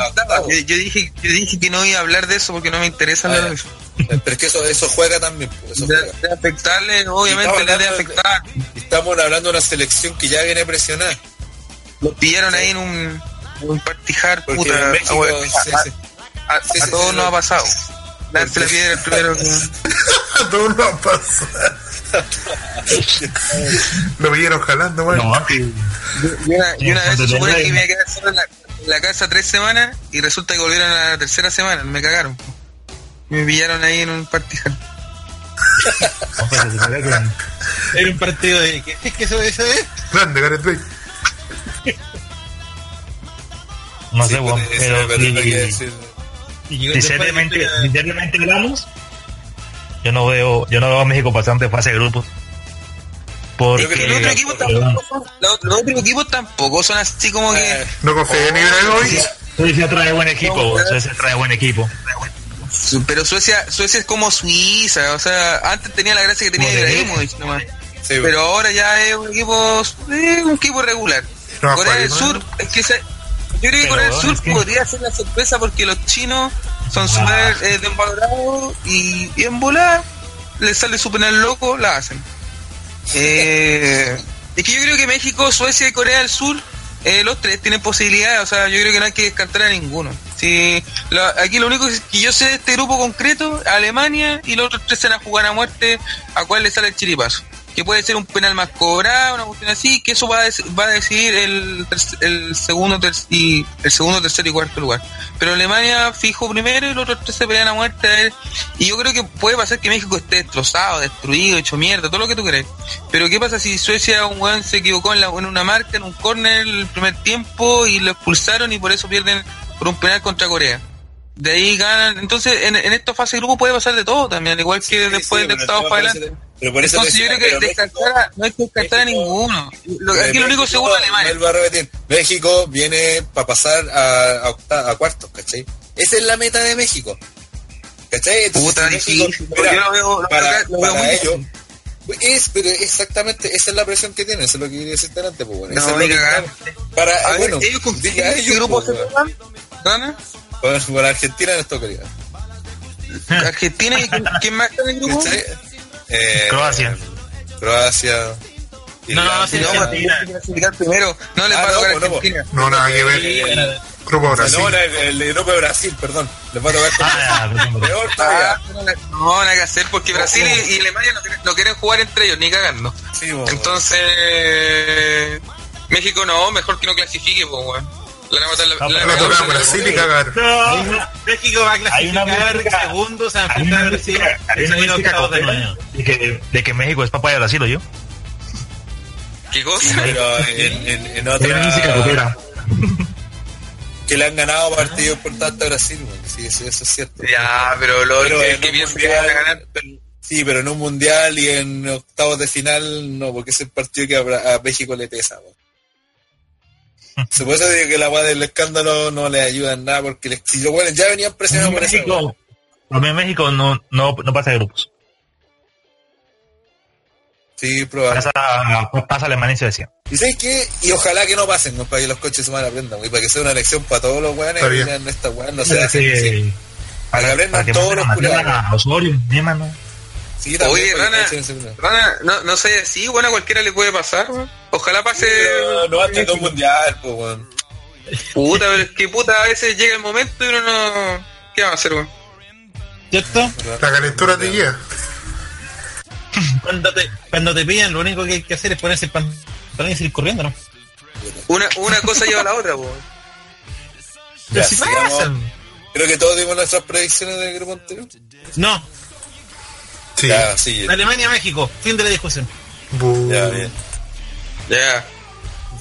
Yo, yo dije, yo dije que no iba a hablar de eso porque no me interesa hablar de eso. Eh, Pero es que eso, eso juega también, pues, eso De, juega. de afectarle, obviamente le de- afectar. Estamos hablando de una selección que ya viene presionada. Los pillaron ahí en un, en un partijar, Porque puta. en México, bueno, sí, a, sí. a- a Sí, sí, todos sí, nos no. ha pasado. Darse la piedra el primero que... A todos nos pasa. Lo vieron jalando, bueno. No, que- Y una, y una vez se supone que me iba a quedar solo en la, en la casa tres semanas y resulta que volvieron a la tercera semana, me cagaron. Me pillaron ahí en un ve que- Era un partido de. ¿Qué es que eso, eso es? Grande, Gareth Bale. No Sí, sé, pues, pero. Y hablamos, yo no veo, yo no veo a México pasando de fase de grupos. Porque Los otros equipos tampoco son, los, los otros equipos tampoco son así como que... Eh, No confío en Ibrahimovic. Suecia trae buen equipo, Suecia trae buen equipo. Pero Suecia, Suecia es como Suiza, o sea, antes tenía la gracia que tenía Ibrahimovic nomás. sí, Pero ahora ya es un equipo, eh, un equipo regular. No, Corea del Sur, es que se- yo creo que Corea del Sur podría ser la sorpresa porque los chinos son súper eh, desvalorados y, y en volar les sale su penal loco, la hacen. Eh, es que yo creo que México, Suecia y Corea del Sur, eh, los tres tienen posibilidades, o sea, yo creo que no hay que descartar a ninguno. Lo- aquí lo único que yo sé de este grupo concreto, Alemania y los otros tres se van a jugar a muerte a cuál le sale el chiripazo. Que puede ser un penal más cobrado, una cuestión así, que eso va a, decidir el, el segundo y el segundo, tercer y cuarto lugar. Pero Alemania fijo primero y los otros tres se pelean a muerte. a ver. Y yo creo que puede pasar que México esté destrozado, destruido, hecho mierda, todo lo que tú crees. Pero ¿qué pasa si Suecia, un weón se equivocó en, la, en una marca, en un córner el primer tiempo y lo expulsaron y por eso pierden por un penal contra Corea? De ahí ganan. Entonces, en, en esta fase de grupo puede pasar de todo también, al igual que Sí, después sí, de octavos para adelante. Pero por eso Entonces yo creo que descartar no hay que descartar a ninguno. Lo- aquí lo único seguro es Alemania. vuelvo a repetir, México viene para pasar a, a, octa- a cuartos, ¿cachai? Esa es la meta de México. ¿Cachai? Entonces, Puta, México- mira, yo lo veo- lo para, lo veo para muy ellos, difícil. Es, pero exactamente esa es la presión que tienen, eso es lo que quería decirte antes, pues bueno. No, eso es lo que para, A ver, bueno, ellos con diga ellos, grupo pues, se toman? Por, por Argentina en esta ocasión. Argentina y quién, más está en el grupo? Eh, Croacia. Croacia. No, No. No le Ah, va a no, tocar no, Argentina. No, nada que ver. Sí, era- Grupo Brasil. No, la- el, el grupo de Brasil, perdón. Les va a tocar Ah, ya, perdón, perdón. peor todavía. Ah, no, no, nada que hacer porque Brasil y, y Alemania no quieren, no quieren jugar entre ellos, ni cagando. Sí, bo. Entonces, México no, mejor que no clasifique, pues, weón. Le van a matar la, No, la- la- a la- Brasil y cagar. Una- México va a Hay una clasificar segundo, se va a Brasil. hay una mística octavos de que, de que México es papá de Brasil, ¿o yo? ¿Qué cosa? Pero en, en, en Hay una otra... copera. Que le han ganado partidos importantes a Brasil, bo. Sí, eso es cierto. Ya, pero lo Pero que, que que van a ganar. Sí, pero en un mundial y en octavos de final, no, porque ese partido que a, a México le pesa. bo. Se puede decir que la weá del escándalo no le ayuda en nada, porque les, si los buenos ya venían presionados por eso. México, para mí México no, no, no pasa de grupos. Sí, probable. Pasa, pasa Alemania y Suecia. ¿Y sabes qué? Y ojalá que no pasen, ¿no? para que los coches humanos aprendan, y para que sea una lección para todos los weones que digan esta weá, no Sí, se hacen. Sí, Para que aprendan que todos los a Osorio, ¿no? Sí, también, Oye, para Rana. Rana, no, no sé así, bueno, a cualquiera le puede pasar, weón. Ojalá pase. Pero no hasta todo un mundial, pues, weón. Puta, pero es que puta, a veces llega el momento y uno no. ¿Qué va a hacer, weón? ¿Cierto? La calentura te guía. Cuando te, cuando te pillan, lo único que hay que hacer es ponerse el pantalón y seguir corriendo, ¿no? Una, una cosa lleva a la otra. Ya, si. Creo que todos dimos nuestras predicciones del grupo anterior. No, Sí. Ya, sí, Alemania-México, fin de la discusión. Ya, bien. Ya.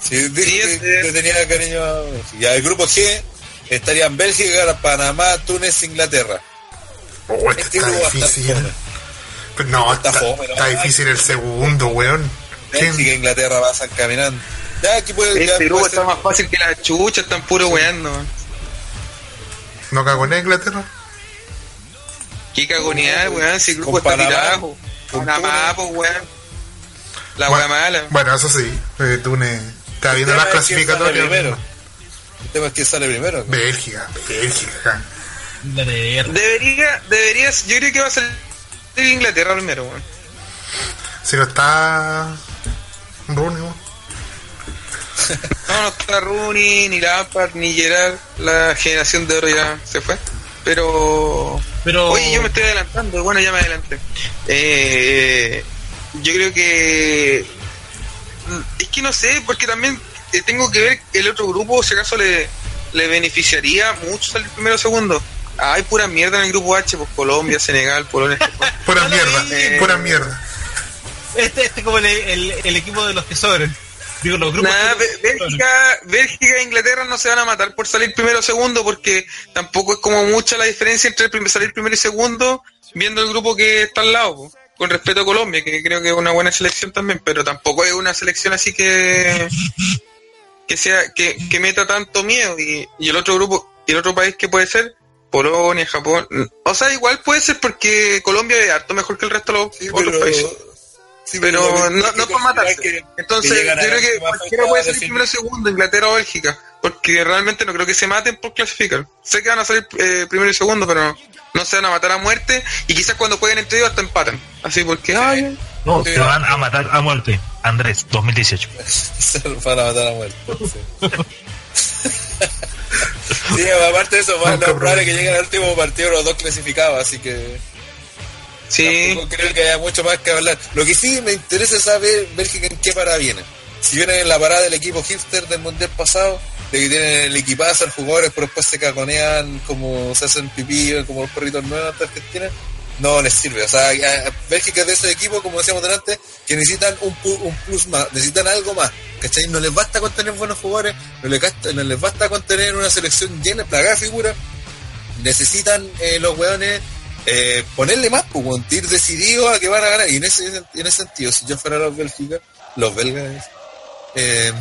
Sí, que le tenía cariño a el grupo G estarían Bélgica, Panamá, Túnez, Inglaterra. Oh, este está grupo difícil. No, Está está, fome, ¿no? está difícil el segundo, weón. ¿Quién? Bélgica e Inglaterra pasan caminando. Ya, aquí puede, ya Este grupo puede está ser- más fácil que la chucha, están puro weando, weón. ¿No cagó en Inglaterra? Qué cagonear, weón, si el grupo está tirado. Panamá, pues, weón. La weá bueno, mala. bueno, eso sí. Eh, Túnez está viendo las clasificatorias. primero. El tema es quién sale primero. ¿no? Bélgica, Bélgica. Debería, deberías, yo creo que va a salir Inglaterra primero, weón. Si no está Rooney, weón. No, no está Rooney, ni Lampard, ni Gerard. La generación de oro ya se fue. Pero. Pero. Oye, yo me estoy adelantando. Bueno, ya me adelanté. Eh, yo creo que. Es que no sé, porque también eh, tengo que ver el otro grupo, si acaso le, le beneficiaría mucho salir primero o segundo. Hay pura mierda en el grupo H, pues Colombia, Senegal, Polonia. Pura mierda, pura mierda. Este, este es como el, el, el equipo de los que sobran. Digo, los grupos. Que- Bé- Bélgica, Bélgica e Inglaterra no se van a matar por salir primero o segundo, porque tampoco es como mucha la diferencia entre el prim- salir primero y segundo, viendo el grupo que está al lado, po. con respeto a Colombia, que creo que es una buena selección también, pero tampoco es una selección así que que sea que, que meta tanto miedo y, y el otro grupo y el otro país que puede ser Polonia, Japón, o sea, igual puede ser porque Colombia es harto mejor que el resto de los Sí, otros pero- países. sí, Pero no, no por matarse. que- Entonces, que yo creo que cualquiera puede decir- primero o segundo, Inglaterra o Bélgica. Porque realmente no creo que se maten por clasificar. Sé que van a salir eh, primero y segundo, pero no se van a matar a muerte. Y quizás cuando jueguen entre ellos hasta empatan. Así porque, ay, No, Sí. te van a matar a muerte. Andrés, 2018. se los van a matar a muerte. Sí, Sí, aparte de eso, más no es probable que lleguen al último partido los dos clasificados, así que sí. tampoco creo que haya mucho más que hablar. Lo que sí me interesa es saber Bélgica en qué parada viene. Si viene en la parada del equipo hipster del mundial pasado, de que tienen el equipazo, los jugadores, pero después se caconean como se hacen pipí, como los perritos nuevos hasta Argentina, no les sirve. O sea, Bélgica es de ese equipo, como decíamos delante, que necesitan un, un plus más, necesitan algo más. ¿Cachai? No les basta con tener buenos jugadores, no les, gasta- no les basta con tener una selección llena, plagada de figuras. Necesitan eh, los weones eh, ponerle más, pues, ir decidido a que van a ganar. Y en ese, en ese sentido, si yo fuera los Bélgica, los belgas, eh,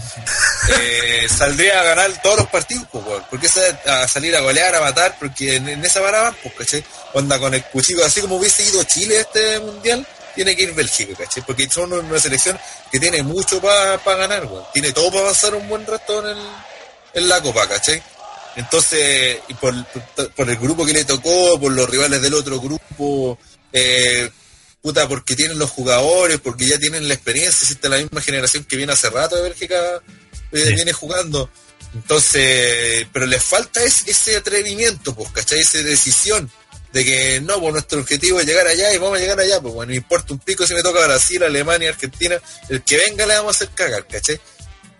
eh, saldría a ganar todos los partidos, pues, weón, porque a salir a golear, a matar, porque en, esa parada pues, ¿cachai? Onda con el cuchillo, así como hubiese ido Chile este mundial, tiene que ir Bélgica, ¿cachai? Porque son una selección que tiene mucho para ganar. Tiene todo para avanzar un buen rato en, el, en la copa, ¿cachai? Entonces, por- por el grupo que le tocó, por los rivales del otro grupo, eh, puta, porque tienen los jugadores, porque ya tienen la experiencia, existe la misma generación que viene hace rato de Bélgica, eh, Sí. viene jugando. Entonces, pero les falta ese, ese atrevimiento, pues, ¿cachai? Esa decisión de que no, pues nuestro objetivo es llegar allá y vamos a llegar allá, pues bueno, no importa un pico si me toca Brasil, Alemania, Argentina, el que venga le vamos a hacer cagar, ¿cachai?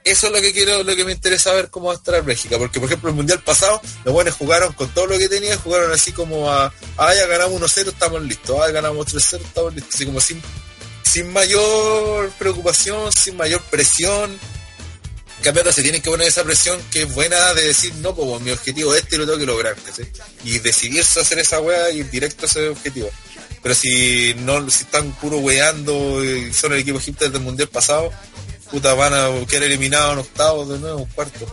Eso es lo que quiero, lo que me interesa ver cómo va a estar Bélgica, porque por ejemplo el mundial pasado, los buenos jugaron con todo lo que tenían, jugaron así como a, ah, ya ganamos 1-0, estamos listos, ah, ganamos 3-0, estamos listos, así como sin, sin mayor preocupación, sin mayor presión, cambiando se tienen que poner esa presión que es buena de decir, no, pues mi objetivo es este y lo tengo que lograr. Y decidirse hacer esa weá y ir directo a ese objetivo. Pero si no, si están puro weando y son el equipo egipcio del mundial pasado, puta, van a quedar eliminados en octavos de nuevo, en cuartos.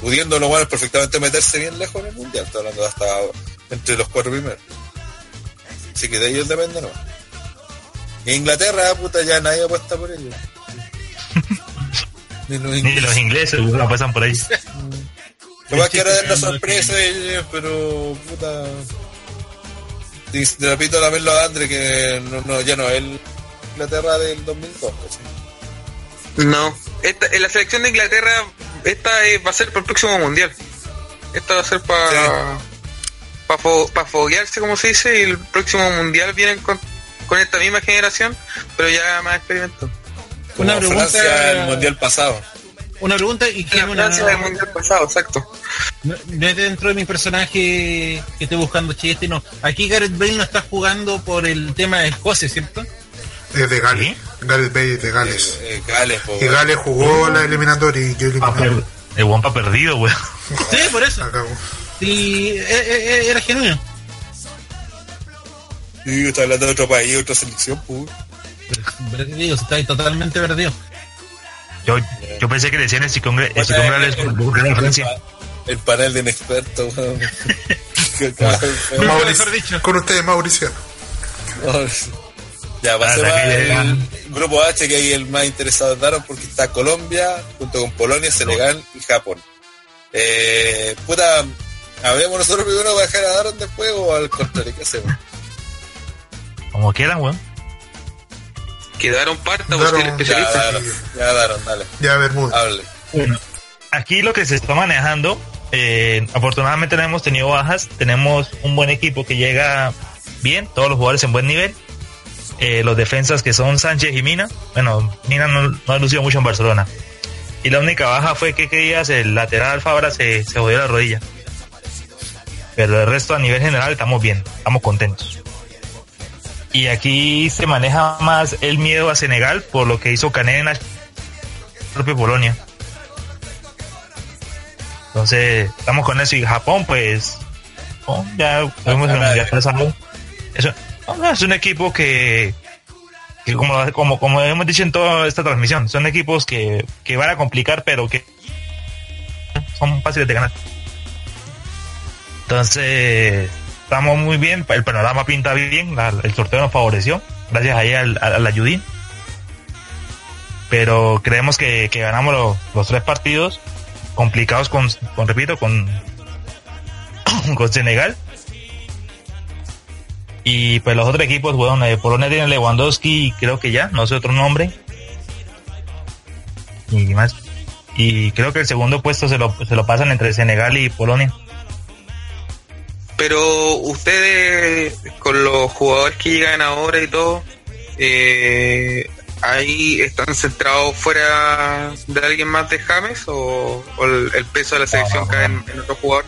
Pudiendo lo bueno perfectamente meterse bien lejos en el mundial, estoy hablando hasta entre los cuatro primeros. Así que de ellos depende, ¿no? En Inglaterra, puta, ya nadie apuesta por ellos. Ni los ingleses, Ni los ingleses no pasan por ahí. Lo más que era dar la sorpresa ellos, pero puta. Repito también lo de Andre, que no, no, ya no es Inglaterra del 2002, ¿sí? No, esta, en la selección de Inglaterra, esta es, va a ser para el próximo mundial. Esta va a ser para sí. para fo, pa foguearse, como se dice, y el próximo mundial vienen con, con esta misma generación, pero ya más experimentado. Una pregunta Francia el mundial pasado. Una pregunta y que una del mundial pasado, exacto. No, no, es dentro de mi personaje que estoy buscando chiste, no. Aquí Gareth Bale no está jugando por el tema de Escocia, ¿cierto? Es de Gales. ¿Sí? Gareth Bale es de Gales. Eh, eh, Gales y Gales jugó uh, la eliminatoria y yo eliminado. El Wampa perdido, weón. Sí, por eso. Acabó. Sí, era genuino. Sí, está hablando de otro país, otra selección, pues. Perdido, está totalmente perdido. Yo, yo pensé que decían el Cicongre, el Cicongre es de Francia. El panel de inexpertos, Mauricio, con ustedes, Mauricio. Ya, pasemos al grupo H, que hay el más interesado en Daron, porque está Colombia, junto con Polonia, Senegal y Japón. Eh, puta, ¿hablemos nosotros primero para dejar a Daron después o al contrario? ¿Qué hacemos? Como quieran, weón. Quedaron parta o el especialista. Ya, ya daron, dale. Ya, Bermuda. Hable. Bueno, aquí lo que se está manejando, eh, afortunadamente no hemos tenido bajas, tenemos un buen equipo que llega bien, todos los jugadores en buen nivel. Eh, los defensas que son Sánchez y Mina, bueno, Mina no, no ha lucido mucho en Barcelona. Y la única baja fue que días el lateral Fabra se, se jodió la rodilla. Pero el resto a nivel general estamos bien, estamos contentos. Y aquí se maneja más el miedo a Senegal por lo que hizo Cané en la propia Polonia. Entonces, estamos con eso. Y Japón, pues, oh, ya vemos. Eso, es un equipo que, como, como, hemos dicho en toda esta transmisión, son equipos que, que van a complicar, pero que son fáciles de ganar. Entonces, estamos muy bien, el panorama pinta bien, la, el sorteo nos favoreció, gracias ahí al, al, ayudín. Pero creemos que, que ganamos lo, los tres partidos complicados con, con repito, con, con Senegal. Y pues los otros equipos, bueno, eh, Polonia tiene Lewandowski, creo que ya, no sé otro nombre. Y más. Y creo que el segundo puesto se lo, se lo pasan entre Senegal y Polonia. Pero ustedes, con los jugadores que llegan ahora y todo, eh, ahí están centrados fuera de alguien más de James o, o el, el, peso de la selección no, cae en, en, otro jugador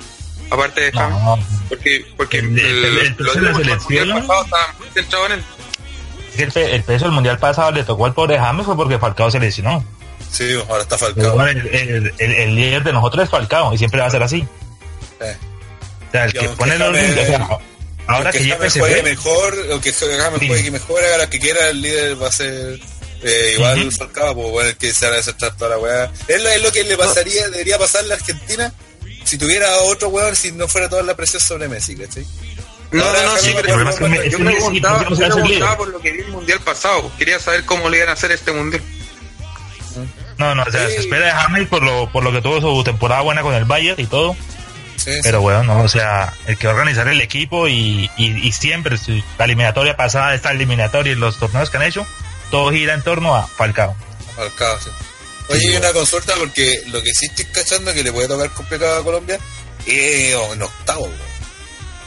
aparte de James no, porque porque el, el, el, el peso de la selección estaban muy centrados en él el, peso del mundial pasado le tocó al pobre James fue porque Falcao se lesionó sí ahora está Falcao el, líder de nosotros es Falcao y siempre va a ser así eh. O sea, el que pone el orden, o sea, ahora que, que James juegue mejor, o que James sí. juegue mejor, lo que quiera, el líder va a ser eh, igual uh -huh. Falcao, pues bueno, el que se va a desestrar toda la weá. Es lo, es lo que le pasaría, debería pasarle a Argentina si tuviera otro weón, si no fuera toda la presión sobre Messi, ¿cachai? No, no, no, sí, pero yo, me, yo preguntaba, yo me preguntaba por lo que vi el mundial pasado, quería saber cómo le iban a hacer este mundial. No, no, o sea, sí. se espera de James por lo, por lo que tuvo su temporada buena con el Bayern y todo. Sí, pero sí. bueno, no, o sea, el que organizar el equipo y, y, y siempre, la eliminatoria pasada, esta eliminatoria y los torneos que han hecho, todo gira en torno a Falcao. Falcao, sí. Oye, hay una consulta porque lo que sí estoy cachando que le puede tocar complicado a Colombia es en octavo, weón.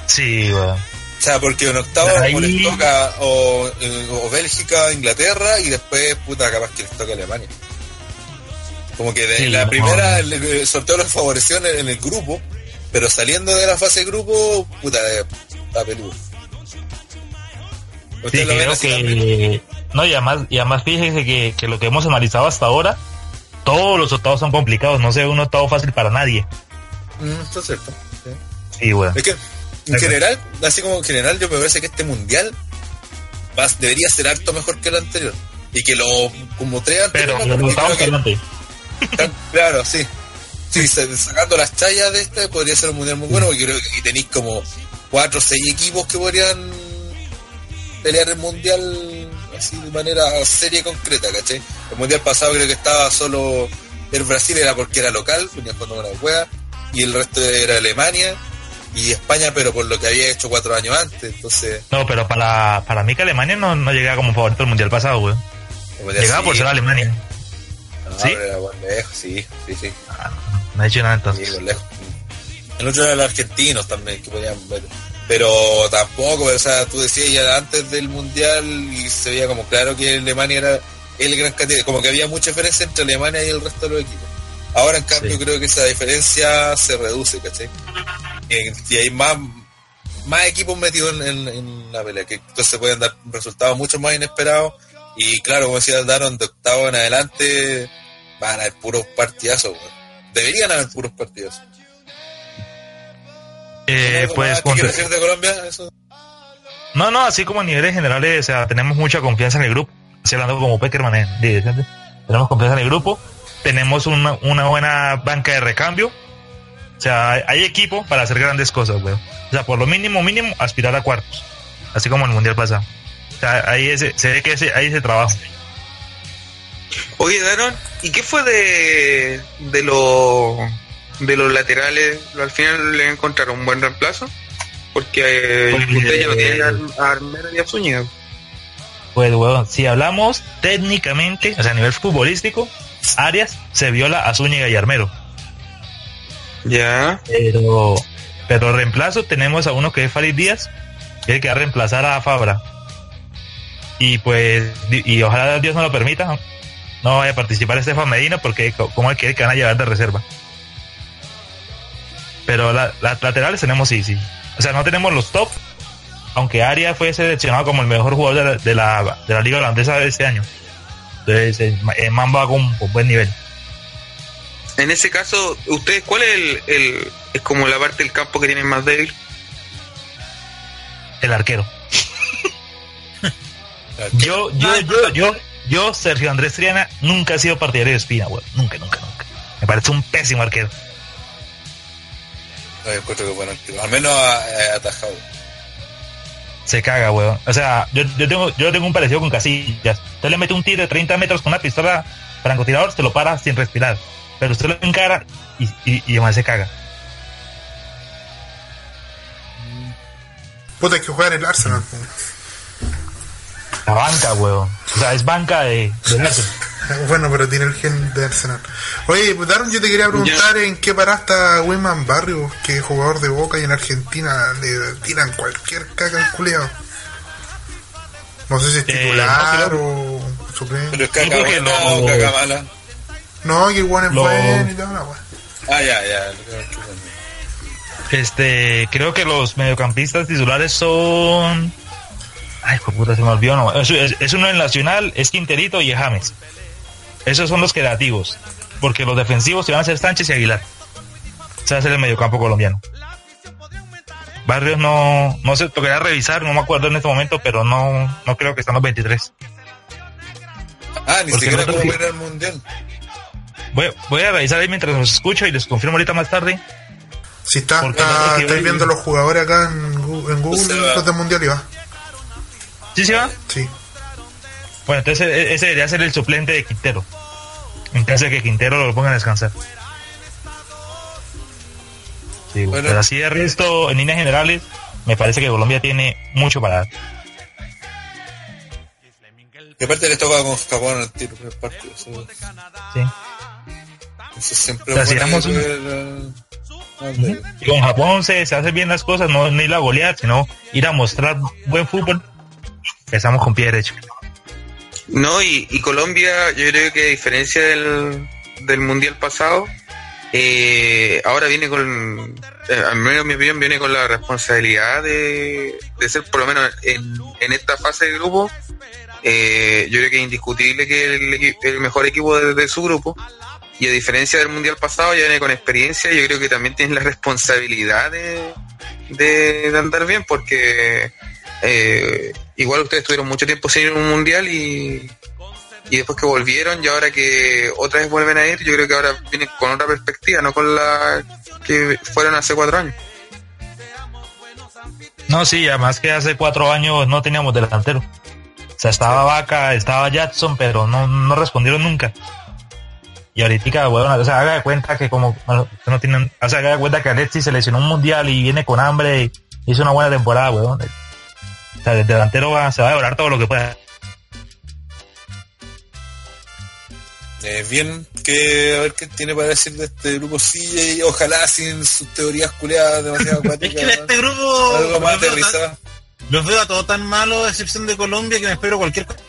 Sí, weón. O sea, porque en octavo Ahí- les toca o, eh, o Bélgica, Inglaterra y después, puta, capaz que les toca Alemania. Como que de Sí, la primera, el, el sorteo los favoreció en el, en el grupo, pero saliendo de la fase de grupo, puta, eh, está peludo. Sí, ¿Ustedes lo ven creo que... No, y además, y además fíjese que, que lo que hemos analizado hasta ahora, todos los octavos son complicados, no sé un octavo fácil para nadie. Mm, está cierto. sí. Sí, weón. Es que, en general, así como en general, yo me parece que este mundial va- debería ser harto mejor que el anterior. Y que lo, como tres Pero anteriores, los porque octavos que-. Tan- Claro, sí. Sí, sa- sacando las chayas de este podría ser un mundial muy bueno porque creo que aquí tenéis como cuatro o seis equipos que podrían pelear el mundial así de manera seria y concreta, ¿cachai? El mundial pasado creo que estaba solo el Brasil era porque era local, venía jugando la wea, y el resto era Alemania y España, pero por lo que había hecho cuatro años antes, entonces No, pero para, para mí que Alemania no, no llegaba como favorito al mundial pasado, mundial Llegaba por sí, ser Alemania. no, ¿Sí? era buen lejos, sí, sí, sí. Ah, no ha hecho nada Sí, entonces. por lejos. El otro era los argentinos también, que podían ver. Pero tampoco, o sea, tú decías ya antes del mundial y se veía como claro que Alemania era el gran candidato, como que había mucha diferencia entre Alemania y el resto de los equipos. Ahora, en cambio, Sí. creo que esa diferencia se reduce, ¿cachai? Y, y hay más, más equipos metidos en, en- en la pelea, que entonces pueden dar resultados mucho más inesperados. Y claro, como decía Daron, de octavo en adelante van a haber puros partidazos, weón. Deberían haber puros partidazos. Eh, ¿Algo pues, decir de Colombia? Eso. no, no, así como a niveles generales, o sea, tenemos mucha confianza en el grupo. Estoy hablando como Peckerman, eh, tenemos confianza en el grupo, tenemos una, una buena banca de recambio, o sea, hay, equipo para hacer grandes cosas, weón. O sea, por lo mínimo, mínimo, aspirar a cuartos, así como en el mundial pasado. O sea, ahí ese, se ve que ese, hay ese trabajo. Oye, Daron, ¿y qué fue de, de, lo, de los laterales? ¿Al final le encontraron un buen reemplazo? Porque eh, ya no tienen a, Armero y a Zúñiga. Pues, weón, si hablamos técnicamente, o sea, a nivel futbolístico, Arias se viola a Zúñiga y Armero. Ya. Pero, pero reemplazo tenemos a uno que es Farid Díaz, que es que va a reemplazar a Fabra. Y pues, y ojalá Dios no lo permita, ¿no? vaya a participar Estefan Medina porque co- como el que, que van a llevar de reserva. Pero la- las laterales tenemos sí, sí. O sea, no tenemos los top, aunque Arias fue seleccionado como el mejor jugador de la, de la, de la liga holandesa de este año. Entonces, el, el man va con, con buen nivel. En ese caso, ¿ustedes cuál es el, el- es como la parte del campo que tienen más débil? El arquero. Yo, yo, yo, yo, yo, Sergio Andrés Triana, nunca he sido partidario de Espina, weón. Nunca, nunca, nunca. Me parece un pésimo arquero. No, yo encuentro que bueno, al menos ha, ha atajado. Se caga, weón. O sea, yo, yo tengo, yo tengo un parecido con Casillas. Usted le mete un tiro de 30 metros con una pistola francotirador, se lo para sin respirar. Pero usted lo encara y, y, y además se caga. Puta, hay que jugar el Arsenal. La banca, weón. O sea, es banca de, de Arsenal. Bueno, pero tiene el gen de Arsenal. Oye, pues, Daron, yo te quería preguntar en qué parada está Wilman Barrios, que es jugador de Boca y en Argentina le tiran cualquier caca al culeado. No sé si es Eh, titular no, o suplente. Pero es caca creo que buena lo- o caca mala. No, que igual es bueno y toda la wea. Ah, ya, ya. Este, creo que los mediocampistas titulares son. Ay, por puta, se me olvidó. No. Es, es- es uno en Nacional, es Quinterito y es James. Esos son los creativos. Porque los defensivos se van a ser Sánchez y Aguilar. Se va a hacer el mediocampo colombiano. Barrios no, no se tocaría revisar, no me acuerdo en este momento, pero no, no creo que están los 23. Ah, ni Porque siquiera sí- ir al mundial. Voy, voy a revisar ahí mientras los escucho y les confirmo ahorita más tarde. Si está, Porque está- no, que estoy hoy- viendo los jugadores acá en, Gu- en Google, O sea- los del mundial y va. ¿Sí se va? Sí. Bueno, entonces e- ese debería ser el suplente de Quintero. En caso de que Quintero lo pongan a descansar. Sí, Bueno. pero así de resto, en líneas generales, me parece que Colombia tiene mucho para dar. Y aparte les toca con Japón al tiro, el partido. Eso, Sí. siempre O sea, si André. Y con Japón se, se hacen bien las cosas, no ni la golear, sino ir a mostrar buen fútbol. Empezamos con pie derecho. No, y, Colombia, yo creo que a diferencia del, del mundial pasado, eh, ahora viene con, eh, al menos en mi opinión, viene con la responsabilidad de, de ser, por lo menos en, en esta fase de grupo, eh, yo creo que es indiscutible que el, mejor equipo de, su grupo. Y a diferencia del mundial pasado, ya viene con experiencia. Yo creo que también tienen la responsabilidad de, de, andar bien, porque igual ustedes tuvieron mucho tiempo sin ir a un mundial y, y después que volvieron y ahora que otra vez vuelven a ir, yo creo que ahora vienen con otra perspectiva, no con la que fueron hace cuatro años. No, sí, además que hace cuatro años no teníamos delantero. O sea, estaba Vaca, estaba Jackson, pero no, no respondieron nunca. Y ahorita, bueno, o sea, haga de cuenta que como bueno, no tienen, o sea, haga de cuenta que Alexis se lesionó un mundial y viene con hambre y hizo una buena temporada, weón. Sea, el delantero va, se va a devorar todo lo que pueda. Eh, bien, que a ver qué tiene para decir de este grupo sí, y ojalá sin sus teorías culeadas demasiado Es acuáticas. que en este grupo algo más los veo, tan, los veo a todos tan malos, a excepción de Colombia, que me espero cualquier cosa.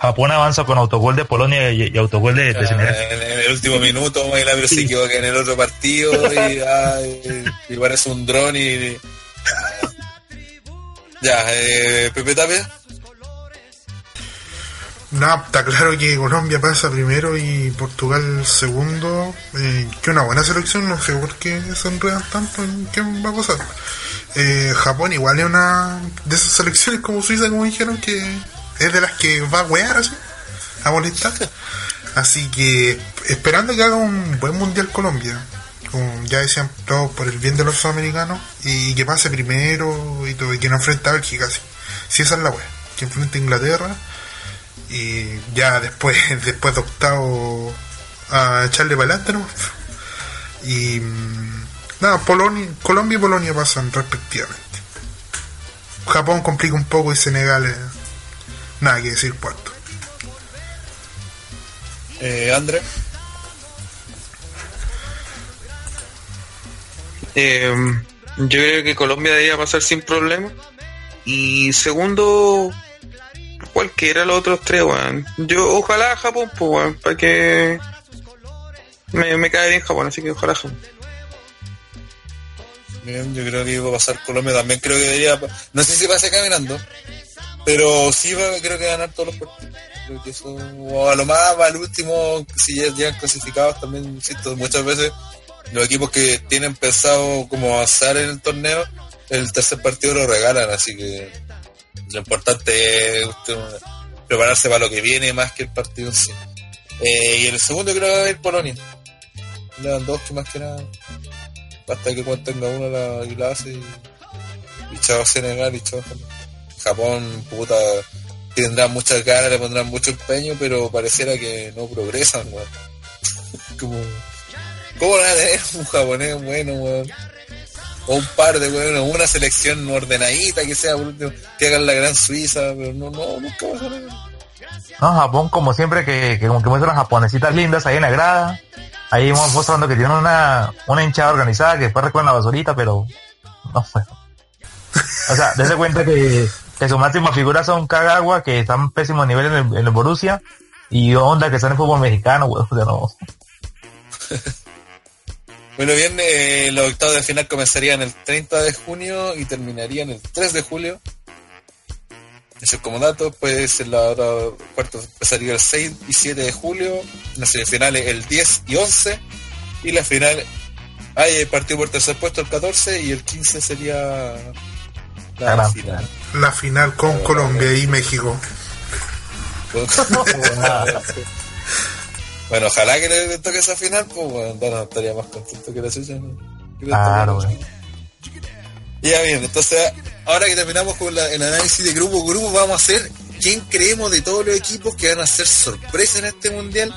Japón avanza con autogol de Polonia y, y autogol de, de Senegal. En, en el último minuto, Milagro se equivoca en el otro partido y, ay, y parece un dron y. Ya, eh, Pepe Tapia. No, está claro que Colombia pasa primero y Portugal segundo. Eh, que una buena selección, no sé por qué se enredan tanto en qué va a pasar. Eh, Japón igual es una de esas selecciones como Suiza, como dijeron, que es de las que va a wear así, a molestar. Así que esperando que haga un buen mundial Colombia, como ya decían todos por el bien de los sudamericanos, y que pase primero y todo, y que no enfrenta a Bélgica. Si, si esa es la wea, que enfrenta a Inglaterra y ya después después de octavo a echarle para adelante ¿no? y mm, nada Polonia, Colombia y Polonia pasan respectivamente Japón complica un poco y Senegal nada que decir cuarto Eh, André. Eh, yo creo que Colombia debería pasar sin problema. Y segundo, cualquiera de los otros tres, weón. Yo, ojalá Japón, pues, weón, para que me, me cae bien Japón, así que ojalá Japón. Bien, yo creo que iba a pasar Colombia también. Creo que debería. No sé si pase caminando, pero sí creo que ganar todos los partidos. Que eso, o a lo más al último, si ya llegan clasificados también, insisto, muchas veces los equipos que tienen pensado como avanzar en el torneo, el tercer partido lo regalan, así que lo importante es usted, prepararse para lo que viene más que el partido en sí. Eh, y el segundo creo que va a ir Polonia. Lewandowski más que nada. Basta que cuando tenga uno la, y la y, y Senegal y chao. Japón, puta, tendrán muchas ganas, le pondrán mucho empeño, pero pareciera que no progresan, weón. Como, ¿Cómo un japonés bueno, weón? O un par de weón, una selección ordenadita que sea, que hagan la gran Suiza, pero no, no, nunca va a salir. No, Japón, como siempre, que, como que muestran japonesitas lindas ahí en la grada. Ahí vamos mostrando que tienen una, una hinchada organizada que después recogen la basurita, pero no sé. O sea, dése cuenta que, que su máxima figura son Kagawa, que están en pésimo nivel en el, en el Borussia, y Honda, que están en fútbol mexicano, weón. O sea, no. Bueno, bien, eh, los octavos de final comenzarían el 30 de junio y terminarían el 3 de julio. Eso es como dato, pues en la otra cuarto empezaría el 6 y 7 de julio, las semifinales el 10 y 11, y la final hay el partido por tercer puesto el 14 y el 15 sería la gran final. La final con Colombia y México bueno, ojalá que le toque esa final, pues bueno, no, estaría más contento que la suya. ¿no? Claro. Ya bien, entonces ahora que terminamos con la- el análisis de grupo grupo, vamos a hacer quién creemos de todos los equipos que van a ser sorpresa en este mundial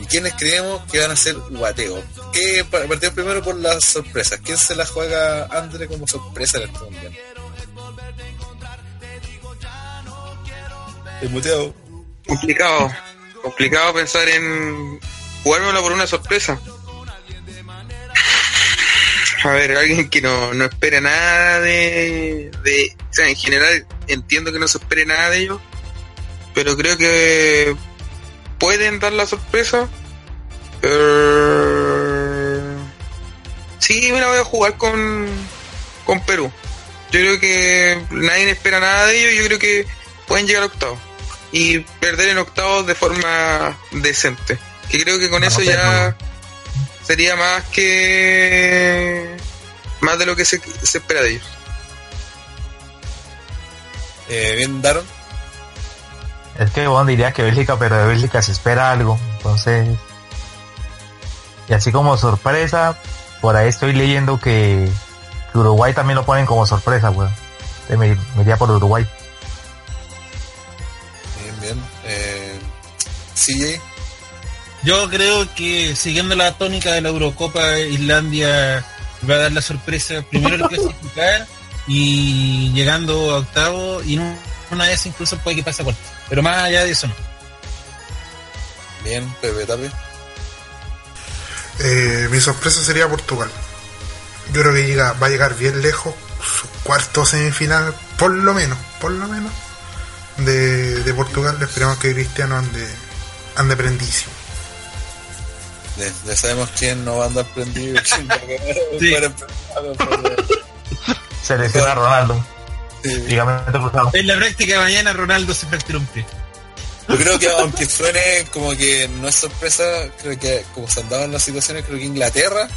y quiénes creemos que van a ser guateo. ¿Qué, pa- partimos primero por las sorpresas. ¿Quién se la juega Andre como sorpresa en este mundial? El muteado. Complicado. Complicado pensar en jugármelo por una sorpresa. A ver, alguien que no, no espera nada de, de... O sea, en general entiendo que no se espere nada de ellos, pero creo que pueden dar la sorpresa. Eh, sí, me la voy a jugar con, con Perú. Yo creo que nadie espera nada de ellos. Yo creo que pueden llegar a octavos y perder en octavos de forma decente. Que creo que con eso ya sería más que más de lo que se, se espera de ellos. Eh, bien, Daron. Es que bueno, diría que Bélgica, pero de Bélgica se espera algo. Entonces. Y así como sorpresa, por ahí estoy leyendo que, que Uruguay también lo ponen como sorpresa, weón. Me, me iría por Uruguay. Eh, CJ. Yo creo que siguiendo la tónica de la Eurocopa, Islandia va a dar la sorpresa primero el clasificar y llegando a octavo y una vez incluso puede que pase a cuarto. Pero más allá de eso no. Bien, Pepe Tape. Eh, mi sorpresa sería Portugal. Yo creo que llega, va a llegar bien lejos, su cuarto semifinal, por lo menos, por lo menos, de, de Portugal. Esperamos que Cristiano ande, ande prendísimo. Ya, ya sabemos quién no va a andar prendido. a Sí. fuera empezado, pero- Se lesiona Ronaldo. sí. En la práctica de mañana Ronaldo se fracturó un pie. Yo creo que aunque suene como que no es sorpresa, creo que como se andaban las situaciones, creo que Inglaterra.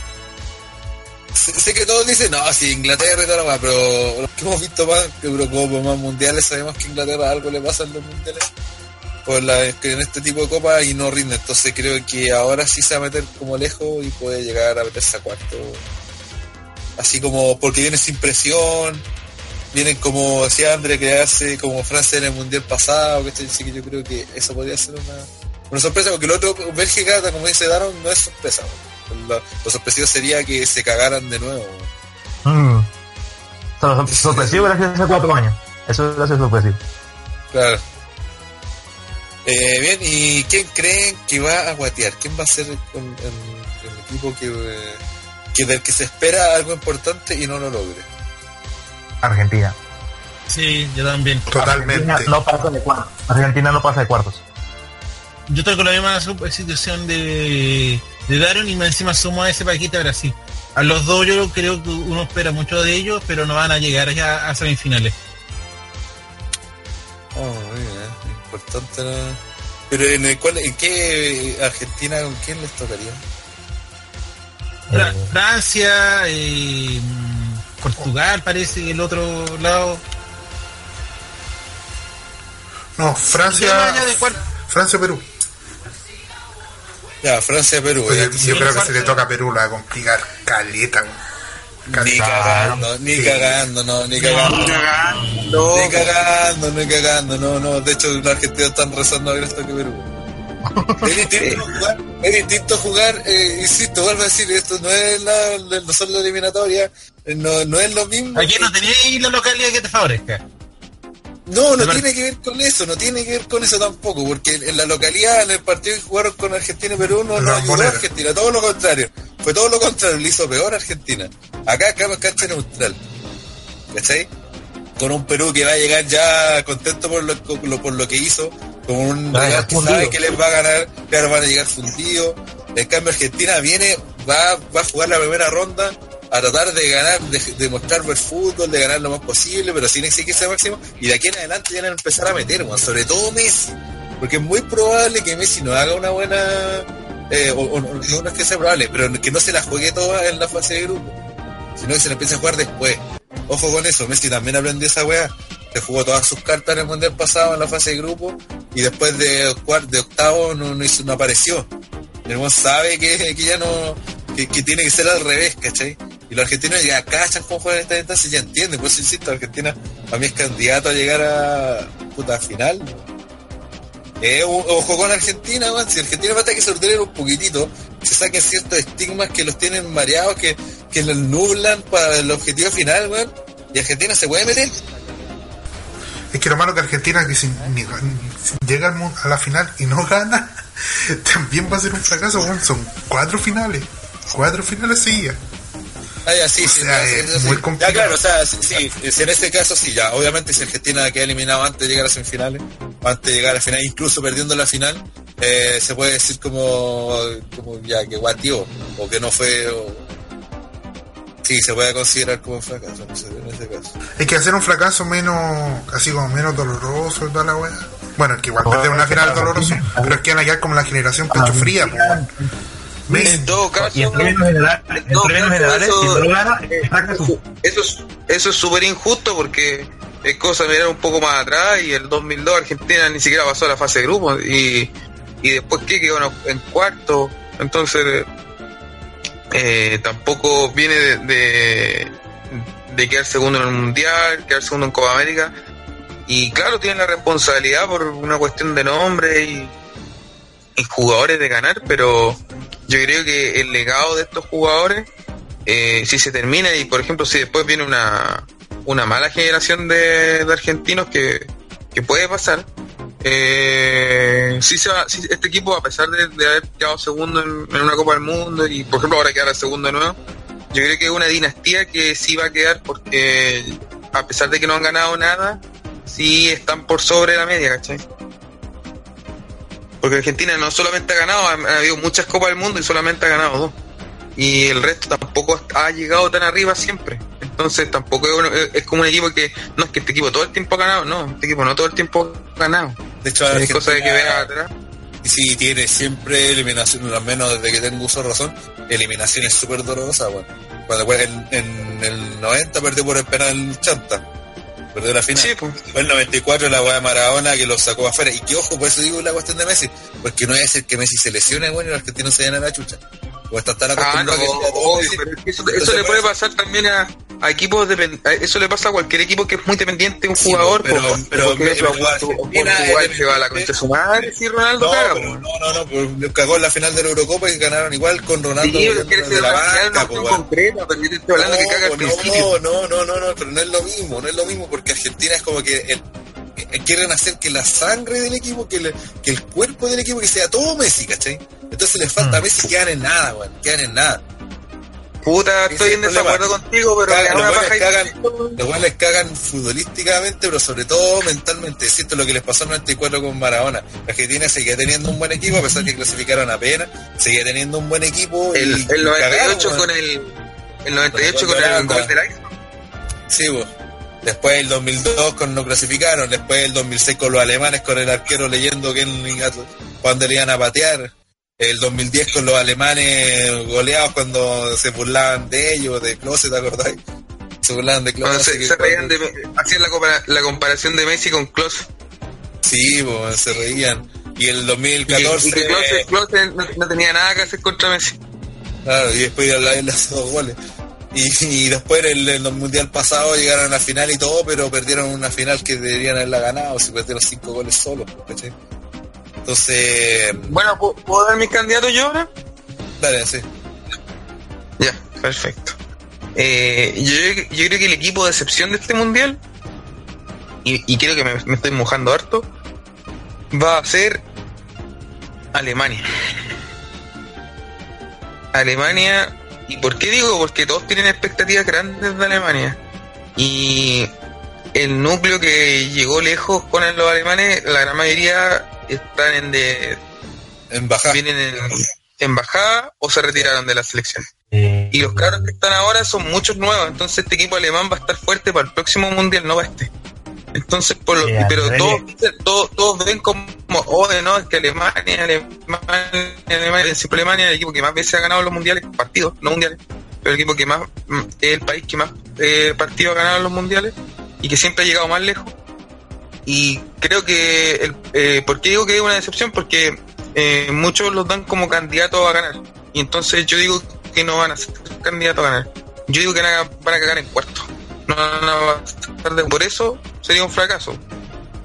Sé, que todos dicen, no, sí, Inglaterra y toda la weá, pero los que hemos visto más Eurocopa, más mundiales, sabemos que Inglaterra algo le pasa en los mundiales por la, que en este tipo de copas y no rinde. Entonces creo que ahora sí se va a meter como lejos y puede llegar a meterse a cuarto. Así como porque viene sin presión, vienen como decía André, quedarse como Francia en el mundial pasado, que Así que yo creo que eso podría ser una, una sorpresa, porque el otro, Bélgica, como dice Daron, no es sorpresa. Lo, lo sorpresivo sería que se cagaran de nuevo. Mm. Sor- sorpresivo gracias a hace cuatro años. Eso es gracias sorpresivo. Claro. Eh, bien, ¿y quién creen que va a guatear? ¿Quién va a ser el, el- el equipo que, eh, que del que se espera algo importante y no lo logre? Argentina. Sí, yo también. Totalmente. Argentina no pasa de cuartos. Argentina no pasa de cuartos. Yo estoy con la misma situación de, de Daron y más encima sumo a ese paquete a Brasil. A los dos yo creo que uno espera mucho de ellos, pero no van a llegar ya a semifinales. Oh, muy bien, importante. ¿no? Pero en, el cual, ¿en qué Argentina con quién les tocaría? Fra- Eh. Francia, eh, Portugal parece que el otro lado. No, Francia. Francia, Perú. Ya, Francia, Perú. Oye, ya, yo creo que si le toca a Perú la va a complicar caleta. Ni cagando, ni Sí. cagando, no, ni cagando. No, Ni cagando, ni cagando, no, no. De hecho, los argentinos están rezando a ver esto que Perú. Es distinto jugar, es distinto jugar eh, insisto, vuelvo a decir, esto no es la, no son la eliminatoria, no, no es lo mismo. Aquí no tenéis la localidad que te favorezca. No, no tiene que ver con eso, no tiene que ver con eso tampoco, porque en la localidad, en el partido que jugaron con Argentina y Perú, no, no ayudó a. Argentina, todo lo contrario. Fue todo lo contrario, le hizo peor a Argentina. Acá, acá en cancha neutral. ¿Cachai? Con un Perú que va a llegar ya contento por lo, con lo- por lo que hizo, con un rival que sabe que les va a ganar, claro, van a llegar fundidos. En cambio, Argentina viene, va, va a jugar la primera ronda a tratar de ganar, de, de mostrar buen fútbol, de ganar lo más posible, pero sin exigirse al máximo, y de aquí en adelante ya van a empezar a meter, sobre todo Messi, porque es muy probable que Messi no haga una buena, eh, o, o- no, es que sea probable, pero que no se la juegue toda en la fase de grupo, sino que se la empiece a jugar después. Ojo con eso, Messi también aprendió esa weá, se jugó todas sus cartas en el mundial pasado en la fase de grupo, y después de, de octavo no, no, apareció. El sabe que, que ya no, que, que tiene que ser al revés, ¿cachai? Y los argentinos ya cachan cómo juegan esta instancia y ya entienden. Por eso insisto, Argentina a mí es candidato a llegar a puta final. Eh, ojo con Argentina, man. Si Argentina falta que se un poquitito, se saquen ciertos estigmas que los tienen mareados, que, que los nublan para el objetivo final, man. Y Argentina se puede meter. Es que lo malo que Argentina, que si, ni- llega a la final y no gana, también va a ser un fracaso, weón. Son cuatro finales. Cuatro finales seguidas. Ah, ya, sí, O sí, sea, no, sí, es sí, muy sí. complicado. Ya, claro, o sea, sí, en este caso sí, ya, obviamente si Argentina queda eliminado antes de llegar a semifinales, antes de llegar a la final, incluso perdiendo la final, eh, se puede decir como, como ya que guatió, o que no fue, o... sí, se puede considerar como un fracaso en ese, en ese caso. Hay que hacer un fracaso menos, así como menos doloroso y toda la weá. Bueno, es que igual perder una final es doloroso, pero es que van a quedar como la generación pecho fría, pues, weón. Messi, En todo caso, Y en términos generales, en todo términos caso, generales, eso- si no lo gana, es eso es eso es súper injusto porque es cosa de mirar un poco más atrás y el 2002 Argentina ni siquiera pasó a la fase de grupos y, y después que quedó en- en cuarto. Entonces eh, tampoco viene de, de, de quedar segundo en el mundial quedar segundo en Copa América. Y claro tienen la responsabilidad por una cuestión de nombre y, y jugadores de ganar pero yo creo que el legado de estos jugadores eh, si se termina y por ejemplo si después viene una, una mala generación de, argentinos que, que puede pasar eh, sí se va, sí, este equipo a pesar de, haber quedado segundo en, en una Copa del Mundo y por ejemplo ahora quedar segundo de nuevo yo creo que es una dinastía que sí va a quedar porque a pesar de que no han ganado nada sí están por sobre la media ¿cachai? Porque Argentina no solamente ha ganado ha, ha habido muchas Copas del Mundo y solamente ha ganado dos y el resto tampoco ha llegado tan arriba siempre. Entonces tampoco es, uno- es- es como un equipo que no es que este equipo todo el tiempo ha ganado, no, este equipo no todo el tiempo ha ganado. De hecho, Es cosa de que vea atrás. sí tiene siempre eliminación, al menos desde que tengo uso de razón, eliminaciones súper dolorosas, bueno. Cuando en, en el 90 perdió por el penal Chanta, perdió la final. Sí, pues. Fue el 94 la weá de Maradona que lo sacó afuera. Y que ojo, por eso digo la cuestión de Messi. Porque no es el que Messi se lesione, bueno, y los argentinos se llenan a la chucha. O está tan Ah, no, que obvio, pero que eso, eso le puede pasar también a, a equipos a- eso le pasa a cualquier equipo que es muy dependiente de un jugador, pero- pero- Portugal se va a la concha de su madre si Ronaldo No, caga, pero no, no, no, pero cagó en la final de la Eurocopa y ganaron igual con Ronaldo Sí, pero de la banca, no po, tan weón. concreta, pero yo te estoy hablando que caga al principio. No, no, no, no, no, pero no es lo mismo, no es lo mismo porque Argentina es como que el- eh, quieren hacer que la sangre del equipo, que, le- que el cuerpo del equipo, que sea todo Messi, ¿cachai? Entonces les falta a Mm. Messi, quedan en nada, weón, quedan en nada. Puta, estoy es en desacuerdo contigo, pero los buenos cagan. y- Los buenos les cagan futbolísticamente, pero sobre todo mentalmente. Es cierto lo que les pasó en el 94 con Maradona. Argentina seguía teniendo un buen equipo, a pesar que clasificaron apenas, seguía teniendo un buen equipo. El, y el 98 cagaron, con el el 98 con el gol del Ajax. Sí, pues. Después el 2002 con no clasificaron, después el 2006 con los alemanes con el arquero leyendo que cuando le iban a patear, el 2010 con los alemanes goleados cuando se burlaban de ellos, de Klose, ¿te acordáis? Se burlaban de Klose. se, se cuando- de, hacían la, compara- la comparación de Messi con Klose. Sí, pues se reían. Y el Y que, 2014, y que no, no tenía nada que hacer contra Messi. claro, y después ya hace dos goles. Y, y después en el, mundial pasado llegaron a la final y todo, pero perdieron una final que deberían haberla ganado, si perdieron cinco goles solos, ¿cachai? Entonces, Bueno, ¿puedo, puedo dar mis candidatos yo ahora? dale, sí. Ya, perfecto. Eh, yo, yo creo que el equipo de excepción de este mundial, y, y creo que me, me estoy mojando harto, va a ser Alemania. Alemania, ¿y por qué digo? Porque todos tienen expectativas grandes de Alemania. Y el núcleo que llegó lejos con los alemanes, la gran mayoría están en de, En baja. vienen en, en bajada o se retiraron de la selección. Eh, Y los cabros que están ahora son muchos nuevos, entonces este equipo alemán va a estar fuerte para el próximo mundial, no para este. Entonces, por lo, Sí, pero todos, todos, todos ven como, oye, no, es que Alemania, Alemania, Alemania, siempre Alemania es el equipo que más veces ha ganado los mundiales, partidos, no mundiales, pero el equipo que más, es el país que más eh, partidos ha ganado en los mundiales y que siempre ha llegado más lejos. Y creo que, el, eh, ¿por qué digo que es una decepción? Porque eh, muchos los dan como candidatos a ganar. Y entonces yo digo que no van a ser candidatos a ganar. Yo digo que van a, van a cagar en cuarto. No van a pasar de- Por eso sería un fracaso.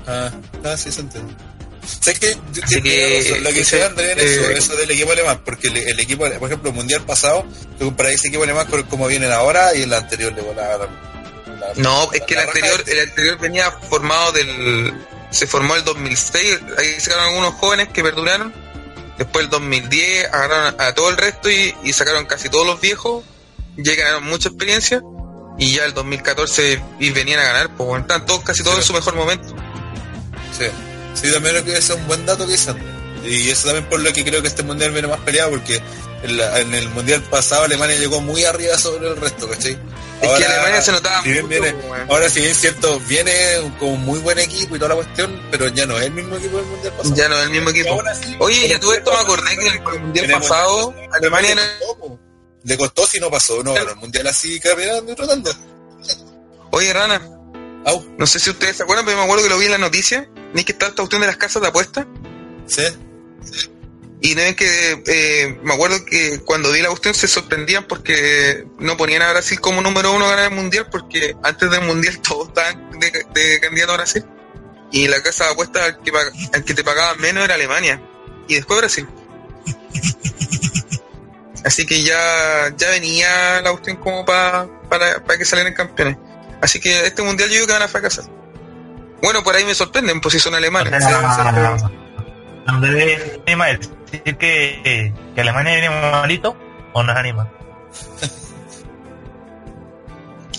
Ah, ah, sí, se entiende. Sé que, Así que- eso, lo que dice André en eso, eh, eso del equipo alemán, porque el, el equipo, por ejemplo, el mundial pasado, tú comparas ese equipo alemán con como vienen ahora y el anterior le volaron. No, es que el anterior, el anterior venía formado del, se formó el 2006, ahí sacaron algunos jóvenes que perduraron. Después el 2010 agarraron a todo el resto y, y sacaron casi todos los viejos, ya ganaron mucha experiencia. Y ya el 2014 y venían a ganar, pues bueno, están todos, casi todos en su mejor momento. Sí, sí, también creo que ese es un buen dato que dicen. Y eso también por lo que creo que este mundial viene más peleado, porque en, la- en el mundial pasado Alemania llegó muy arriba sobre el resto, ¿cachai? Es que Alemania se notaba si bien mucho, viene- pues, ahora si bien es cierto, viene con un muy buen equipo y toda la cuestión, pero ya no es el mismo equipo del mundial pasado. Ya no es el mismo equipo. Oye, en y el todo esto me acordé que en el mundial el pasado mundial- Alemania le no- le costó si no pasó, no ganó el mundial así caminando y tratando. Oye, Rana, Au, no sé si ustedes se acuerdan, pero me acuerdo que lo vi en la noticia. Ni que está esta cuestión de las casas de apuestas. ¿sí? Y no ven que eh, me acuerdo que cuando vi la cuestión se sorprendían porque no ponían a Brasil como número uno a ganar el mundial porque antes del mundial todos estaban de, candidato a Brasil. Y la casa de apuestas al que, al que te pagaban menos era Alemania. Y después Brasil. Así que ya, ya venía la cuestión como pa- para, para que salieran campeones. Así que este mundial yo digo que van a fracasar. Bueno, por ahí me sorprenden, pues si son alemanes. O sea, Andrés anima a decir que, que Alemania viene malito o nos anima.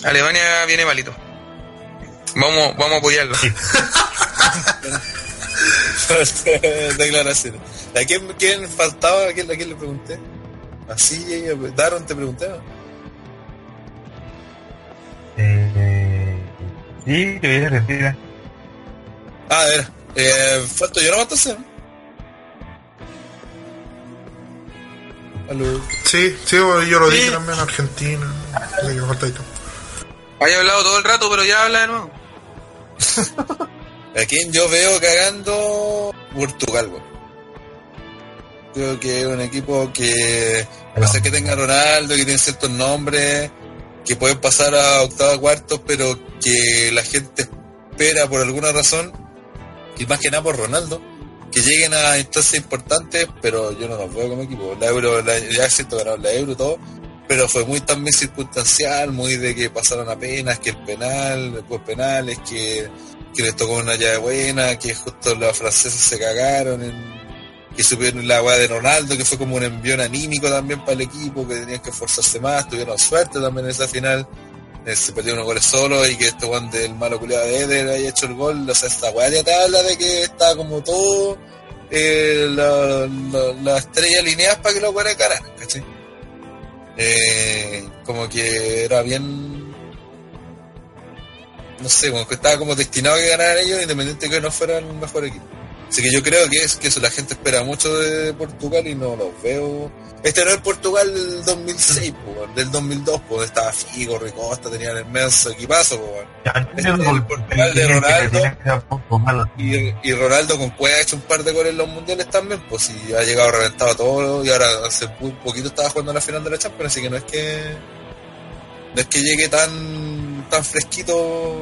Alemania viene malito. Vamos, vamos a apoyarlo. Declaraciones. ¿A quién, quién faltaba? ¿A quién, a quién le pregunté? Así, Daron te pregunté. Eh, sí, que viene Argentina. Ah, a ver. Eh, falto yo no entonces. Aló. Sí, sí, yo lo Sí. dije también, Argentina. Le que falta y todo. Haya hablado todo el rato, pero ya habla de nuevo. ¿A quién yo veo cagando? Portugal. Creo que es un equipo que, a pesar que tenga Ronaldo, que tiene ciertos nombres, que pueden pasar a octava cuartos, pero que la gente espera por alguna razón, y más que nada por Ronaldo, que lleguen a instancias importantes, pero yo no los veo como equipo. La Euro, la, ya es cierto, ganaron la Euro todo, pero fue muy también circunstancial, muy de que pasaron apenas, que el penal, después penales, que que les tocó una llave buena, que justo los franceses se cagaron, que supieron la weá de Ronaldo, que fue como un envión anímico también para el equipo, que tenían que esforzarse más, tuvieron suerte también en esa final, se perdió unos goles solo y que este weón del malo culiado de Eder haya hecho el gol, o sea, esta weá te habla de que está como todo eh, la, la, para que los weones ganaran, ¿cachai? Eh, como que era bien no sé, como que estaba como destinado a que ganaran ellos, independiente de que no fueran el mejor equipo. Así que yo creo que es que eso la gente espera mucho de Portugal y no los veo. Este no es Portugal del 2006, po, weón, del 2002, pues estaba Figo, Ricosta, tenían el inmenso equipazo, po. Este es el Portugal de Ronaldo. y, y Ronaldo con Cueva ha hecho un par de goles en los mundiales también, pues si ha llegado reventado todo y ahora hace muy poquito estaba jugando la final de la Champions, así que no es que no es que llegue tan tan fresquito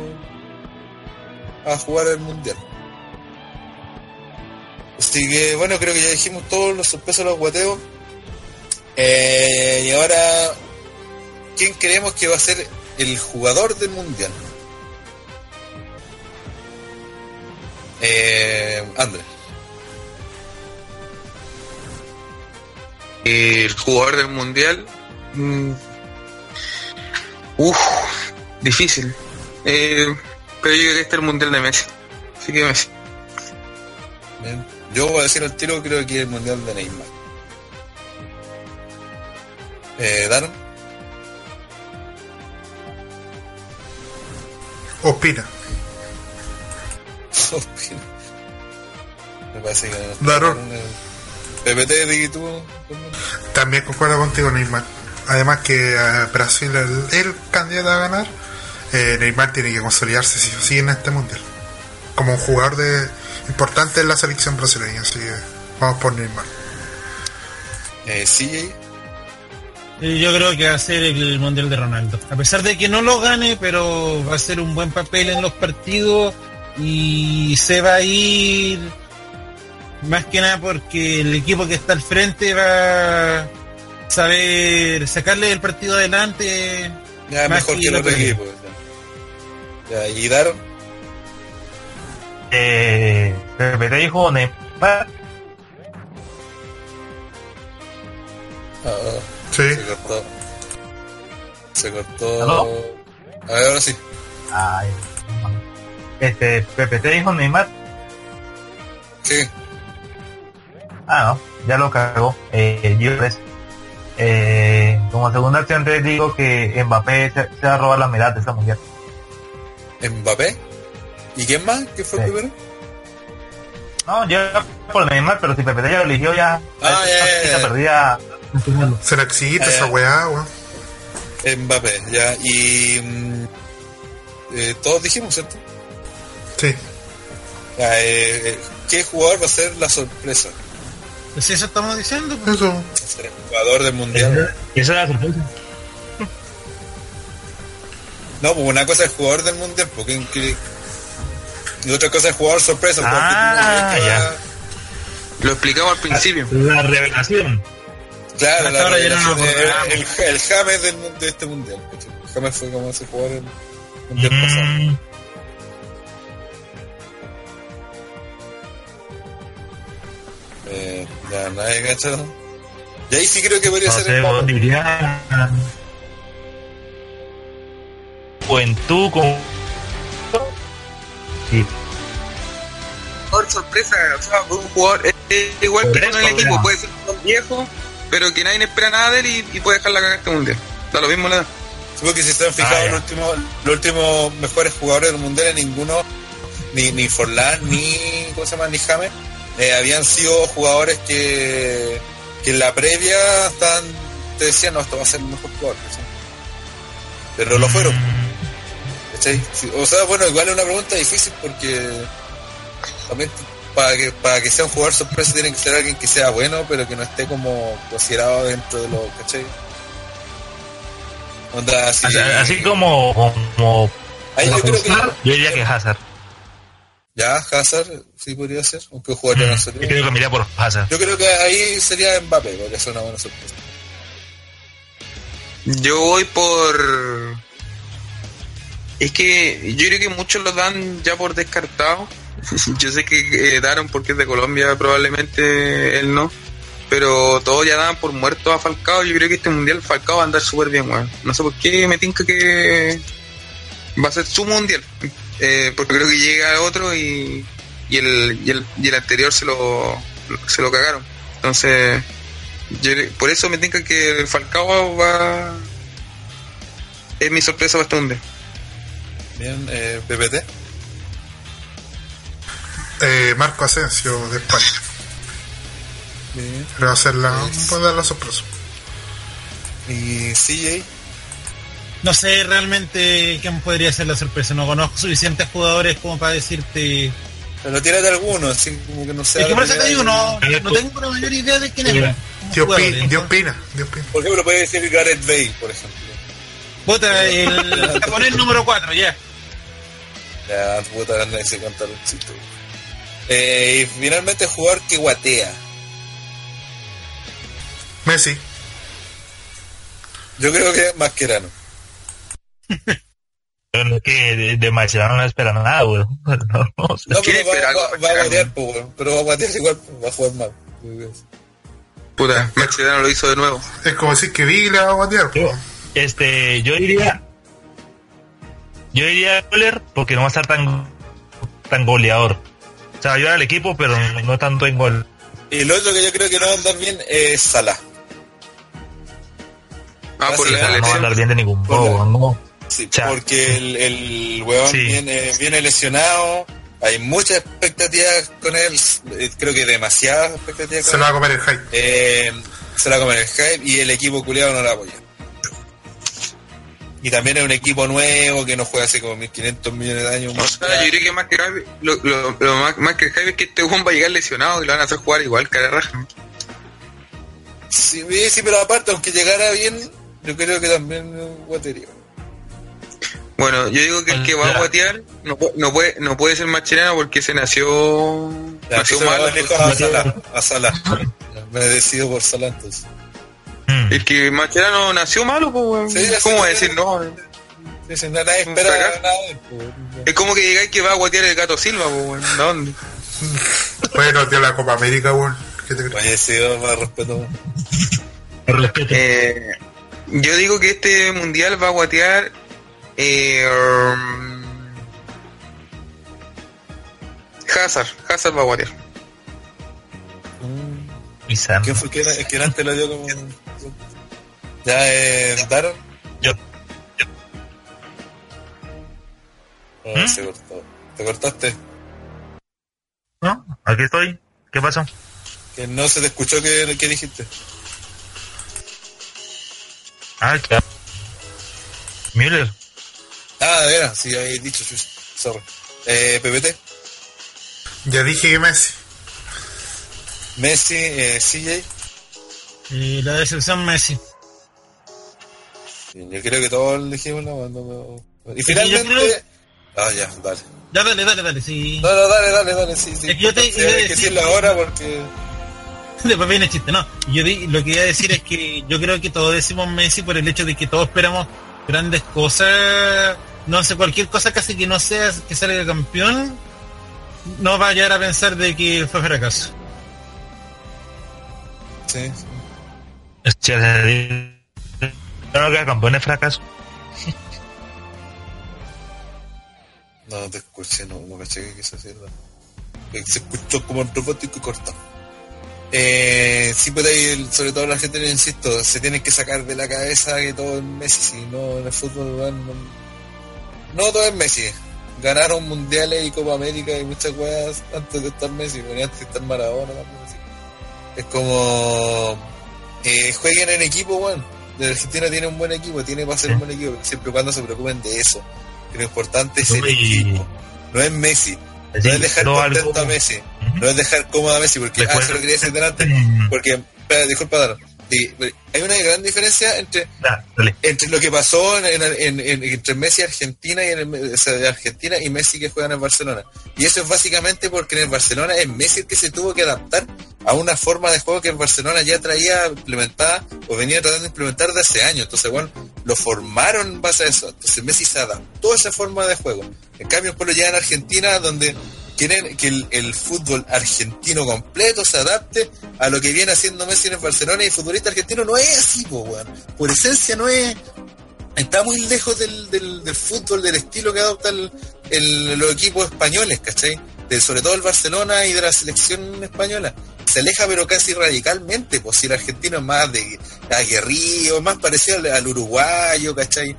a jugar el mundial. Así que bueno, creo que ya dijimos todos los sorpresos, los guateos. Eh, y ahora, ¿quién creemos que va a ser el jugador del mundial? Eh, Andrés. El jugador del mundial. mm, Uf, difícil. Eh, pero yo creo que este es el mundial de Messi. Así que Messi. Bien. Yo voy a decir al tiro, creo que es el mundial de Neymar. Eh, Daron. Opina. Me parece que no. Daron. PPT, di tú. También concuerdo contigo, Neymar. Además que eh, Brasil es el, el candidato a ganar. eh, Neymar tiene que consolidarse sí o sí en este mundial. Como un jugador de importante en la selección brasileña. Así que vamos por Neymar. Eh. Eh, Yo creo que va a ser el Mundial de Ronaldo. A pesar de que no lo gane, pero va a ser un buen papel en los partidos y se va a ir más que nada porque el equipo que está al frente va a saber sacarle el partido adelante. Ya Más mejor que que el otro equipo. Ya, y Daron. eh, PPT dijo Neymar. Ah, Sí. se cortó. Se cortó. ¿Aló? A ver, ahora sí. Ay, este, PPT dijo Neymar. Sí. Ah, no, ya lo cagó. Eh, yo pues, eh, como segunda opción te digo que Mbappé se, se va a robar la mirada de esta mujer. Mbappé. ¿Y quién más? ¿Qué fue el Sí. primero? No, yo por Neymar, pero si PPT ya lo eligió ya. Ah, ya, ya, perdía. Se la Ah, esa ya. weá, weón. Mbappé, ya. Y. mm, eh, todos dijimos, ¿cierto? Sí. Ya, eh, eh, ¿Qué jugador va a ser la sorpresa? Pues eso estamos diciendo. pues. Eso. Ser el jugador del mundial. Esa es la sorpresa. No, pues una cosa es jugador del mundial, porque que- y otra cosa es jugador sorpresa. el Ah, ya. Lo explicamos al principio. La revelación. Claro, Hasta la ahora ya no revelación, nos el, acordamos. el, el James del, de este mundial. ¿cachai? James fue como ese jugador el mundial pasado. Mm, Eh, ya nadie cachado. Y ahí sí creo que podría no ser sé, el diría. Juventud con. Sí. Jugador sorpresa, o sea, un jugador eh, eh, igual que Por con el equipo, puede ser un viejo, pero que nadie espera nada de él y, y puede dejar la cagada este mundial. Da lo mismo la edad. Supongo que si se han fijado Ah, los últimos los últimos mejores jugadores del mundial, ninguno, ni, ni Forlán, ni ¿cómo se llama? ni James, eh, habían sido jugadores que, que en la previa estaban, te decían, no, esto va a ser el mejor jugador. ¿cachai? Pero lo fueron. ¿Cachai? Sí, O sea, bueno, igual es una pregunta difícil porque también para que, para que sea un jugador sorpresa tiene que ser alguien que sea bueno, pero que no esté como considerado dentro de lo, ¿cachai? Onda así. Así, así como. como Ahí yo creo que. yo diría que Hazard. Ya, Hazard, sí podría ser, aunque jugaría Mm, no Yo creo que miraría por Hazard. Yo creo que ahí sería Mbappé, podría ser una buena sorpresa. Yo voy por. Es que yo creo que muchos lo dan ya por descartado. Yo sé que eh, daron porque es de Colombia, probablemente él no. Pero todos ya daban por muerto a Falcao. Yo creo que este mundial Falcao va a andar súper bien, weón. No sé por qué me tinca que va a ser su mundial. Eh, porque creo que llega otro y, y, el, y, el, y el anterior se lo, se lo cagaron. Entonces, yo, por eso me tinca que el Falcao va. Es mi sorpresa para Bien, eh, PPT. Eh, Marco Asensio de España. Bien. Le va a hacer la, Es- a dar la sorpresa. Y CJ. No sé realmente quién podría ser la sorpresa. No conozco suficientes jugadores como para decirte. Pero tírate alguno, así como que no sea. Es que por eso te digo, no, no tengo la mayor idea de quién es. Dios, pi- entonces- Dios pina, Dios pina. Por ejemplo, puede decir Gareth Bale, por ejemplo. Puta, el japonés número 4, ya. Ya, puta, anda ese contar un chiste. Eh, y finalmente jugador que guatea. Messi. Yo creo que Mascherano. Pero es que de, de Mascherano no esperan nada, weón. No, no sé. No, ¿Quién pero va, espera va- va a Mascherano? guatear, pues, weón. pero va a guatear igual, va a jugar mal. Puta, Mascherano lo hizo de nuevo. Es como decir que Villa va a. Yo, po. Este, yo diría. Yo diría Müller porque no va a estar tan, tan goleador. O sea, ayudar al equipo, pero no, tanto en gol. Y el otro que yo creo que no va a andar bien es Salah. Ah, por la no va a andar bien de ningún la- modo, ¿no? Sí, porque el, el weón Sí. viene, viene lesionado. Hay muchas expectativas con él. eh, Creo que demasiadas expectativas Se con lo va a él. comer el hype. Eh, se la come el hype y el equipo culiado no la apoya. Y también es un equipo nuevo que no juega hace como 1500 millones de años. O sea, yo creo que más que Javi- lo, lo, lo más, más que Javi es que este weón va a llegar lesionado y lo van a hacer jugar igual, cara raja. Sí, sí, pero aparte, aunque llegara bien, yo creo que también es un guaterío. Bueno, yo digo que el que va a guatear no, no puede no puede ser Mascherano porque se nació Ya, nació mal. a Salah. A Salah. Ya, Me decido por Salah entonces. Mm. El que Mascherano nació malo, pues weón. Sí, ¿Cómo va a decir no? Sí, nadie Un espera nada. pues. Es como que digáis que va a guatear el gato Silva, pues, weón. ¿De dónde? Bueno, tío, la Copa América, weón. ¿Qué te crees? Oye, sí, más respeto. Por respeto. Eh, yo digo que este mundial va a guatear. Eh, um, Hazard, Hazard va a guatear. Sam. ¿Quién fue que, era, que antes lo dio como... Ya, eh, Daron. Yo. Oh, ¿Mm? se cortó. ¿Te cortaste? ¿No? Aquí estoy. ¿Qué pasó? Que no se te escuchó que, que dijiste. Ah, claro. Müller. Ah, de veras, sí, habéis dicho, sorry. Eh, PPT, Ya dije que Messi. Messi, eh, CJ. Y la decepción Messi. Yo creo que todos dijimos la cuando Y finalmente. creo- Ah, ya, dale. Ya, dale, dale, dale, sí. No, no, dale, dale, dale, sí, sí. Es que yo te Sí, iba a hay que decir- decirlo ahora porque. Después viene el chiste, no. Yo di- lo que iba a decir es que yo creo que todos decimos Messi por el hecho de que todos esperamos grandes cosas. No sé, cualquier cosa casi que no sea que salga campeón, no va a llegar a pensar de que fue fracaso. Sí, sí. No, que campeón es fracaso. No, te escuché, no, no caché que decir. no. Se escuchó como un robótico y cortado. Eh, sí, pero ahí, el- sobre todo la gente, insisto, se tienen que sacar de la cabeza que todo es Messi, si no en el fútbol, no, no todo es Messi. Ganaron mundiales y Copa América y muchas weas antes de estar Messi, antes de estar Maradona también. Es como eh, jueguen en equipo, weón. De Argentina tiene un buen equipo, tiene para ser un buen equipo, siempre y cuando se preocupen de eso. Que lo importante es el equipo, no es Messi. No es dejar no contento a Messi. No es dejar cómodo a Messi, porque ah, se lo quería decir delante. Porque, disculpa, Daro. Hay una gran diferencia entre entre lo que pasó en, en- en- en- entre Messi Argentina y en o sea, Argentina y Messi que juega en el Barcelona. Y eso es básicamente porque en el Barcelona es Messi el que se tuvo que adaptar a una forma de juego que el Barcelona ya traía implementada o venía tratando de implementar de hace años. Entonces, bueno, lo formaron en base a eso. Entonces Messi se adaptó a esa forma de juego. En cambio, después lo llevan a Argentina donde quieren que el, fútbol argentino completo se adapte a lo que viene haciendo Messi en el Barcelona y el futbolista argentino no es así. Por esencia no es... Está muy lejos del, del, fútbol, del estilo que adopta el- el- los equipos españoles, ¿cachai? De, sobre todo el Barcelona y de la selección española. Se aleja pero casi radicalmente, pues si el argentino es más de aguerrido, más parecido al, al uruguayo, ¿cachai?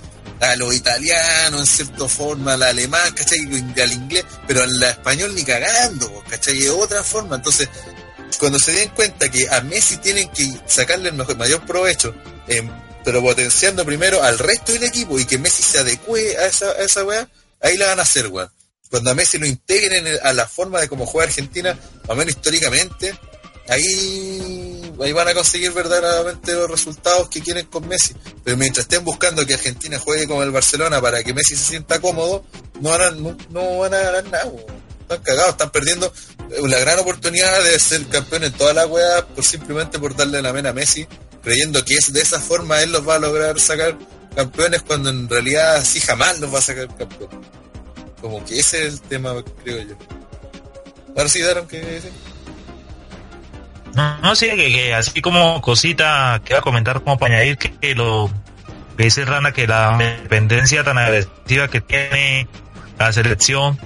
A lo italiano en cierta forma, al alemán, ¿cachai? Al inglés, pero al español ni cagando, ¿cachai? De otra forma. Entonces, cuando se den cuenta que a Messi tienen que sacarle el mayor provecho, eh, pero potenciando primero al resto del equipo y que Messi se adecue a esa, a esa weá, ahí la van a hacer, weón. Cuando a Messi lo integren en- a la forma de cómo juega Argentina, más o menos históricamente, ahí, ahí van a conseguir verdaderamente los resultados que quieren con Messi. Pero mientras estén buscando que Argentina juegue como el Barcelona para que Messi se sienta cómodo, no van a, no, van a ganar nada. weón. Están cagados, están perdiendo la gran oportunidad de ser campeón en toda la weá por simplemente por darle la mena a Messi, creyendo que de esa forma él los va a lograr sacar campeones cuando en realidad así jamás los va a sacar campeones. Como que ese es el tema, creo yo. Ahora sí, Daron, que? No, no, sí, que, que así como cosita que va a comentar como para añadir que, que lo que dice Rana, que la dependencia tan agresiva que tiene la selección,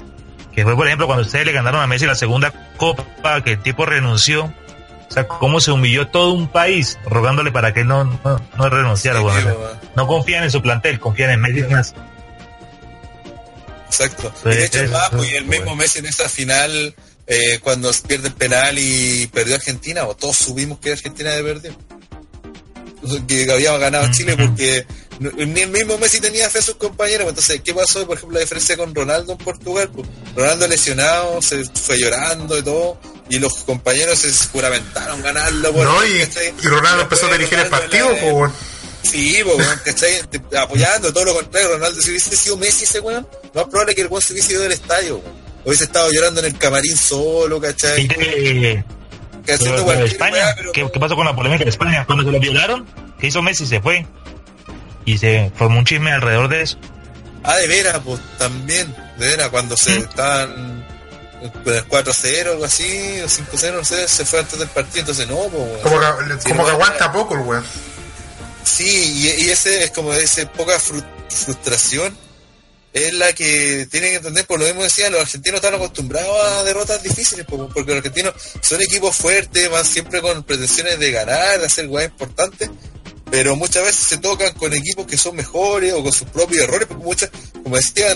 que fue por ejemplo cuando ustedes le ganaron a Messi la segunda copa, que el tipo renunció, o sea, cómo se humilló todo un país rogándole para que él no, no, no renunciara, Sí, bueno, weón. no confían en su plantel, confían en Messi más. Exacto. Y de hecho, es y el mismo. Messi en esa final, eh, cuando pierde el penal y perdió Argentina, o todos subimos que Argentina había perdido. Que habíamos ganado Chile porque no- ni el mismo Messi tenía fe a sus compañeros. pues, Entonces, ¿qué pasó? Por ejemplo, la diferencia con Ronaldo en Portugal. Pues, Ronaldo lesionado, se fue llorando y todo. Y los compañeros se juramentaron ganarlo. por- No, y, Ronaldo empezó a dirigir el partido, pues. Sí, weón, ¿cachai? Apoyando, todo lo contrario, Ronaldo, si hubiese sido Messi ese weón, lo más probable es que el weón se hubiese ido del estadio, weón. Hubiese estado llorando en el camarín solo, ¿cachai? Que haciendo Pero, pero cualquier España, weá, pero- ¿qué, qué pasó con la polémica de España? Cuando se lo violaron, ¿qué hizo Messi? Se fue. Y se formó un chisme alrededor de eso. Ah, de veras, pues también, de veras, cuando se estaban con el 4-0 o algo así, o 5-0, no sé, se fue antes del partido, entonces no, pues. Como que, Sí, como no, que no, aguanta poco el weón. Sí, y, y ese es como ese poca fru- frustración es la que tienen que entender, por lo mismo decía, los argentinos están acostumbrados a derrotas difíciles, po, porque los argentinos son equipos fuertes, van siempre con pretensiones de ganar, de hacer weas importantes, pero muchas veces se tocan con equipos que son mejores o con sus propios errores, porque muchas, como decía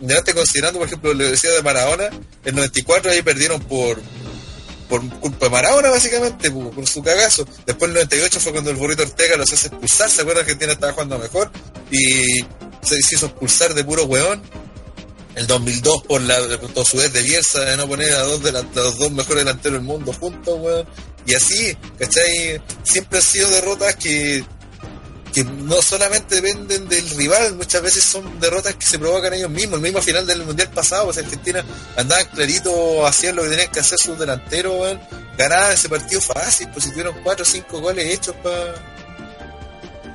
delante considerando, por ejemplo, le decía de Maradona, el 94 ahí perdieron por por culpa de Maradona básicamente, po, por su cagazo. Después el 98 fue cuando el burrito Ortega los hace expulsar, ¿se acuerdan que Argentina estaba jugando mejor? Y se hizo expulsar de puro weón. El 2002 por la por su vez de Bielsa de no poner a dos de los dos mejores delanteros del mundo juntos, weón. Y así, ¿cachai? Siempre han sido derrotas que que no solamente dependen del rival, muchas veces son derrotas que se provocan ellos mismos. El mismo final del mundial pasado, pues Argentina andaba clarito, hacían lo que tenían que hacer sus delanteros, weón. ganaban ese partido fácil, pues si tuvieron 4 o 5 goles hechos para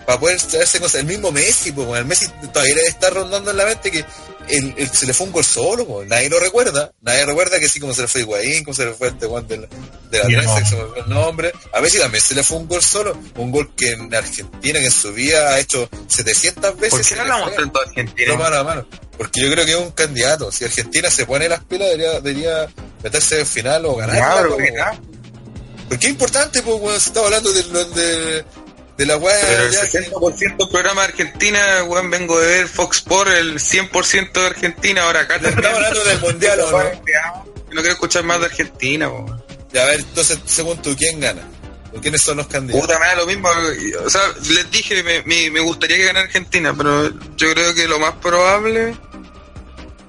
para poder traerse cosas. El mismo Messi, pues, el Messi todavía le está rondando en la mente que el, el- se le fue un gol solo, pues. nadie lo recuerda. Nadie recuerda que así como se le fue Higuaín, como se le fue este weón de la, de la no. que se me olvidó el nombre. A Messi también se le fue un gol solo. Un gol que en Argentina, que en su vida ha hecho 700 veces. ¿Por qué le hablamos fue. tanto de No, Argentina? mano a mano. Porque yo creo que es un candidato. Si Argentina se pone las pilas, debería, debería meterse en final o ganar. Nada. Porque es importante, pues, weón, se estaba hablando de, lo- de, de la weá. Pero el ya que- 60% del programa de Argentina, weón, vengo de ver Fox Sport, el 100% de Argentina, ahora acá Estamos hablando del mundial, ¿o no? No quiero escuchar más de Argentina, weón. Ya, a ver, entonces, según tú, ¿quién gana? ¿O ¿Quiénes son los candidatos? Puta, me da lo mismo. O sea, les dije, me, me, me gustaría que ganara Argentina, pero yo creo que lo más probable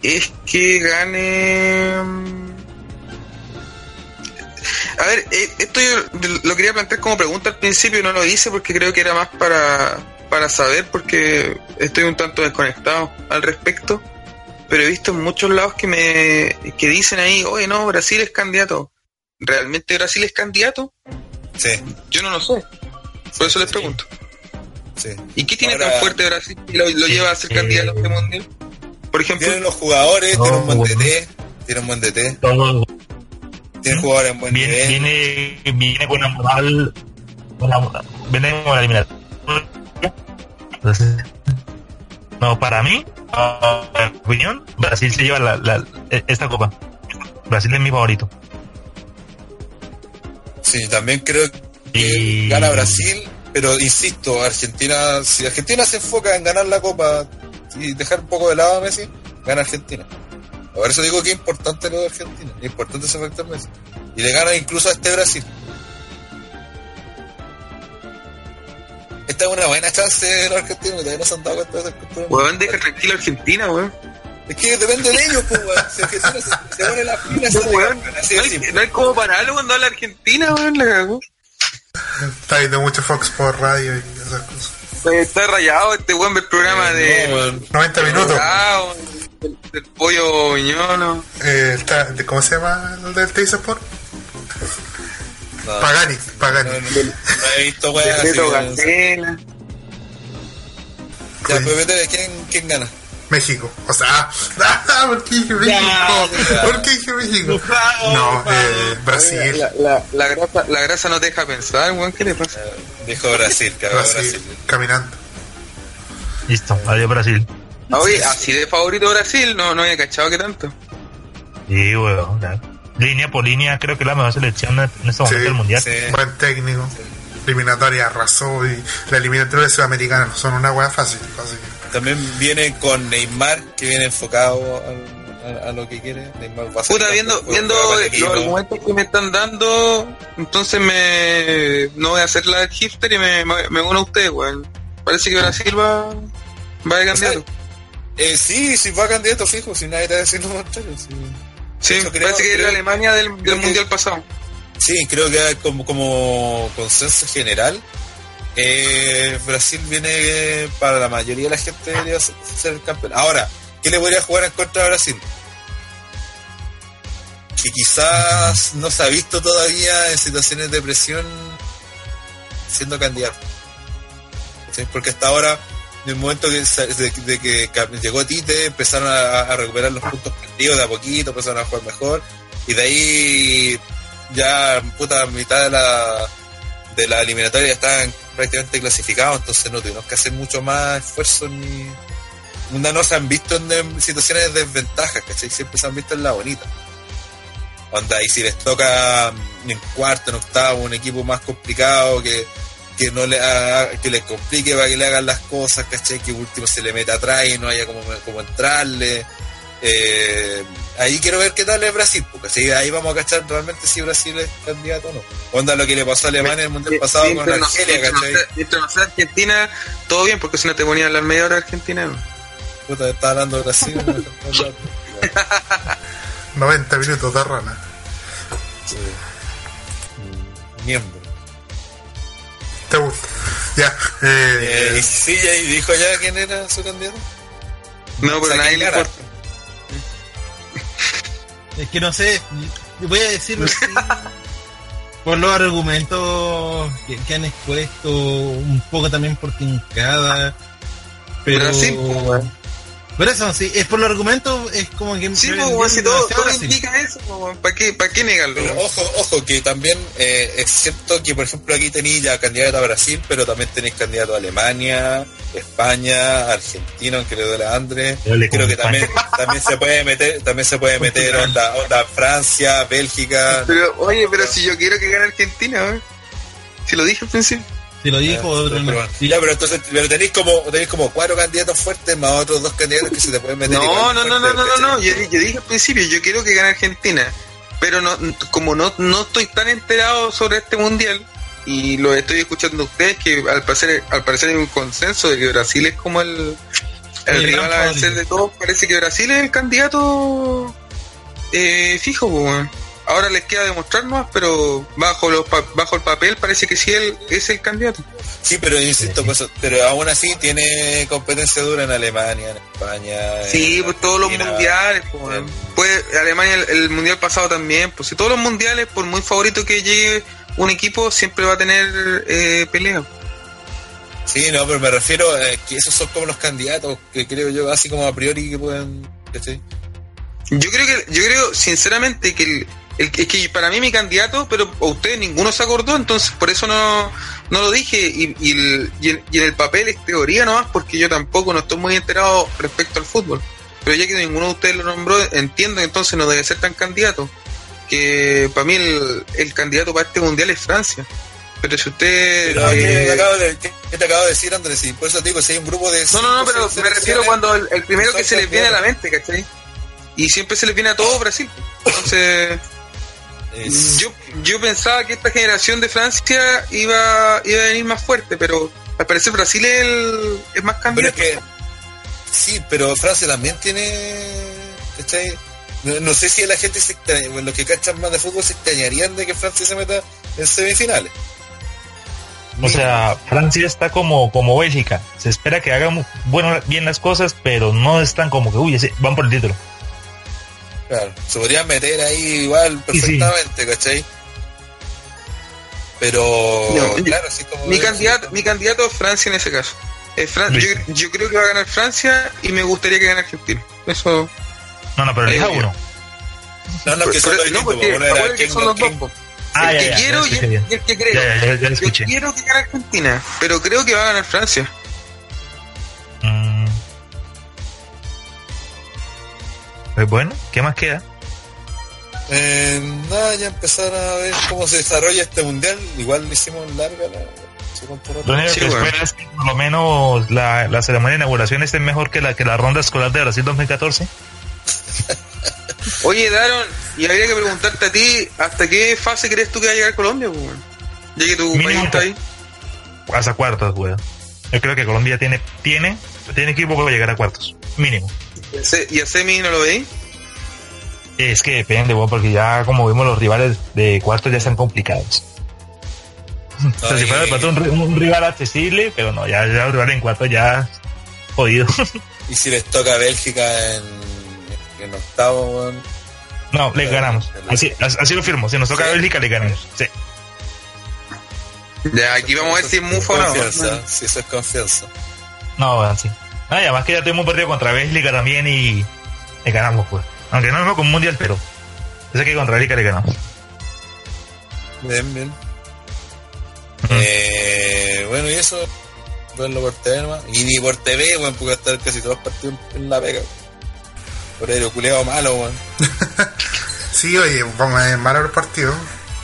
es que gane. A ver, eh, esto yo lo quería plantear como pregunta al principio y no lo hice porque creo que era más para, para saber, porque estoy un tanto desconectado al respecto. Pero he visto en muchos lados que me que dicen ahí, oye, no, Brasil es candidato. ¿Realmente Brasil es candidato? Sí, Yo no lo sé. Por eso les pregunto. sí. ¿Y qué tiene Ahora- tan fuerte Brasil que lo, lo lleva a ser Eh, candidato a este mundial? Por ejemplo, Tienen los jugadores, No, tienen un buen. DT, tienen un buen DT, tienen jugadores en buen viene, nivel. viene, viene con una moral, viene con la eliminatoria. Entonces, no, para mí, a mi opinión, Brasil se lleva la, la- esta copa. Brasil es mi favorito. Sí, también creo que Y- gana Brasil, pero insisto, Argentina, si Argentina se enfoca en ganar la Copa y dejar un poco de lado a Messi, gana Argentina. Por eso digo que es importante lo de Argentina, es importante ese factor Messi. Y le gana incluso a este Brasil. Esta es una buena chance de los argentinos, que todavía no se han dado cuenta de esa cultura. weón, deja tranquila a Argentina, weón. Es que depende de ellos, pues, weón. Si Argentina se, se pone las pilas, No, se weón, así no de hay, no hay como pararlo cuando habla Argentina, weón, la cagó. Está viendo mucho Fox por radio y esas cosas. Eh, Está rayado este weón del programa de... No, weón. 90 minutos. Rayado, del, del pollo viñono. Eh, está, ¿Cómo se llama el del Teis Sport? No, Pagani, Pagani. he visto, así Gacela. Ya, pues vete, ¿quién, quién gana? México. O sea, ah, ¿por qué dije México? ¿Por qué dije México? No, eh, Brasil. La, la, la, grasa, la grasa no te deja pensar, weón, ¿qué le pasa? Dijo Brasil, haga Brasil, Brasil. caminando. Listo, adiós Brasil. Ah, Oye, así de favorito Brasil, no, no había cachado que tanto. Sí, weón. Línea por línea, creo que la mejor selección en este momento Sí, del mundial. sí. Buen técnico. Eliminatoria arrasó y la eliminatoria sudamericana no son una hueá fácil. Que También viene con Neymar, que viene enfocado al- a, a lo que quiere. Neymar va a Puta, viendo, viendo los argumentos que me están dando, entonces me no voy a hacer la del hipster y me, me, me uno a ustedes, weón. Parece que Brasil va, va de candidato. Eh, sí, sí va candidato fijo, si nadie decir lo contrario. Sí, Sí, creo- parece que creo- Alemania del, del que- mundial pasado. Sí, creo que como, como consenso general, eh, Brasil viene para la mayoría de la gente debería ser ser el campeón. Ahora, ¿qué le podría jugar en contra de Brasil? Que quizás no se ha visto todavía en situaciones de presión siendo candidato. ¿Sí? Porque hasta ahora en el momento que, de, que llegó Tite, empezaron a, recuperar los puntos perdidos de a poquito, empezaron a jugar mejor, y de ahí ya puta mitad de la de la eliminatoria ya estaban prácticamente clasificados, entonces no tuvimos que hacer mucho más esfuerzo ni no, no se han visto en, en situaciones de desventaja, ¿cachai? Siempre se han visto en la bonita. Onda, y si les toca mm, en cuarto, en octavo, un equipo más complicado que, que no le haga- que les complique para que le hagan las cosas, ¿cachai? Que último se le meta atrás y no haya como, como entrarle. Eh, ahí quiero ver qué tal es Brasil, porque si ahí vamos a cachar realmente si Brasil es candidato o no. Onda lo que le pasó a Alemania en el mundial pasado con no- Argelia, no ¿cachai? no sea Argentina, todo bien, porque si no te ponían a hablar media hora Argentina. ¿no? Puta, está hablando de Brasil. no me está hablando. 90 minutos de rana. Sí. Miembro. ¿Te gusta? Ya. Eh, Eh, y sí, ya y dijo ya quién era su candidato. No, pero nadie ¿quién le importa. Es que no sé, voy a decirlo así, por los argumentos que, que han expuesto, un poco también por tincada. Pero, pues, weón. Pero eso, sí, es por los argumentos, es como que Sí, pues, si todo, todo indica eso, pues. ¿para qué, para qué negarlo? Pero ojo, ojo, que también eh, es cierto que, por ejemplo, aquí tenéis ya candidato a Brasil, pero también tenéis candidato a Alemania, España, Argentina, aunque le duele a Andrés. Creo que también, también se puede meter, también se puede meter onda, onda Francia, Bélgica. Pero, oye, pero si yo quiero que gane Argentina. Si lo dije al principio. Si lo dijo Ya, otro pero, no. bueno, ya, pero entonces pero tenéis como tenéis como cuatro candidatos fuertes más otros dos candidatos que se te pueden meter. No, no, no, no, no, no, no. Yo, di- yo dije al principio, yo quiero que gane Argentina. Pero no, como no, no estoy tan enterado sobre este mundial, y lo estoy escuchando a ustedes, que al parecer, al parecer hay un consenso de que Brasil es como el, el El rival a vencer de todos. Parece que Brasil es el candidato eh, fijo, pues. Ahora les queda demostrarnos, pero bajo los pa- bajo el papel parece que sí él es el candidato. Sí, pero insisto, pues, pero aún así tiene competencia dura en Alemania, en España. Sí, en pues todos los mundiales, pues. Pues Alemania el, el mundial pasado también, pues si todos los mundiales, por muy favorito que llegue un equipo, siempre va a tener eh, pelea. Sí, no, pero me refiero a que esos son como los candidatos que creo yo, así como a priori que pueden. Yo creo que, yo creo sinceramente que el, el- es que para mí mi candidato, pero a ustedes ninguno se acordó, entonces por eso no, no lo dije y, y, el- y en, y en el papel es teoría nomás, porque yo tampoco no estoy muy enterado respecto al fútbol. Pero ya que ninguno de ustedes lo nombró, entiendo que entonces no debe ser tan candidato. Que para mí el, el candidato para este mundial es Francia. Pero si usted... Pero, ¿qué, eh, te acabo de, te acabo de decir, Andrés? Y por eso te digo, si hay un grupo de. No, no, no, pero me refiero cuando el, el primero que se les viene a la mente, ¿cachai? Y siempre se les viene a todo Brasil. Entonces, es- yo, yo pensaba que esta generación de Francia iba, iba a venir más fuerte, pero al parecer Brasil es, el, es más Pero es candidato. que. Sí, pero Francia también tiene. ¿cachai? No, no sé si la gente se extraña- bueno, los que cachan más de fútbol se extrañarían de que Francia se meta en semifinales. O sea, Francia está como, como Bélgica. Se espera que hagan bueno, bien las cosas, pero no están como que, uy, van por el título. Claro, se podrían meter ahí igual Sí, sí. perfectamente, ¿cachai? Pero, No, claro, así como. Mi candidato, mi candidato es Francia en ese caso. Es Fran- yo, creo que va a ganar Francia y me gustaría que gane Argentina. Eso. No, no, pero elija Eh, uno. No, no, que son los no, porque que son los dos. Ah, el ya, que ya, quiero y el, bien. y el que creo. Ya, ya, ya, ya lo Yo quiero que gane Argentina, pero creo que va a ganar Francia. Mm. Pues bueno, ¿qué más queda? Eh, nada, ya empezar a ver cómo se desarrolla este mundial. Igual le hicimos larga la. Lo único Sí, que bueno. espero es que por lo menos la, la ceremonia de inauguración esté mejor que la, que la ronda escolar de Brasil 2014. Oye, Daron, y habría que preguntarte a ti, ¿hasta qué fase crees tú que va a llegar Colombia? pues, weón? Ya que tu Mínimo país está ahí. Hasta cuartos, weón. Yo creo que Colombia tiene, tiene, tiene equipo para llegar a cuartos. Mínimo. ¿Y a Semi no lo veis? Es que depende, porque ya como vimos los rivales de cuartos ya están complicados. o sea, si fuera de un, un rival accesible, pero no, ya, ya los rivales en cuartos ya jodido. Y si les toca a Bélgica en, en octavo, weón. no, le ganamos. Así, así lo firmo. Si nos toca Sí. a Bélgica, le ganamos. Sí. Ya, aquí vamos a ver si es mufa o no. Si eso es confianza. No, sí. No, y además que ya tuvimos un partido contra Bélgica también y le ganamos, pues. Aunque no es con Mundial, pero ese que contra Bélgica le ganamos. Bien, bien. Eh, bueno, y eso, verlo por TV nomás. Y ni por TV, weón, porque estar casi todos los partidos en la pega. Por aéreo culeado malo, weón. Sí, oye, vamos a llamar los partidos.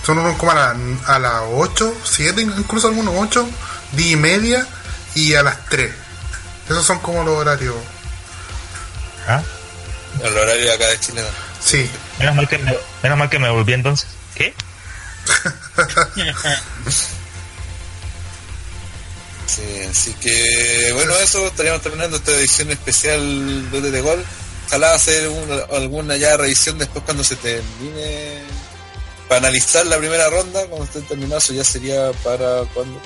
Son unos como a, la- a las 8, 7, incluso algunos 8, 10 y media y a las 3. Esos son como los horarios. ¿Ah? El horario de acá de Chile, ¿no? Sí, Menos mal que me, menos mal que me volví entonces. ¿Qué? Sí, así que bueno, eso estaríamos terminando esta edición especial de de Gol. Ojalá hacer una- alguna ya revisión después cuando se termine para analizar la primera ronda, cuando esté terminado, eso ya sería para cuando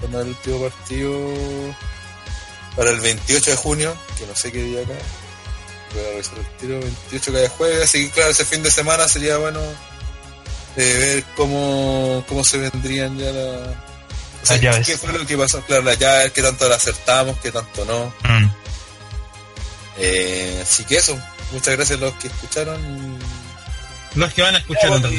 para el último partido para el 28 de junio, que no sé qué día acá. Voy a revisar el tiro, 28 cada jueves, así que claro, ese fin de semana sería bueno eh, ver cómo, cómo se vendrían ya la, o sea, Las llaves. ¿Qué fue lo que pasó? Claro, las llaves, qué tanto la acertamos, qué tanto no. Mm. Eh, así que eso, muchas gracias a los que escucharon. Los que van a escuchar y- otra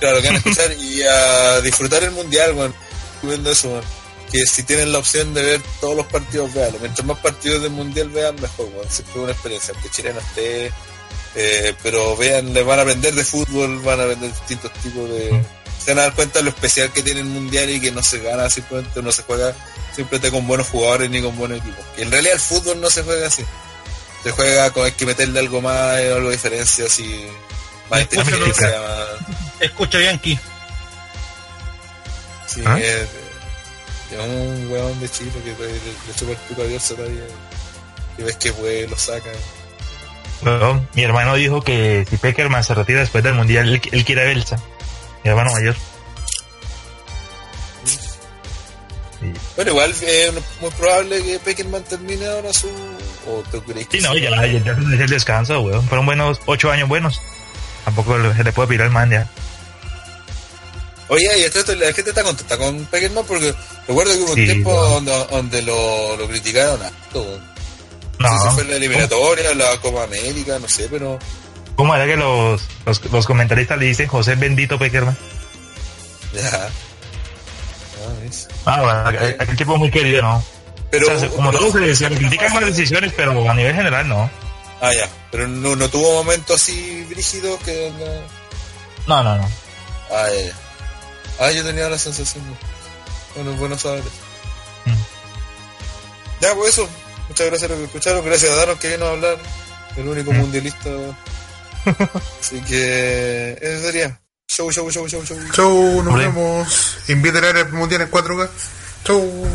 claro, que van a escuchar y a disfrutar el mundial, bueno, viendo eso, weón. Que si tienen la opción de ver todos los partidos, véanlo. Mientras más partidos del mundial vean, mejor, weón. Siempre es una experiencia, aunque Chile no esté. eh, pero vean, les van a aprender de fútbol, van a aprender distintos tipos de. Se van a dar cuenta de lo especial que tiene el mundial y que no se gana simplemente, no se juega simplemente con buenos jugadores ni con buenos equipos. Que en realidad el fútbol no se juega así. Se juega con hay que meterle algo más, eh, algo de diferencia, así. Más Escúchalo. inteligencia, más. Escucha, Yankee. Sí, ¿Ah? Un weón de Chile que le, chupa el pico a Dios todavía. Y ves que puede, lo saca. Mi hermano dijo que si Peckerman se retira después del mundial, él, él quiere a Belsa. Mi hermano mayor. Sí, Bueno, igual es muy probable que Peckerman termine ahora su. ¿O te crees que Sí, no, ya, ya, ya se merece el descanso, weón. Fueron buenos, ocho años buenos. Tampoco se le puede pirar el man ya. Oye, y esto, la gente está contenta con Peckerman porque recuerdo que hubo un tiempo donde, donde lo, lo criticaron a todo. No, No sé si fue la eliminatoria, la Copa América, no sé, pero. ¿cómo era que los, los, los comentaristas le dicen José Bendito Peckerman? Ya. Ah. Ah, bueno, aquel, aquel tipo muy querido, ¿no? Pero, O sea, como todos se, se critican las decisiones, pero a nivel general no. Ah, ya. Pero no, no tuvo momentos así brígidos que. no- No, no, no. Ah, ya. Ah, yo tenía la sensación. Bueno, bueno saber. eso. Mm. Ya, pues eso. Muchas gracias a los que escucharon. Gracias a Daron que vino a hablar. El único Mm. mundialista. Así que. Eso sería. Show, show, show, show, show. Chau, nos vemos. Inviten a el mundial en 4K. Chau.